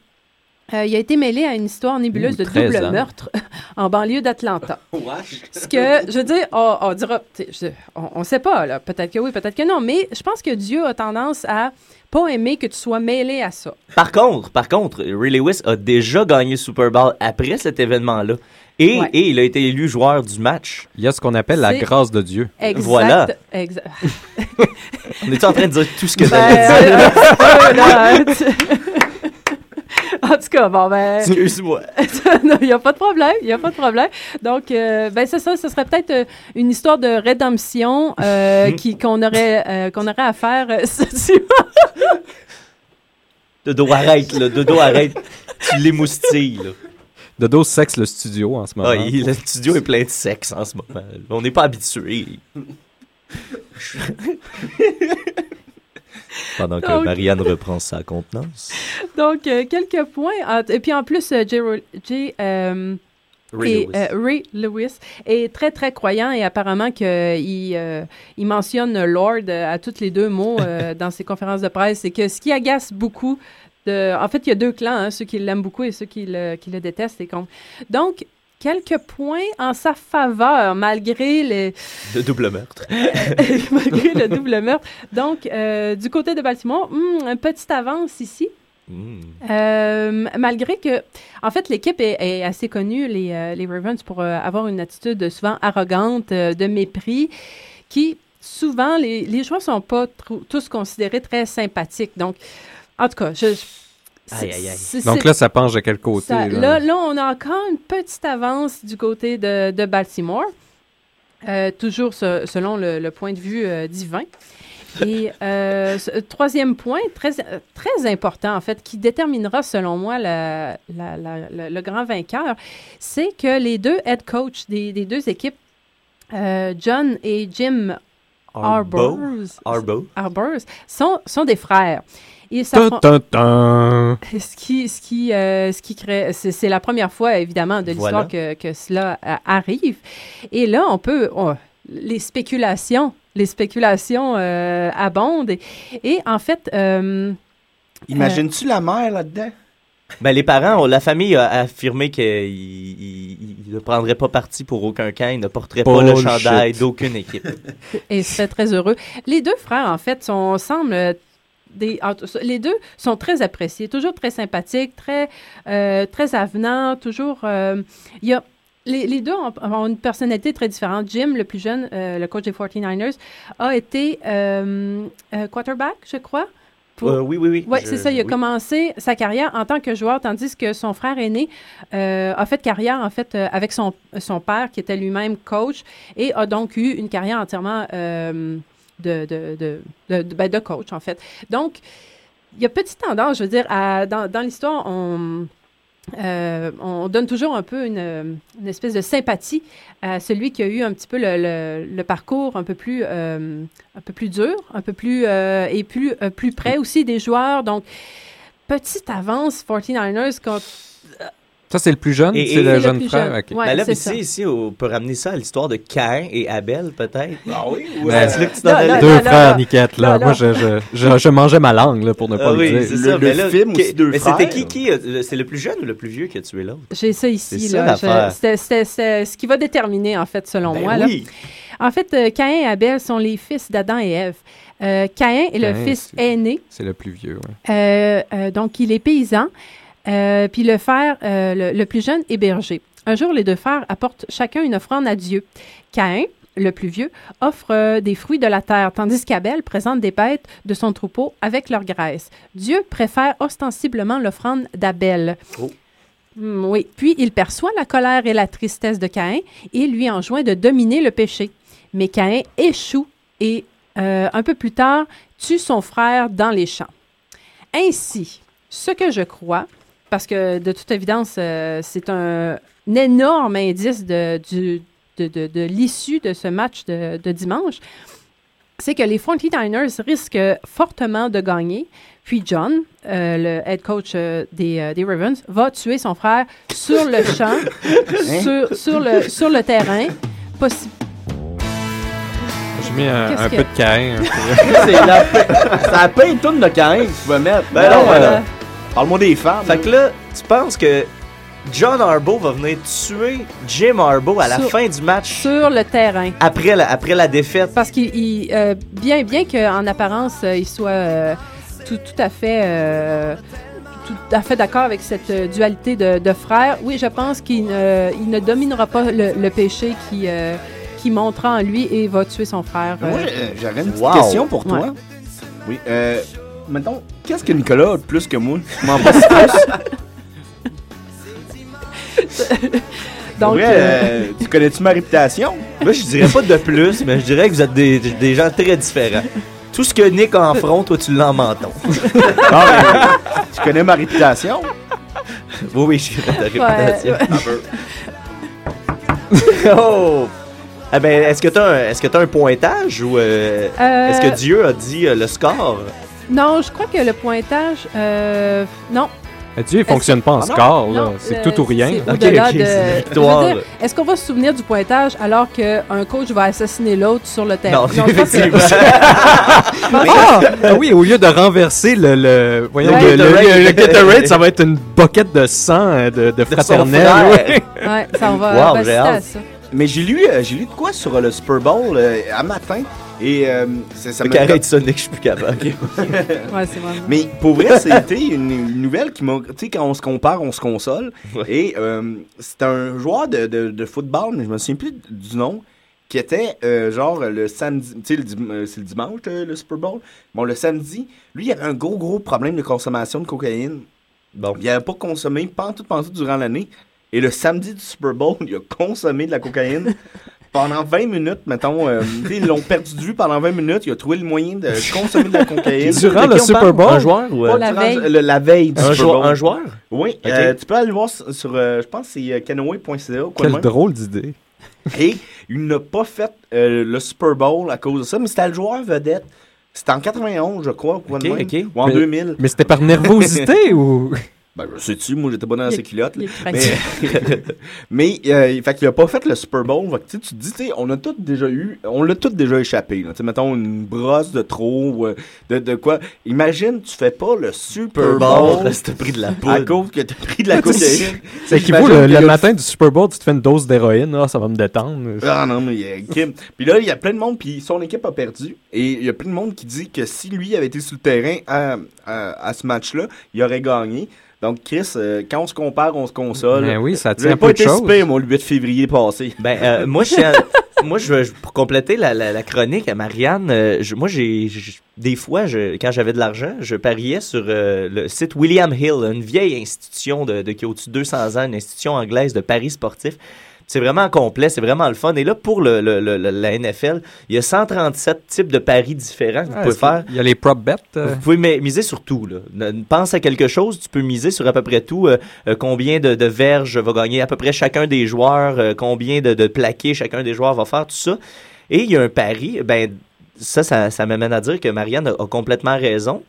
M: Euh, il a été mêlé à une histoire nébuleuse de
I: 13
M: double
I: ans.
M: meurtre (laughs) en banlieue d'Atlanta. (laughs) Ce que, je veux dire, on, on dira, je- on, on sait pas, là. Peut-être que oui, peut-être que non. Mais je pense que Dieu a tendance à pas aimer que tu sois mêlé à ça.
J: Par contre, par contre, Ray Lewis a déjà gagné le Super Bowl après cet événement-là. Et,
M: Ouais.
J: et il a été élu joueur du match.
I: Il y a ce qu'on appelle la grâce de Dieu.
M: Exact.
J: Voilà.
M: Exa- (laughs)
J: On est en train de dire tout ce que
M: Ben,
J: t'avais dit? (laughs)
M: euh, un petit peu, là, tu- En tout cas, bon, ben. (laughs)
J: Excuse-moi. (laughs)
M: non, il n'y a pas de problème. Il n'y a pas de problème. Donc, euh, ben, c'est ça. Ce serait peut-être euh, une histoire de rédemption euh, (laughs) qui, qu'on, aurait, euh, qu'on aurait à faire.
J: Dodo, arrête, là. Dodo, arrête. Tu l'émoustilles, là.
I: Dodo sexe le studio en ce moment.
J: Ah, il- le studio est plein de sexe en ce moment. On n'est pas habitué. Pendant que
M: Donc-
J: Marianne reprend sa contenance.
M: Donc, euh, quelques points. Et puis, en plus, euh, Jay, Ro- Jay, euh,
J: Ray
M: et,
J: Lewis.
M: euh, Ray Lewis est très, très croyant et apparemment qu'il euh, il mentionne Lord à tous les deux mots euh, (laughs) dans ses conférences de presse. C'est que ce qui agace beaucoup, de, en fait, il y a deux clans, hein, ceux qui l'aiment beaucoup et ceux qui le, qui le détestent. Et Donc, quelques points en sa faveur, malgré les,
J: Le double meurtre. (laughs)
M: malgré le double meurtre. Donc, euh, du côté de Baltimore, hmm, une petite avance ici.
J: Hmm.
M: Euh, malgré que, en fait, l'équipe est, est assez connue, les, euh, les Ravens, pour euh, avoir une attitude souvent arrogante, de mépris, qui souvent, les, les joueurs sont pas tous considérés très sympathiques. Donc, en tout cas, je. je-
J: Aïe, aïe, aïe.
M: c'est-
I: Donc
M: c'est-
I: là, ça penche de quel côté?
M: ça-
I: là?
M: là, là, on a encore une petite avance du côté de, de Baltimore, euh, toujours se- selon le, le point de vue euh, divin. Et euh, ce- troisième point, très, très important en fait, qui déterminera selon moi la- la- la- la- le grand vainqueur, c'est que les deux head coach des, des deux équipes, euh, John et Jim
J: Arbo.
M: Arbors,
J: Arbo.
M: Arbors, sont, sont des frères. Et ça
I: Tum, tum, tum.
M: ce qui, ce qui, euh, ce qui crée, c'est c'est la première fois évidemment de l'histoire
J: Voilà.
M: que, que cela euh, arrive. Et là, on peut, on- les spéculations, les spéculations euh, abondent. Et, et en fait, euh,
K: Imagines-tu la mère là-dedans? (laughs)
J: Ben, les parents, ont- la famille a affirmé qu'il il- il ne prendrait pas parti pour aucun camp, il ne porterait pas le chandail d'aucune équipe. (laughs)
M: et serait très heureux. Les deux frères, en fait, sont, semblent des, les deux sont très appréciés, toujours très sympathiques, très, euh, très avenants, toujours. euh, il y a, les, les deux ont, ont une personnalité très différente. Jim, le plus jeune, euh, le coach des 49ers, a été quarterback, je crois. pour-
J: Euh, oui, oui, oui.
M: Oui,
J: Je-
M: c'est ça. Il a
J: oui.
M: commencé sa carrière en tant que joueur, tandis que son frère aîné euh, a fait carrière, en fait, euh, avec son, son père, qui était lui-même coach, et a donc eu une carrière entièrement de, de, de, ben, de coach, en fait. Donc, il y a petite tendance, je veux dire, à- dans, dans l'histoire, on, euh, on donne toujours un peu une, espèce de sympathie à celui qui a eu un petit peu le, le- parcours un peu plus, euh, un peu plus dur, un peu plus euh, et plus, plus près aussi des joueurs. Donc, petite avance 49ers contre.
S: Ça, c'est le plus jeune? C'est le
J: le
S: jeune frère?
M: jeune.
S: OK.
M: Ouais,
J: Ben là, ici, ici, on peut ramener ça à l'histoire de Cain et Abel, peut-être.
K: Ah oui?
S: Ouais.
J: C'est là que tu
M: Là,
S: Deux
M: là,
S: frères. Niquette, là. Moi, je, je, je, je mangeais ma langue, là, pour ne pas
J: Ah
S: le
J: oui,
S: dire.
J: c'est
K: Le-
J: ça.
K: le
J: mais
K: film
J: qui-
K: aussi, Deux
J: mais
K: frères.
J: c'était qui, qui, euh, c'est le plus jeune ou le plus vieux qui a tué l'autre?
M: J'ai ça ici.
J: C'est ça,
M: là. C'était ce qui va déterminer, en fait, selon
J: Ben
M: moi. là.
J: oui.
M: En fait, euh, Caïn et Abel sont les fils d'Adam et Ève. Euh, Caïn est le fils aîné.
S: C'est le plus vieux.
M: Euh, euh, donc, il est paysan. Euh, puis le frère, euh, le, le plus jeune, est berger. Un jour, les deux frères apportent chacun une offrande à Dieu. Caïn, le plus vieux, offre euh, des fruits de la terre, tandis qu'Abel présente des bêtes de son troupeau avec leur graisse. Dieu préfère ostensiblement l'offrande d'Abel.
J: Oh.
M: Hmm, oui. Puis il perçoit la colère et la tristesse de Caïn et lui enjoint de dominer le péché. Mais Caïn échoue et, un peu plus tard, tue son frère dans les champs. Ainsi, ce que je crois, parce que de toute évidence, euh, c'est un, un énorme indice de, du- de, de- de l'issue de ce match de, de dimanche, c'est que les 49ers risquent fortement de gagner. Puis John, euh, le head coach euh, des, euh, des Ravens, va tuer son frère sur le (laughs) champ, sur, sur, le, sur le terrain. Possi-
S: J'ai mis un,
M: Qu'est-ce
S: un
M: que-
S: peu de Caïn. un peu. (laughs)
K: C'est la, c'est la paix tonne de Caïn que tu vas mettre.
J: Ben non,
K: Euh,
J: euh,
K: Parle-moi des femmes.
J: Fait que là, tu penses que John Harbaugh va venir tuer Jim Harbaugh à la
M: Sur-
J: fin du match?
M: sur le terrain.
J: après la, après la défaite?
M: Parce qu'il, il, euh, bien, bien qu'en apparence, euh, il soit euh, tout, tout à fait, euh, tout à fait d'accord avec cette dualité de, de frères, oui, je pense qu'il ne, il ne dominera pas le, le péché qui, euh, qui montera en lui et va tuer son frère.
K: Moi,
M: euh.
K: j'ai- j'aurais une petite
J: Wow.
K: question pour toi.
M: Ouais.
K: Oui. Mettons, qu'est-ce que Nicolas a de plus que moi? Je m'en passe (laughs) plus. (laughs)
M: Donc,
K: Vrai,
M: euh,
K: euh, tu connais-tu ma réputation?
J: Moi, je dirais pas de plus, mais je dirais que vous êtes des, des gens très différents. Tout ce que Nick a en front, toi, tu l'as en menton.
K: Ah, mais, tu connais ma réputation?
J: Oui, oui, je connais ta
M: Ouais,
J: réputation. (laughs) oh! Ah ben, est-ce que t'as un, est-ce que t'as un pointage ou euh,
M: Euh,
J: est-ce que Dieu a dit euh, le score?
M: Non, je crois que le pointage, euh, non.
S: Dieu, il fonctionne pas en
K: Ah non?
S: score, là.
M: Non,
S: C'est
M: euh,
S: tout ou rien. (laughs)
J: Ok,
M: de- Est-ce qu'on va se souvenir du pointage alors qu'un coach va assassiner l'autre sur le terrain?
J: Non,
M: que-
J: effectivement. (laughs)
S: Ah! Ah oui, au lieu de renverser le, le, voyons,
J: Le
S: le, le-
J: Gatorade.
S: le ça va être une boquette de sang euh, de, de fraternel.
J: frère.
S: ouais.
M: Ça on va,
J: Wow,
M: à ça.
K: Mais j'ai lu, euh, j'ai lu de quoi sur euh, le Super Bowl euh, à matin? Et euh, ça, ça
J: ça, Nick, je suis plus capable. (laughs)
M: Ouais, c'est vraiment.
K: Mais pour vrai, c'était (laughs) une, une nouvelle qui m'a. Tu sais, quand on se compare, on se console.
J: Ouais.
K: Et euh, c'est un joueur de, de, de football, mais je me souviens plus du nom, qui était euh, genre le samedi. Tu sais, euh, c'est le dimanche, euh, le Super Bowl. Bon, le samedi, lui, il avait un gros, gros problème de consommation de cocaïne.
J: Bon.
K: Il n'avait pas consommé, pas tout pensé durant l'année. Et le samedi du Super Bowl, (laughs) il a consommé de la cocaïne. Pendant 20 minutes, mettons, euh, (laughs) ils l'ont perdu de vue pendant 20 minutes. Il a trouvé le moyen de consommer de la cocaïne. (laughs)
S: Durant le Super? Bowl?
J: Un joueur ou... Euh,
M: La
K: durant-
M: veille.
K: le- la veille du
J: un,
K: Super
J: joueur,
K: Bowl.
J: un joueur?
K: Oui, euh, tu peux aller voir sur, sur, euh, je pense que c'est canoë.ca ou quoi
S: Quelle
K: même.
S: drôle d'idée. (laughs)
K: Et il n'a pas fait euh, le Super Bowl à cause de ça, mais c'était le joueur vedette. C'était en 91, je crois, ou, quoi de
J: Ok,
K: même.
J: ok.
K: ou en
S: Mais-
K: 2000.
S: Mais c'était par nervosité ou?
K: Ben, je sais-tu, moi, j'étais pas dans
M: Il-
K: ses culottes. là. Mais, (laughs) mais euh, fait qu'il a pas fait le Super Bowl. Fait que, tu sais, tu te dis, tu sais, on a tous déjà eu, on l'a tous déjà échappé. Là. Tu sais, mettons une brosse de trop, ou, euh, de, de quoi. Imagine, tu fais pas le Super
J: Super
K: Bowl.
J: Bowl, t'as pris de la
K: À
J: poudre.
K: cause que t'as pris de la (laughs) cocaïne.
I: C'est équivaut,
K: J'imagine
I: le,
K: que
I: le matin du Super Bowl, tu te fais une dose d'héroïne, ah, ça va me détendre.
K: Ah non, mais euh, Kim. Puis là, il y a plein de monde, puis son équipe a perdu. Et il y a plein de monde qui dit que si lui avait été sur le terrain à, à, à ce match-là, il aurait gagné. Donc, Chris, euh, quand on se compare, on se console.
I: Ben oui, ça tient
K: pas
I: peu de
K: été super, moi, le 8 février passé.
J: Ben, euh, (laughs) moi, je à- moi, je, pour compléter la, la- la chronique à Marianne, euh, je- moi, j'ai, des fois, je, quand j'avais de l'argent, je pariais sur euh, le site William Hill, une vieille institution de, de- qui a au-dessus de 200 ans, une institution anglaise de paris sportifs. C'est vraiment complet, c'est vraiment le fun. Et là, pour le, le- le- le- la NFL, il y a 137 types de paris différents que vous
I: Ah,
J: pouvez faire.
I: qu'il y a les prop bets. euh,
J: Vous pouvez mi- miser sur tout. Là. Pense à quelque chose, tu peux miser sur à peu près tout. Euh, euh, combien de, de verges va gagner à peu près chacun des joueurs, euh, combien de, de plaqués chacun des joueurs va faire, tout ça. Et il y a un pari, ben ça, ça, ça m'amène à dire que Marianne a, a complètement raison,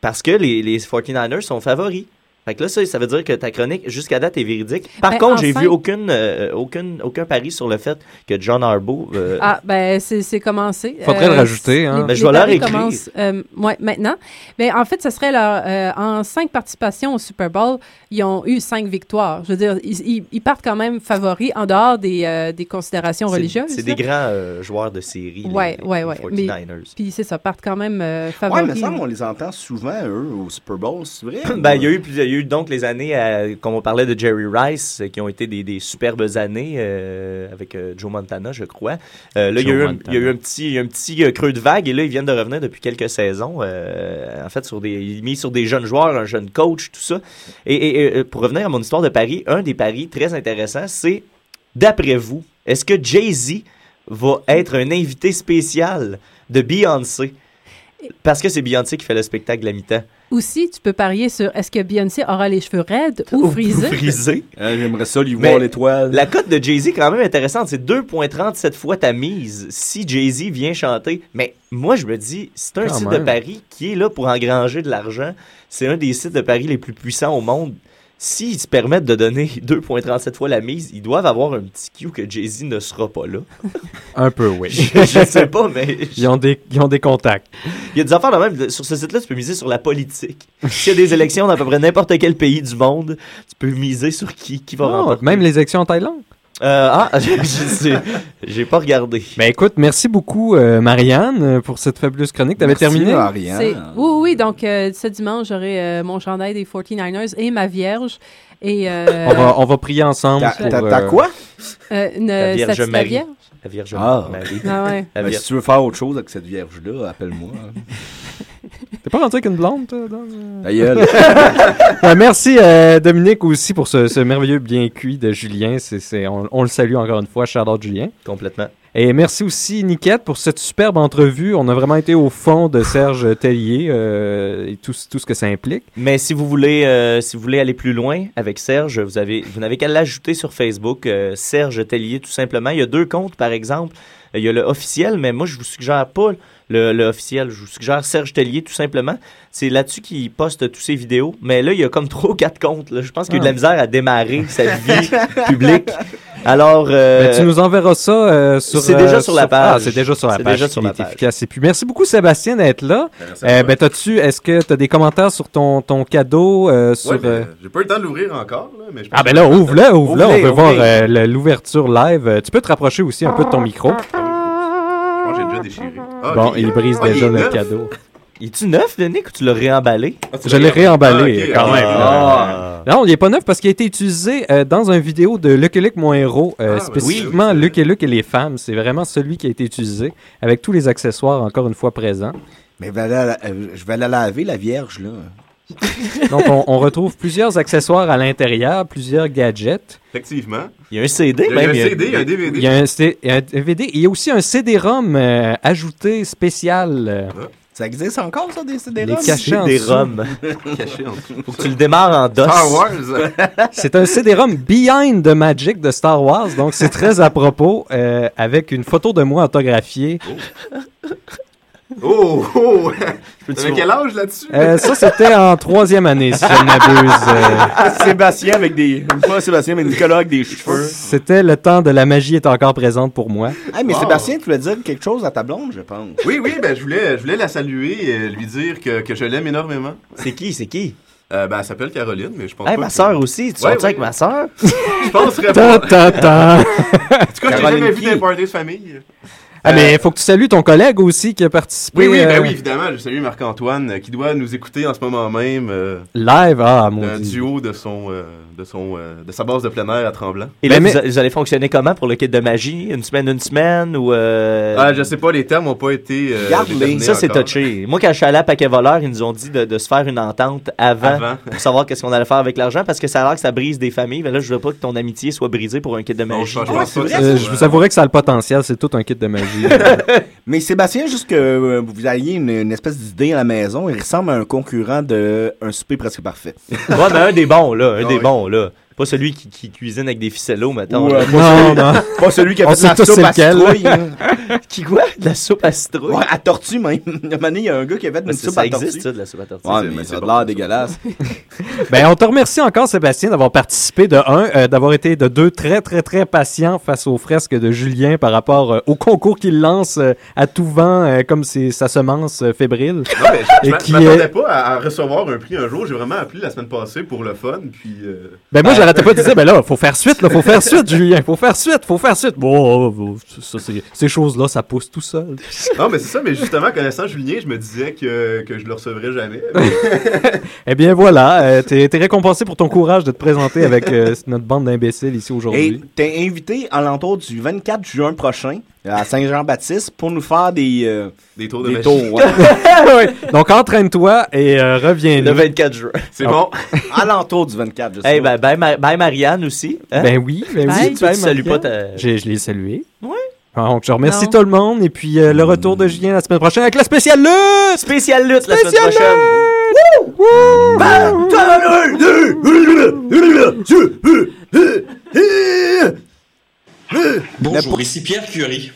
J: parce que les, les 49ers sont favoris. Fait que là, ça, ça veut dire que ta chronique, jusqu'à date, est véridique. Par
M: Ben,
J: contre, j'ai
M: enfin-
J: vu aucune, euh, aucune, aucun pari sur le fait que John Harbaugh... euh,
M: Ah, ben, c'est c'est commencé.
I: Faudrait le rajouter, hein.
M: les-
J: Ben,
M: les
J: je vais leur écrire.
M: euh, ouais, maintenant. Mais en fait, ce serait leur, euh, en cinq participations au Super Bowl, ils ont eu cinq victoires. Je veux dire, ils, ils- ils partent quand même favoris en dehors des, euh, des considérations
J: c'est-
M: religieuses.
J: C'est des grands euh, joueurs de série, les-
M: Ouais,
J: les,
M: ouais, ouais. Mais-
J: 49ers.
M: Puis c'est ça, partent quand même euh,
K: Ouais,
M: favoris.
K: mais ça, on les entend souvent, eux, au Super Bowl, c'est vrai?
J: Ben, il y a eu, plusieurs- y a eu donc les années, comme on parlait de Jerry Rice, euh, qui ont été des, des superbes années euh, avec euh, Joe Montana, je crois. Euh, là, il y, a eu un,
I: Montana.
J: il y a eu un petit, il un creux de vague et là, ils viennent de revenir depuis quelques saisons. en fait, sur des, mis sur des jeunes joueurs, un jeune coach, tout ça. Et, et, et, pour revenir à mon histoire de Paris, un des paris très intéressants, c'est, d'après vous, est-ce que Jay-Z va être un invité spécial de Beyoncé? Parce que c'est Beyoncé qui fait le spectacle de la mi-temps.
M: Aussi, tu peux parier sur est-ce que Beyoncé aura les cheveux raides ou (laughs) frisés?
J: Frisé.
K: Euh, J'aimerais ça lui voir l'étoile.
J: La cote de Jay-Z est quand même intéressante. C'est 2,37 fois ta mise si Jay-Z vient chanter. Mais moi, je me dis, c'est un
I: Quand
J: site
I: même.
J: de Paris qui est là pour engranger de l'argent. C'est un des sites de Paris les plus puissants au monde. S'ils se permettent de donner 2,37 fois la mise, ils doivent avoir un petit cue que Jay-Z ne sera pas là.
I: Un peu, oui. (laughs)
J: je, je sais pas, mais (laughs)
I: Ils ont des, ils ont des contacts.
J: il y a des affaires de même. Sur ce site-là, tu peux miser sur la politique. S'il y a des élections dans à peu près n'importe quel pays du monde, tu peux miser sur qui, qui va
I: Oh,
J: remporter.
I: même les élections en Thaïlande.
J: Euh, ah, je, (laughs) je sais. J'ai pas regardé.
I: Ben écoute, merci beaucoup euh, Marianne pour cette fabuleuse chronique. T'avais
K: Merci,
I: terminé?
K: Marianne.
M: Oui, oui, donc euh, ce dimanche, j'aurai euh, mon chandail des 49ers et ma vierge. Et, euh,
I: On, va, on va prier ensemble.
K: T'as-
I: pour,
K: t'as-
I: euh,
K: t'as quoi?
M: euh, une
J: La Vierge
M: statue de la
J: Marie.
M: Vierge.
J: La Vierge
K: Ah.
J: Marie.
M: Ah ouais.
J: La
K: Ben,
J: Vierge-
K: si tu veux faire autre chose avec cette vierge-là, appelle-moi.
I: T'es pas rentré avec une blonde, toi? dans, euh?
K: Ta gueule.
I: Ouais, (laughs) merci euh, Dominique aussi pour ce, ce merveilleux bien cuit de Julien. C'est, c'est- on, on le salue encore une fois, out Julien.
J: Complètement.
I: Et merci aussi Niquette pour cette superbe entrevue. On a vraiment été au fond de Serge Tellier euh, et tout, tout ce que ça implique.
J: Mais si vous voulez, euh, si vous voulez aller plus loin avec Serge, vous avez, vous n'avez qu'à l'ajouter sur Facebook, euh, Serge Tellier tout simplement. Il y a deux comptes par exemple. Il y a le officiel, mais moi je vous suggère pas le, le officiel. Je vous suggère Serge Tellier tout simplement. C'est là-dessus qu'il poste tous ses vidéos. Mais là il y a comme (laughs) ou quatre comptes. là. Je pense qu'il y a eu de la
I: Ah.
J: misère à démarrer sa (laughs) vie publique. Alors, euh,
I: Ben, tu nous enverras ça euh, sur.
J: c'est déjà
I: euh,
J: sur la page.
I: Ah, c'est déjà sur la
J: C'est
I: page.
J: déjà sur la page.
I: efficace. Et puis merci beaucoup Sébastien d'être là.
L: merci à
I: Euh, ben t'as-tu, est-ce que tu as des commentaires sur ton, ton cadeau euh, sur
L: Ouais, ben, J'ai pas eu le temps de l'ouvrir encore, là, mais je
I: Ah ben là, ouvre-le, ouvre-le, on veut voir euh, l'ouverture live. Tu peux te rapprocher aussi un peu de ton micro.
L: Je pense que j'ai déjà déchiré. (laughs) Ah,
I: Bon, il brise
L: Ah,
I: déjà le
L: neuf?
I: cadeau.
J: es-tu neuf, Denis, ou tu l'as réemballé?
L: Ah,
I: Je l'ai réemballé
L: Ah,
I: quand même.
J: Ah.
I: Non, il est pas neuf parce qu'il a été utilisé euh, dans une vidéo de Lucky Luke, mon héros, euh,
L: Ah,
I: spécifiquement
L: oui, oui,
I: Lucky Luke et les femmes. C'est vraiment celui qui a été utilisé avec tous les accessoires encore une fois présents.
K: Mais je vais aller la- euh, je vais la laver, la vierge, là. (laughs)
I: Donc on, on retrouve plusieurs accessoires à l'intérieur, plusieurs gadgets.
L: Effectivement.
J: Il y a un CD,
L: Il y a
J: même.
L: un CD, il y a un DVD.
I: Il y a un, un DVD. Il y a aussi un CD-ROM euh, ajouté spécial. euh,
K: Ça existe encore, ça, des
I: Les
K: CD-ROM? (laughs)
I: en dessous.
J: Faut que tu le démarres en DOS.
L: Star Wars. (laughs)
I: C'est un CD-ROM Behind the Magic de Star Wars, donc c'est très à propos, euh, avec une photo de moi autographiée.
L: Oh, (laughs) oh!
J: Peux-tu
L: T'avais quel âge là-dessus?
I: Euh, ça, c'était en troisième année, si je ne m'abuse. euh. (laughs)
K: Sébastien avec des. Pas Sébastien, mais Nicolas avec des cheveux.
I: C'était le temps de la magie est encore présente pour moi.
K: Hey, mais
L: Wow.
K: Sébastien, tu voulais dire quelque chose à ta blonde, je pense.
L: Oui, oui, ben je voulais, je voulais la saluer et lui dire que, que je l'aime énormément.
J: C'est qui, c'est qui?
L: Euh, ben, elle s'appelle Caroline, mais je pense
J: Hey,
L: pas
J: ma
L: que-
J: soeur aussi, tu
L: Ouais,
J: avec ma soeur? (laughs)
L: Je penserais
I: Ta,
L: pas.
I: ta, ta.
L: En tout cas, j'ai jamais vu d'un party de famille.
I: Ah, mais il faut que tu salues ton collègue aussi qui a participé.
L: Oui, oui, ben
I: euh,
L: oui, évidemment. Je salue Marc-Antoine, euh, qui doit nous écouter en ce moment même. euh,
I: Live, ah, mon
L: un
I: Dieu.
L: duo de son, euh, de son, euh, de sa base de plein air à Tremblant.
J: Et là, vous, a- vous allez fonctionner comment pour le kit de magie? Une semaine, une semaine ou. Euh...
L: Ah, je sais pas, les termes n'ont pas été. euh,
J: Ça, c'est touché. Moi, quand je suis allé à Paquet Voleur, ils nous ont dit de, de se faire une entente avant,
L: Avant.
J: pour savoir qu'est-ce qu'on allait faire avec l'argent parce que ça a l'air que ça brise des familles. Mais là, je veux pas que ton amitié soit brisée pour un kit de magie.
L: je pense pas que
I: Euh, je vous avouerai que ça a le potentiel, c'est tout un kit de magie. (laughs)
K: Mais Sébastien, juste que euh, vous ayez une, une espèce d'idée à la maison, il ressemble à un concurrent de Un souper presque parfait.
J: Ouais, mais un des bons, là. Un des bons, là. Pas celui qui, qui cuisine avec des là.
K: euh, pas Non, celui- non. (laughs) pas celui qui a
J: On
K: fait de la soupe à citrouille, hein. (laughs)
J: qui quoi? De la soupe à citrouille?
K: Ouais, à tortue même. (laughs) Il y a un gars qui a fait
J: Mais
K: une
J: ça,
K: soupe
J: ça
K: à tortue.
J: existe, ça, de la soupe à tortue.
K: Ouais, mais ça
J: c'est
K: a l'air dégueulasse.
I: ben, on te remercie encore, Sébastien, d'avoir participé de un, euh, d'avoir été de deux très, très, très patient face aux fresques de Julien par rapport euh, au concours qu'il lance euh, à tout vent, euh, comme c'est sa semence euh, fébrile.
L: Non, mais je- je m'attendais
I: est-
L: pas à, à recevoir un prix un jour. J'ai vraiment appelé la semaine passée pour le fun. Puis, euh,
I: Ben moi,
L: euh,
I: j'arrêtais pas de dire, ben là, faut faire suite, là, faut faire suite, Julien, faut faire suite, faut faire suite. Bon, oh, oh, ça, c'est- ces choses-là, ça pousse tout seul.
L: Non, mais c'est ça, mais justement, connaissant Julien, je me disais que, que je le recevrais jamais. (laughs)
I: Eh bien voilà, euh, t'es t'es récompensé pour ton courage de te présenter avec euh, notre bande d'imbéciles ici
K: Et
I: aujourd'hui.
K: t'es invité à l'entour du 24 juin prochain à Saint-Jean-Baptiste pour nous faire des... euh,
L: Des tours de
K: des
L: magie.
K: tours, (laughs) ouais.
I: Donc entraîne-toi et euh, reviens
J: Le 24 juin.
L: C'est bon. (laughs)
K: à l'entour du 24, je sais
J: Hey,
K: pas.
J: ben, bye, Ma- bye Marianne aussi. hein?
I: Ben oui, ben
J: Bye.
I: oui.
J: Tu salues pas ta...
I: Je l'ai salué.
J: Ouais.
I: Donc, je remercie
J: Non.
I: tout le monde et puis euh, le retour de Julien la semaine prochaine avec la spéciale lutte!
J: Spéciale lutte la semaine
I: Spéciale
J: prochaine.
N: Bonjour, ici Pierre Curie.